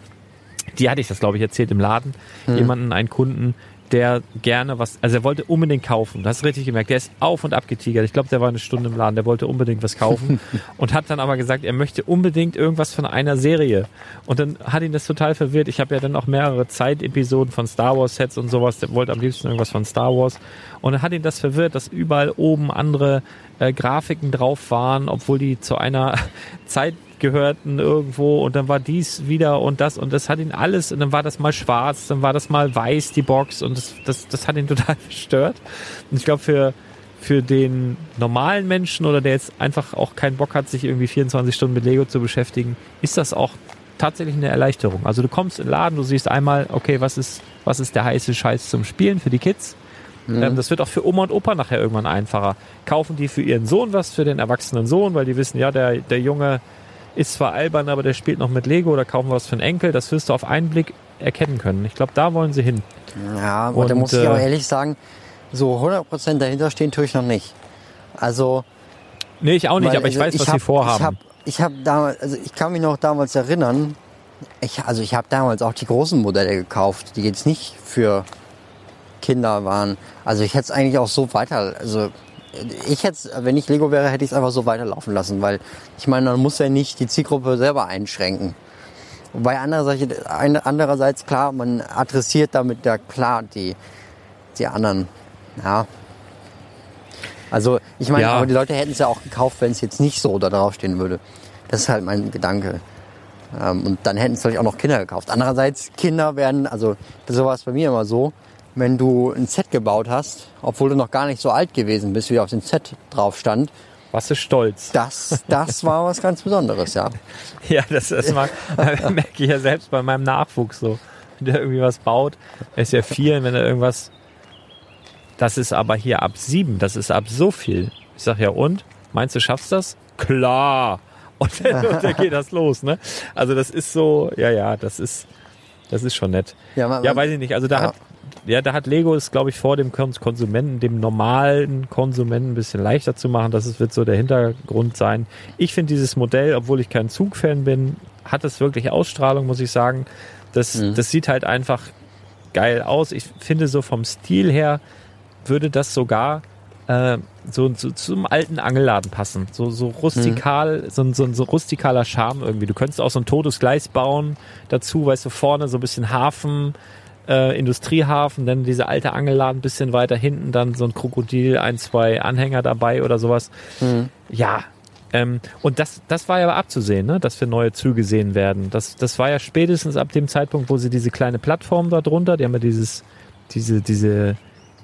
Speaker 1: die hatte ich das, glaube ich, erzählt im Laden, jemanden, einen Kunden, der gerne was, also er wollte unbedingt kaufen. Du hast richtig gemerkt, der ist auf und ab getigert. Ich glaube, der war eine Stunde im Laden, der wollte unbedingt was kaufen [LAUGHS] und hat dann aber gesagt, er möchte unbedingt irgendwas von einer Serie. Und dann hat ihn das total verwirrt. Ich habe ja dann auch mehrere Zeitepisoden von Star Wars Sets und sowas. Der wollte am liebsten irgendwas von Star Wars. Und dann hat ihn das verwirrt, dass überall oben andere äh, Grafiken drauf waren, obwohl die zu einer [LAUGHS] Zeit gehörten irgendwo und dann war dies wieder und das und das hat ihn alles und dann war das mal schwarz, dann war das mal weiß, die Box und das, das, das hat ihn [LAUGHS] total verstört. Und ich glaube, für, für den normalen Menschen oder der jetzt einfach auch keinen Bock hat, sich irgendwie 24 Stunden mit Lego zu beschäftigen, ist das auch tatsächlich eine Erleichterung. Also du kommst in den Laden, du siehst einmal, okay, was ist, was ist der heiße Scheiß zum Spielen für die Kids? Ähm, das wird auch für Oma und Opa nachher irgendwann einfacher. Kaufen die für ihren Sohn was, für den erwachsenen Sohn, weil die wissen, ja, der, der Junge ist zwar albern, aber der spielt noch mit Lego oder kaufen wir was für einen Enkel. Das wirst du auf einen Blick erkennen können. Ich glaube, da wollen sie hin.
Speaker 2: Ja, und, da
Speaker 1: Und,
Speaker 2: muss ich aber
Speaker 1: äh,
Speaker 2: ehrlich sagen, so 100% dahinter stehen tue ich noch nicht. Also,
Speaker 1: Nee, ich auch nicht,
Speaker 2: weil,
Speaker 1: aber ich
Speaker 2: also,
Speaker 1: weiß, was
Speaker 2: hab,
Speaker 1: sie vorhaben.
Speaker 2: Ich habe ich hab damals, also ich kann mich noch damals erinnern, ich, also ich habe damals auch die großen Modelle gekauft, die jetzt nicht für Kinder waren. Also ich hätte es eigentlich auch so weiter, also ich hätte wenn ich Lego wäre, hätte ich es einfach so weiterlaufen lassen, weil ich meine, man muss ja nicht die Zielgruppe selber einschränken. Wobei andererseits, andererseits klar, man adressiert damit ja klar die die anderen, ja. Also, ich meine,
Speaker 1: Ja.
Speaker 2: aber die Leute hätten es ja auch gekauft, wenn es jetzt nicht so da draufstehen würde. Das ist halt mein Gedanke. Ähm, und dann hätten es vielleicht auch noch Kinder gekauft. Andererseits, Kinder werden, also so war es bei mir immer so, wenn du ein Set gebaut hast, obwohl du noch gar nicht so alt gewesen bist, wie auf dem Set drauf stand,
Speaker 1: Was ist stolz?
Speaker 2: das, das war was ganz Besonderes, ja. [LAUGHS]
Speaker 1: Ja, das, das mag, [LAUGHS] merke ich ja selbst bei meinem Nachwuchs so. Wenn der irgendwie was baut, ist ja vier, wenn er irgendwas. Das ist aber hier ab sieben, das ist ab so viel. Ich sag ja, und? Meinst du, schaffst das? Klar! [LAUGHS] Und dann, und dann geht das los, ne? Also das ist so, ja, ja, das ist, das ist schon nett.
Speaker 2: Ja, man-
Speaker 1: ja weiß ich nicht. Also da
Speaker 2: ja.
Speaker 1: hat, ja, da hat Lego es, glaube ich, vor dem Kon- Konsumenten, dem normalen Konsumenten ein bisschen leichter zu machen. Das wird so der Hintergrund sein. Ich finde dieses Modell, obwohl ich kein Zugfan bin, hat es wirklich Ausstrahlung, muss ich sagen. Das,
Speaker 2: Mhm.
Speaker 1: das sieht halt einfach geil aus. Ich finde so vom Stil her würde das sogar äh, so, so zum alten Angelladen passen. So, so rustikal, so, ein- so ein so rustikaler Charme irgendwie. Du könntest auch so ein totes Gleis bauen dazu, weißt du, vorne so ein bisschen Hafen, äh, Industriehafen, dann diese alte Angelladen, bisschen weiter hinten, dann so ein Krokodil, ein, zwei Anhänger dabei oder sowas. Ja. Ähm, und das, das war ja abzusehen, ne? dass wir neue Züge sehen werden. Das, das war ja spätestens ab dem Zeitpunkt, wo sie diese kleine Plattform da drunter, die haben ja dieses, diese, diese,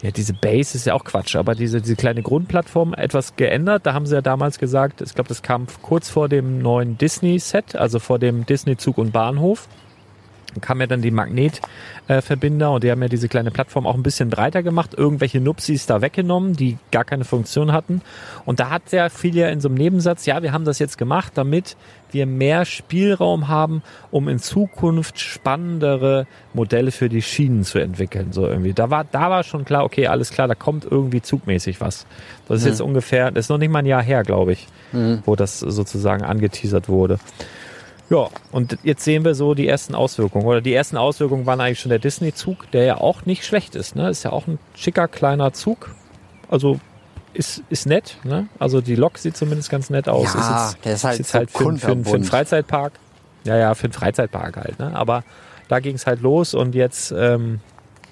Speaker 1: ja, diese Base ist ja auch Quatsch, aber diese, diese kleine Grundplattform etwas geändert. Da haben sie ja damals gesagt, ich glaube, das kam kurz vor dem neuen Disney-Set, also vor dem Disney-Zug und Bahnhof. Dann kam ja dann die Magnetverbinder und die haben ja diese kleine Plattform auch ein bisschen breiter gemacht, irgendwelche Nupsis da weggenommen, die gar keine Funktion hatten. Und da hat sehr viel ja in so einem Nebensatz, ja, wir haben das jetzt gemacht, damit wir mehr Spielraum haben, um in Zukunft spannendere Modelle für die Schienen zu entwickeln. So irgendwie. Da war, da war schon klar, okay, alles klar, da kommt irgendwie zugmäßig was. Das ist jetzt ungefähr, das ist noch nicht mal ein Jahr her, glaube ich, wo das sozusagen angeteasert wurde. Ja, und jetzt sehen wir so die ersten Auswirkungen. Oder die ersten Auswirkungen waren eigentlich schon der Disney-Zug, der ja auch nicht schlecht ist. Ne? Ist ja auch ein schicker kleiner Zug. Also ist, ist nett. Ne? Also die Lok sieht zumindest ganz nett aus.
Speaker 2: Ja,
Speaker 1: ist jetzt,
Speaker 2: der ist halt
Speaker 1: jetzt
Speaker 2: so
Speaker 1: halt für, für, für einen
Speaker 2: kunterbunt.
Speaker 1: Freizeitpark. Ja, ja, für einen Freizeitpark halt. Ne? Aber da ging es halt los und jetzt, ähm,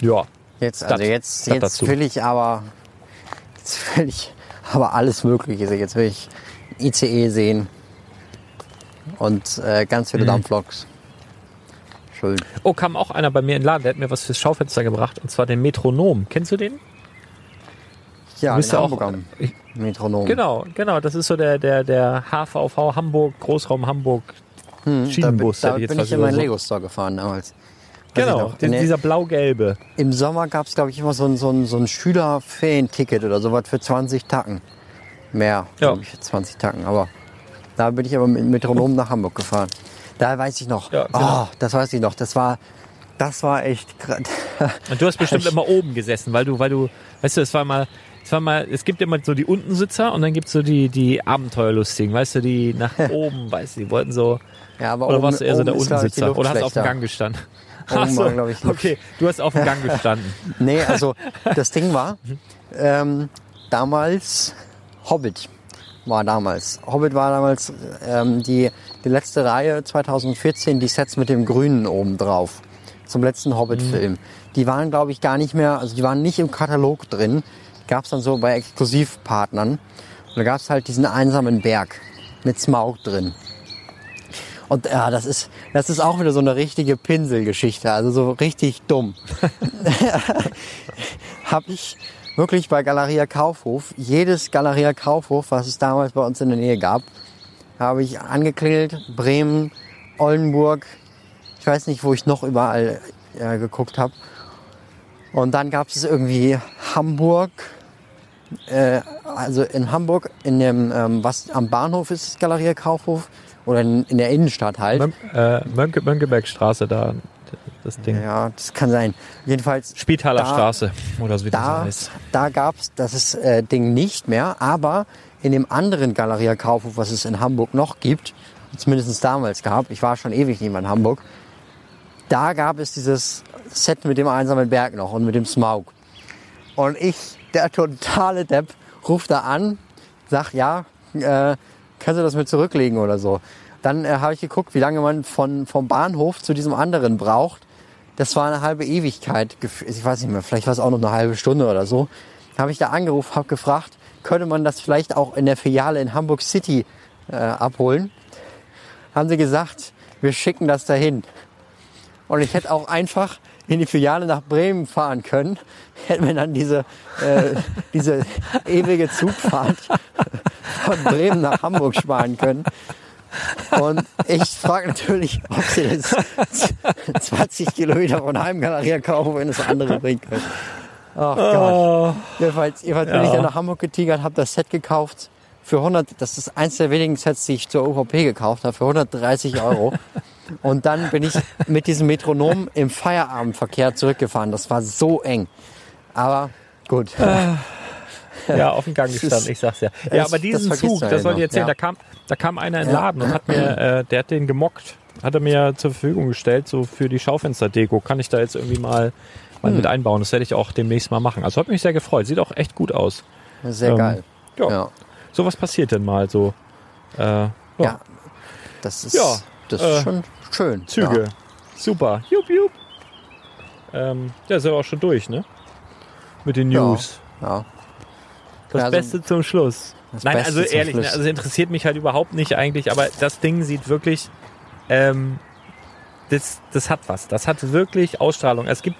Speaker 1: ja,
Speaker 2: Jetzt, also
Speaker 1: Das-
Speaker 2: jetzt,
Speaker 1: das
Speaker 2: jetzt
Speaker 1: dazu.
Speaker 2: will ich aber, jetzt will ich aber alles Mögliche. Jetzt will ich ICE sehen und äh, ganz
Speaker 1: Mhm.
Speaker 2: viele Dampfloks. Schön.
Speaker 1: Oh, kam auch einer bei mir in den Laden, der hat mir was fürs Schaufenster gebracht, und zwar den Metronom. Kennst du den?
Speaker 2: Ja,
Speaker 1: bist
Speaker 2: in
Speaker 1: ja auch-
Speaker 2: Hamburg am
Speaker 1: ich-
Speaker 2: Metronom.
Speaker 1: Genau, genau. Das ist so der, der, der HVV Hamburg, Großraum Hamburg
Speaker 2: Hm,
Speaker 1: Schienenbus,
Speaker 2: Da,
Speaker 1: hätte
Speaker 2: bin-
Speaker 1: ich
Speaker 2: da bin ich in meinen
Speaker 1: gesagt.
Speaker 2: Lego-Store gefahren damals. Weiß
Speaker 1: Genau,
Speaker 2: der-
Speaker 1: dieser blau-gelbe.
Speaker 2: Im Sommer gab es, glaube ich, immer so ein, so ein, so ein Schülerferienticket oder sowas für 20 Tacken. Mehr,
Speaker 1: Ja.
Speaker 2: glaube ich, für 20 Tacken. Aber da bin ich aber mit Metronom nach Hamburg gefahren. Da weiß ich noch.
Speaker 1: Ja, genau.
Speaker 2: oh, das weiß ich noch. Das war, das war echt. [LAUGHS]
Speaker 1: Und du hast bestimmt immer oben gesessen, weil du, weil du, weißt du, es war mal, es war mal, es gibt immer so die Untensitzer und dann gibt's so die, die Abenteuerlustigen, weißt du, die nach [LAUGHS] oben, weißt du, die wollten so,
Speaker 2: Ja, aber
Speaker 1: oder
Speaker 2: oben,
Speaker 1: warst du eher so der
Speaker 2: ich, die
Speaker 1: Untensitzer? Oder hast du auf dem. Gang gestanden?
Speaker 2: Oben
Speaker 1: so,
Speaker 2: war, ich, Luft-
Speaker 1: okay, du hast auf dem Gang gestanden. [LAUGHS]
Speaker 2: Nee, also das Ding war, ähm, damals Hobbit war damals. Hobbit war damals ähm, die, die letzte Reihe 2014, die Sets mit dem Grünen oben drauf. Zum letzten Hobbit-Film. Die waren, glaube ich, gar nicht mehr, also die waren nicht im Katalog drin. Gab es dann so bei Exklusivpartnern. Und da gab es halt diesen einsamen Berg mit Smaug drin. Und ja, das ist, das ist auch wieder so eine richtige Pinselgeschichte, also so richtig dumm. [LAUGHS] [LAUGHS] Habe ich wirklich bei Galeria Kaufhof, jedes Galeria Kaufhof, was es damals bei uns in der Nähe gab, habe ich angeklingelt, Bremen, Oldenburg, ich weiß nicht, wo ich noch überall äh, geguckt habe. Und dann gab es irgendwie Hamburg, äh, also in Hamburg, in dem, ähm, was am Bahnhof ist, Galeria Kaufhof, oder in, in der Innenstadt halt.
Speaker 1: Mön äh, Mönckebergstraße da, das Ding.
Speaker 2: Ja, das kann sein. Jedenfalls,
Speaker 1: Spitaler
Speaker 2: Da-
Speaker 1: Straße, oder so wie das
Speaker 2: da,
Speaker 1: heißt.
Speaker 2: da gab's das äh, Ding nicht mehr, aber in dem anderen Galeria Kaufhof, was es in Hamburg noch gibt, zumindest damals gab, ich war schon ewig nicht mehr in Hamburg, da gab es dieses Set mit dem einsamen Berg noch und mit dem Smaug. Und ich, der totale Depp, ruft da an, sag, ja, äh, kannst du das mir zurücklegen oder so. Dann äh, habe ich geguckt, wie lange man von, vom Bahnhof zu diesem anderen braucht. Das war eine halbe Ewigkeit. Ich weiß nicht mehr, vielleicht war es auch noch eine halbe Stunde oder so. Habe ich da angerufen, habe gefragt, könnte man das vielleicht auch in der Filiale in Hamburg City äh, abholen? Haben sie gesagt, wir schicken das dahin. Und ich hätte auch einfach in die Filiale nach Bremen fahren können, [LAUGHS] hätten wir dann diese, äh, diese ewige Zugfahrt [LAUGHS] von Bremen nach Hamburg sparen können. Und ich frage natürlich, ob sie das [LAUGHS] 20 Kilometer von Heimgaleria kaufen, wenn es andere bringen können. Ach Gott. Jedenfalls, jedenfalls bin ich dann nach Hamburg getigert, habe das Set gekauft für 100, das ist eins der wenigen Sets, die ich zur UVP gekauft habe, für 130 Euro. Und dann bin ich mit diesem Metronom im Feierabendverkehr zurückgefahren. Das war so eng. Aber gut.
Speaker 1: Ja, auf dem Gang gestanden, ich sag's ja. Ja, aber diesen Zug, das
Speaker 2: ja
Speaker 1: wollte ich erzählen,
Speaker 2: ja.
Speaker 1: da kam, da kam einer in den Laden und hat mir, äh, der hat den gemockt, hat er mir zur Verfügung gestellt, so für die Schaufensterdeko. Kann ich da jetzt irgendwie mal, mal
Speaker 2: Hm.
Speaker 1: mit einbauen? Das werde ich auch demnächst mal machen. Also hat mich sehr gefreut. Sieht auch echt gut aus.
Speaker 2: Sehr
Speaker 1: Ähm,
Speaker 2: geil.
Speaker 1: Ja.
Speaker 2: Ja.
Speaker 1: So was passiert denn mal so. Äh, ja.
Speaker 2: Ja. Das ist,
Speaker 1: Ja,
Speaker 2: das
Speaker 1: äh,
Speaker 2: ist schon schön.
Speaker 1: Züge. Super. Jupp, jupp. Ähm, ja, sind wir auch schon durch, ne? Mit den
Speaker 2: Ja.
Speaker 1: News.
Speaker 2: Ja.
Speaker 1: Das
Speaker 2: Ja, also-
Speaker 1: Beste zum Schluss.
Speaker 2: Das
Speaker 1: Nein,
Speaker 2: Beste
Speaker 1: also ehrlich, ne, also interessiert mich halt überhaupt nicht eigentlich, aber das Ding sieht wirklich, ähm, das, das hat was. Das hat wirklich Ausstrahlung. Es gibt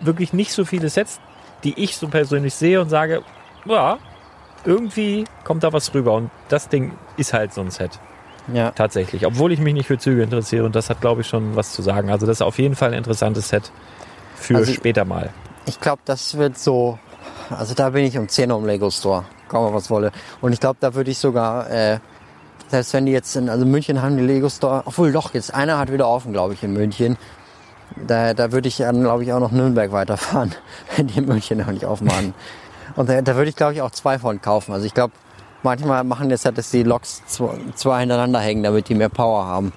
Speaker 1: wirklich nicht so viele Sets, die ich so persönlich sehe und sage, ja, irgendwie kommt da was rüber. Und das Ding ist halt so ein Set.
Speaker 2: Ja.
Speaker 1: Tatsächlich. Obwohl ich mich nicht für Züge interessiere und das hat, glaube ich, schon was zu sagen. Also das ist auf jeden Fall ein interessantes Set für
Speaker 2: Also-
Speaker 1: später mal.
Speaker 2: Ich glaube, das wird so. Also da bin ich um 10 Uhr im Lego Store. Kaum was wolle. Und ich glaube, da würde ich sogar, äh, selbst wenn die jetzt in, also München haben die Lego Store, obwohl doch, jetzt einer hat wieder offen, glaube ich, in München. Da, da würde ich dann, glaube ich, auch noch Nürnberg weiterfahren, [LAUGHS] wenn die in München noch nicht aufmachen. Und da, da würde ich, glaube ich, auch zwei von kaufen. Also ich glaube, manchmal machen jetzt halt, dass die Loks zwei hintereinander hängen, damit die mehr Power haben.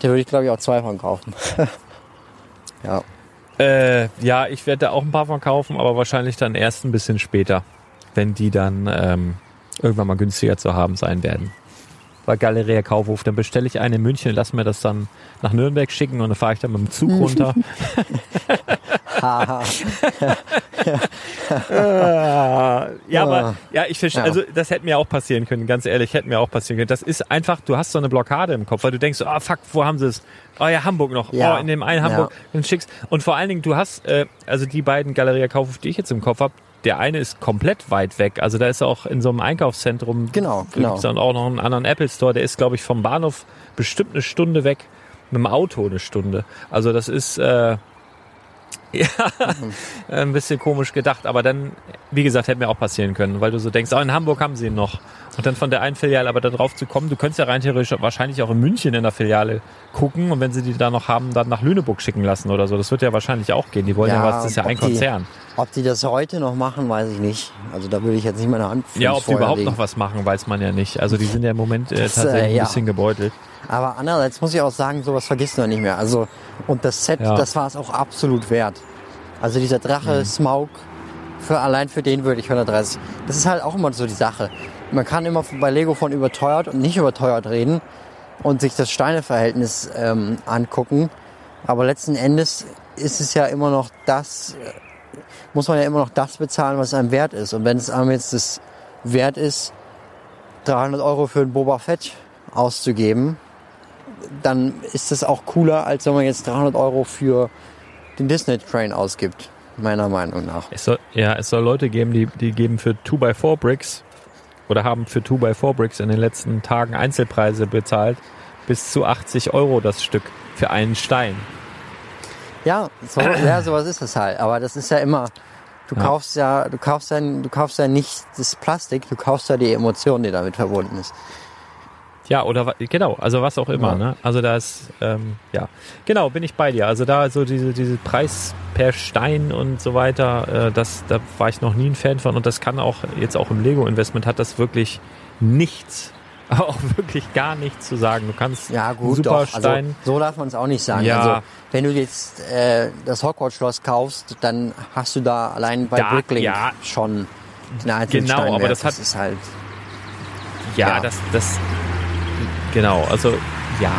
Speaker 2: Da würde ich, glaube ich, auch zwei von kaufen. [LAUGHS] ja.
Speaker 1: Äh, ja, ich werde da auch ein paar von kaufen, aber wahrscheinlich dann erst ein bisschen später, wenn die dann ähm, irgendwann mal günstiger zu haben sein werden. Bei Galeria Kaufhof, dann bestelle ich eine in München, lass mir das dann nach Nürnberg schicken und dann fahre ich dann mit dem Zug runter. [LAUGHS]
Speaker 2: Haha. [LAUGHS]
Speaker 1: Äh, ja, aber
Speaker 2: Ah.
Speaker 1: ja, ich verstehe,
Speaker 2: Ja.
Speaker 1: also das hätte mir auch passieren können, ganz ehrlich, hätte mir auch passieren können. Das ist einfach, du hast so eine Blockade im Kopf, weil du denkst, ah fuck, wo haben sie es? Oh ja, Hamburg noch.
Speaker 2: Ja.
Speaker 1: Oh, in dem einen Hamburg, dann schickst. Und vor allen Dingen, du hast, äh, also die beiden Galeria Kaufhof, die ich jetzt im Kopf habe, der eine ist komplett weit weg. Also da ist auch in so einem Einkaufszentrum.
Speaker 2: Genau, genau.
Speaker 1: Gibt's dann auch noch einen anderen Apple Store. Der ist, glaube ich, vom Bahnhof bestimmt eine Stunde weg. Mit dem Auto eine Stunde. Also das ist äh, [LAUGHS] ja ein bisschen komisch gedacht. Aber dann, wie gesagt, hätte mir auch passieren können, weil du so denkst, oh, in Hamburg haben sie ihn noch. Und dann von der einen Filiale aber da drauf zu kommen, du könntest ja rein theoretisch wahrscheinlich auch in München in der Filiale gucken und wenn sie die da noch haben, dann nach Lüneburg schicken lassen oder so. Das wird ja wahrscheinlich auch gehen. Die wollen ja,
Speaker 2: Ja,
Speaker 1: was, das ist ja ein
Speaker 2: die-
Speaker 1: Konzern.
Speaker 2: Ob die das heute noch machen, weiß ich nicht. Also da würde ich jetzt nicht meine Hand
Speaker 1: Ja, ob die überhaupt
Speaker 2: legen.
Speaker 1: noch was machen, weiß man ja nicht. Also die sind ja im Moment äh,
Speaker 2: Das, äh,
Speaker 1: tatsächlich
Speaker 2: ja.
Speaker 1: ein bisschen gebeutelt.
Speaker 2: Aber andererseits muss ich auch sagen, sowas vergisst man nicht mehr. Also und das Set,
Speaker 1: Ja.
Speaker 2: das war es auch absolut wert. Also dieser Drache
Speaker 1: Mhm.
Speaker 2: Smaug, für allein für den würde ich 130. Das ist halt auch immer so die Sache. Man kann immer bei Lego von überteuert und nicht überteuert reden und sich das Steineverhältnis ähm, angucken. Aber letzten Endes ist es ja immer noch das, äh, muss man ja immer noch das bezahlen, was einem wert ist. Und wenn es einem jetzt das wert ist, 300 Euro für ein Boba Fett auszugeben, dann ist das auch cooler, als wenn man jetzt 300 Euro für den Disney Train ausgibt, meiner Meinung nach.
Speaker 1: Es soll, ja, es soll Leute geben, die, die geben für 2x4 Bricks oder haben für 2x4 Bricks in den letzten Tagen Einzelpreise bezahlt, bis zu 80 Euro das Stück für einen Stein.
Speaker 2: Ja, so, ja, sowas ist es halt. Aber das ist ja immer, du
Speaker 1: Ja.
Speaker 2: kaufst ja, du kaufst ja, du kaufst ja nicht das Plastik, du kaufst ja die Emotion, die damit verbunden ist.
Speaker 1: Ja, oder genau, also was auch immer,
Speaker 2: Ja.
Speaker 1: ne? Also da ist, ähm, ja, genau, bin ich bei dir. Also da so diese, diese Preis per Stein und so weiter, äh, das, da war ich noch nie ein Fan von und das kann auch, jetzt auch im Lego-Investment hat das wirklich nichts, aber [LAUGHS] auch wirklich gar nichts zu sagen. Du kannst
Speaker 2: Ja, gut,
Speaker 1: super
Speaker 2: doch. Also,
Speaker 1: Stein,
Speaker 2: so darf man es auch nicht sagen.
Speaker 1: Ja.
Speaker 2: Also, wenn du jetzt äh, das Hogwarts-Schloss kaufst, dann hast du da allein bei
Speaker 1: Da-
Speaker 2: Bricklink
Speaker 1: ja.
Speaker 2: schon den
Speaker 1: Genau, aber
Speaker 2: Steinwert.
Speaker 1: das hat-
Speaker 2: ist halt,
Speaker 1: ja,
Speaker 2: ja.
Speaker 1: das, das, genau, also, ja.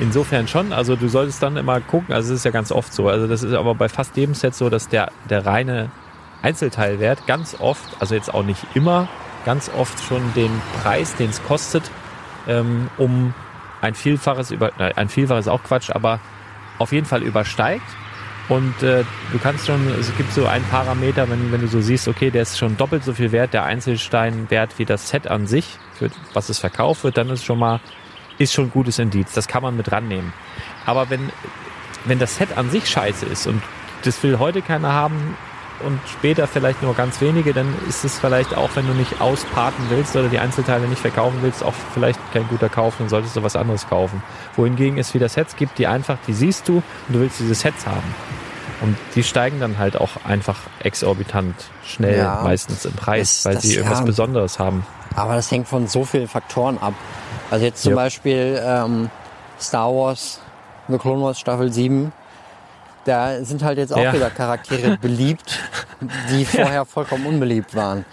Speaker 1: insofern schon. Also du solltest dann immer gucken, also es ist ja ganz oft so. Also das ist aber bei fast jedem Set so, dass der, der reine Einzelteilwert ganz oft, also jetzt auch nicht immer, ganz oft schon den Preis, den es kostet, ähm, um ein Vielfaches über, nein, ein Vielfaches auch Quatsch, aber auf jeden Fall übersteigt. Und äh, du kannst schon, es gibt so einen Parameter, wenn, wenn du so siehst, okay, der ist schon doppelt so viel wert, der Einzelstein wert wie das Set an sich, für was es verkauft wird, dann ist schon mal, ist schon ein gutes Indiz. Das kann man mit rannehmen. Aber wenn, wenn das Set an sich scheiße ist und das will heute keiner haben und später vielleicht nur ganz wenige, dann ist es vielleicht auch, wenn du nicht ausparten willst oder die Einzelteile nicht verkaufen willst, auch vielleicht kein guter Kauf, dann solltest du was anderes kaufen. Wohingegen es wieder Sets gibt, die einfach, die siehst du und du willst diese Sets haben. Und die steigen dann halt auch einfach exorbitant schnell
Speaker 2: Ja.
Speaker 1: meistens im Preis,
Speaker 2: Das-
Speaker 1: weil
Speaker 2: das-
Speaker 1: sie irgendwas
Speaker 2: ja.
Speaker 1: Besonderes haben.
Speaker 2: Aber das hängt von so vielen Faktoren ab. Also jetzt zum
Speaker 1: Ja.
Speaker 2: Beispiel ähm, Star Wars, The Clone Wars Staffel 7. Da sind halt jetzt auch
Speaker 1: Ja.
Speaker 2: wieder Charaktere [LAUGHS] beliebt, die vorher vollkommen unbeliebt waren.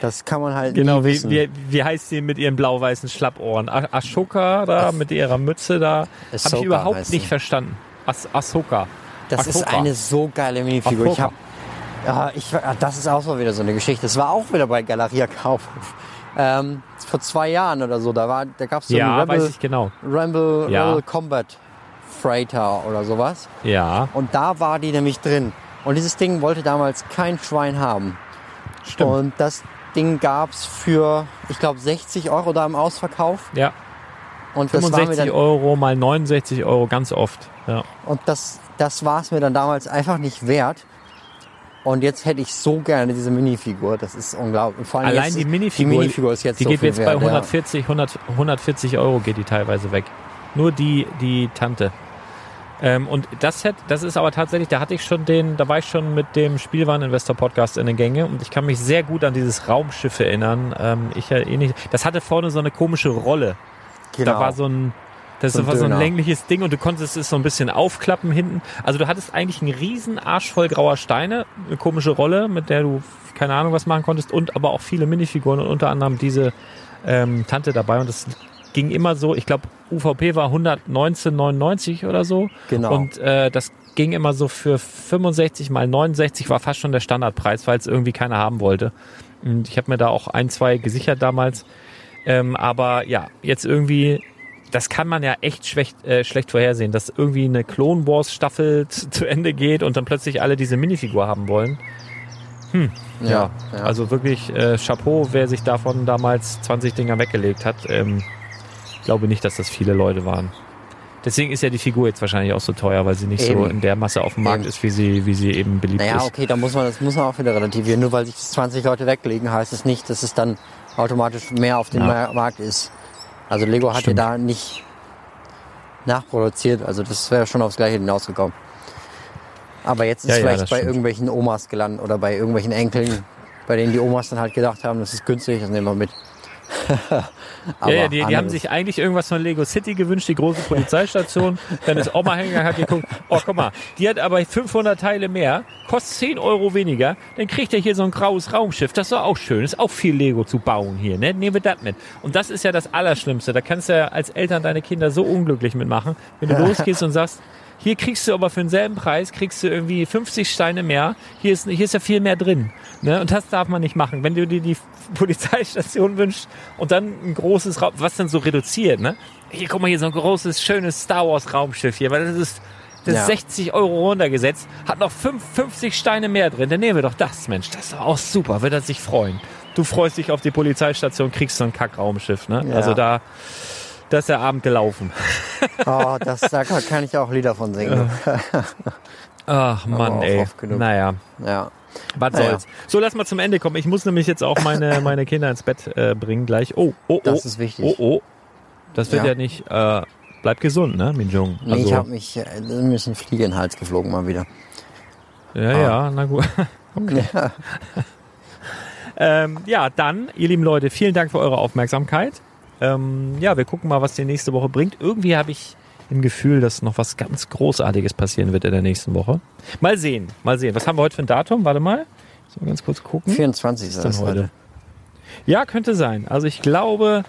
Speaker 2: Das kann man halt
Speaker 1: Genau, wie, wie, wie heißt sie mit ihren blau-weißen Schlappohren? Ashoka da mit ihrer Mütze da? Habe ich überhaupt nicht verstanden. As Ahsoka.
Speaker 2: Das ist
Speaker 1: Ahsoka.
Speaker 2: eine so geile Minifigur. Ich
Speaker 1: Ahsoka.
Speaker 2: hab, ja, ich, ja, das ist auch so wieder so eine Geschichte. Das war auch wieder bei Galeria Kaufhof. Ähm, vor zwei Jahren oder so, da, war, da gab es so
Speaker 1: Ja,
Speaker 2: einen
Speaker 1: weiß
Speaker 2: Rebel,
Speaker 1: ich genau.
Speaker 2: Rebel,
Speaker 1: Ja.
Speaker 2: Rebel Combat Freighter oder sowas.
Speaker 1: Ja,
Speaker 2: Und da war die nämlich drin. Und dieses Ding wollte damals kein Schwein haben.
Speaker 1: stimmt.
Speaker 2: Und das Ding gab's für, ich glaube, 60 Euro da im Ausverkauf.
Speaker 1: ja,
Speaker 2: Und das war mir
Speaker 1: 65
Speaker 2: dann,
Speaker 1: Euro mal 69 Euro ganz oft. Ja.
Speaker 2: und das, das war es mir dann damals einfach nicht wert. Und jetzt hätte ich so gerne diese Minifigur. Das ist unglaublich. Vor allem
Speaker 1: Allein
Speaker 2: jetzt
Speaker 1: die
Speaker 2: ist-
Speaker 1: Minifigur,
Speaker 2: die Minifigur ist jetzt
Speaker 1: die
Speaker 2: so
Speaker 1: geht jetzt
Speaker 2: wert,
Speaker 1: bei
Speaker 2: ja.
Speaker 1: 140, 100, 140 Euro geht die teilweise weg. Nur die, die Tante. Ähm, und das Set, das ist aber tatsächlich, da hatte ich schon den, da war ich schon mit dem Spielwareninvestor Podcast in den Gänge und ich kann mich sehr gut an dieses Raumschiff erinnern. Ähm, ich ja eh nicht, das hatte vorne so eine komische Rolle.
Speaker 2: Genau.
Speaker 1: Da war so ein, das
Speaker 2: So ein
Speaker 1: war so ein längliches Ding und du konntest es so ein bisschen aufklappen hinten. Also du hattest eigentlich einen riesen Arsch voll grauer Steine, eine komische Rolle, mit der du keine Ahnung was machen konntest und aber auch viele Minifiguren und unter anderem diese ähm, Tante dabei und das ging immer so, ich glaube UVP war 119,99 oder so
Speaker 2: Genau.
Speaker 1: und äh, das ging immer so für 65 mal 69 war fast schon der Standardpreis, weil es irgendwie keiner haben wollte. Und ich habe mir da auch ein, zwei gesichert damals. Ähm, aber ja, jetzt irgendwie, das kann man ja echt schlecht, äh, schlecht vorhersehen, dass irgendwie eine Clone Wars Staffel [LAUGHS] zu Ende geht und dann plötzlich alle diese Minifigur haben wollen.
Speaker 2: ja, ja.
Speaker 1: Also wirklich äh, Chapeau, wer sich davon damals 20 Dinger weggelegt hat. Ähm, ich glaube nicht, dass das viele Leute waren. Deswegen ist ja die Figur jetzt wahrscheinlich auch so teuer, weil sie nicht so
Speaker 2: Eben.
Speaker 1: in der Masse auf dem Markt
Speaker 2: Eben.
Speaker 1: ist, wie sie, wie sie eben beliebt
Speaker 2: Naja,
Speaker 1: ist.
Speaker 2: okay, da muss man, das muss man auch wieder relativieren. Nur weil sich das 20 Leute weglegen, heißt es nicht, dass es dann automatisch mehr auf dem
Speaker 1: Ja.
Speaker 2: Mar- Markt ist. Also Lego hat ja da nicht nachproduziert, also das wäre schon aufs Gleiche hinausgekommen. Aber jetzt ist
Speaker 1: Ja, ja,
Speaker 2: vielleicht
Speaker 1: das
Speaker 2: bei
Speaker 1: stimmt.
Speaker 2: irgendwelchen Omas gelandet oder bei irgendwelchen Enkeln, bei denen die Omas dann halt gedacht haben, das ist günstig, das nehmen wir mit. [LAUGHS]
Speaker 1: Ja, ja, die, die haben sich eigentlich irgendwas von Lego City gewünscht, die große Polizeistation. Dann ist Oma hingegangen, hat geguckt, oh, guck mal, die hat aber 500 Teile mehr, kostet 10 Euro weniger, dann kriegt er hier so ein graues Raumschiff. Das ist doch auch schön, ist auch viel Lego zu bauen hier, ne? Nehmen wir das mit. Und das ist ja das Allerschlimmste. Da kannst du ja als Eltern deine Kinder so unglücklich mitmachen, wenn du [LAUGHS] losgehst und sagst, hier kriegst du aber für denselben Preis, kriegst du irgendwie 50 Steine mehr. Hier ist, hier ist ja viel mehr drin. Ne? Und das darf man nicht machen. Wenn du dir die [LAUGHS] Polizeistation wünschst und dann ein großes Raum, was dann so reduziert, ne? Hier, guck mal, hier so ein großes, schönes Star Wars Raumschiff hier, weil das ist, das ist
Speaker 2: Ja.
Speaker 1: 60 Euro runtergesetzt, hat noch fünf- 50 Steine mehr drin. Dann nehmen wir doch das, Mensch. Das ist doch auch super, wird er sich freuen. Du freust dich auf die Polizeistation, kriegst so ein Kackraumschiff, ne?
Speaker 2: Ja.
Speaker 1: Also da, da ist der Abend gelaufen. [LAUGHS]
Speaker 2: Oh, das, da kann ich auch Lieder von singen. [LAUGHS]
Speaker 1: Ach Mann, ey. Naja.
Speaker 2: Ja.
Speaker 1: Was
Speaker 2: Naja.
Speaker 1: soll's. So, lass mal zum Ende kommen. Ich muss nämlich jetzt auch meine, [LAUGHS] meine Kinder ins Bett äh, bringen gleich. Oh, oh, oh.
Speaker 2: Das ist wichtig.
Speaker 1: Oh, oh. Das wird ja,
Speaker 2: Ja.
Speaker 1: nicht. Äh, bleib gesund, ne, Minjung?
Speaker 2: Nee, ich habe mich, äh, mir ist ein Fliege in den Hals geflogen mal wieder.
Speaker 1: ja, ja, na gut. Okay. ähm, ja, dann, ihr lieben Leute, vielen Dank für eure Aufmerksamkeit. Ähm, ja, wir gucken mal, was die nächste Woche bringt. Irgendwie habe ich im Gefühl, dass noch was ganz Großartiges passieren wird in der nächsten Woche. Mal sehen, mal sehen. Was haben wir heute für ein Datum? Warte mal. Wir ganz kurz gucken?
Speaker 2: 24 ist
Speaker 1: denn
Speaker 2: das
Speaker 1: heute?
Speaker 2: heute.
Speaker 1: Ja, könnte sein. Also ich glaube,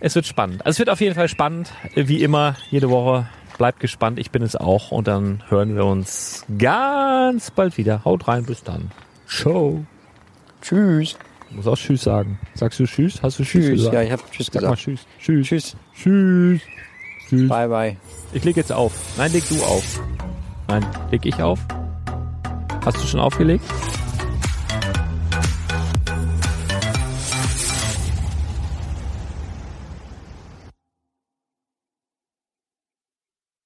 Speaker 1: Es wird spannend. Also es wird auf jeden Fall spannend, wie immer, jede Woche. Bleibt gespannt, ich bin es auch. Und dann hören wir uns ganz bald wieder. Haut rein, bis dann. Ciao.
Speaker 2: Tschüss.
Speaker 1: Muss auch Tschüss sagen. Sagst du Tschüss? Hast du Tschüss,
Speaker 2: Tschüss.
Speaker 1: gesagt?
Speaker 2: Ja, ich habe Tschüss
Speaker 1: Sag mal
Speaker 2: gesagt.
Speaker 1: Tschüss. Tschüss.
Speaker 2: Tschüss.
Speaker 1: Tschüss. Tschüss.
Speaker 2: Bye, bye.
Speaker 1: Ich leg jetzt auf. Nein, leg du auf. Nein, leg ich auf. Hast du schon aufgelegt?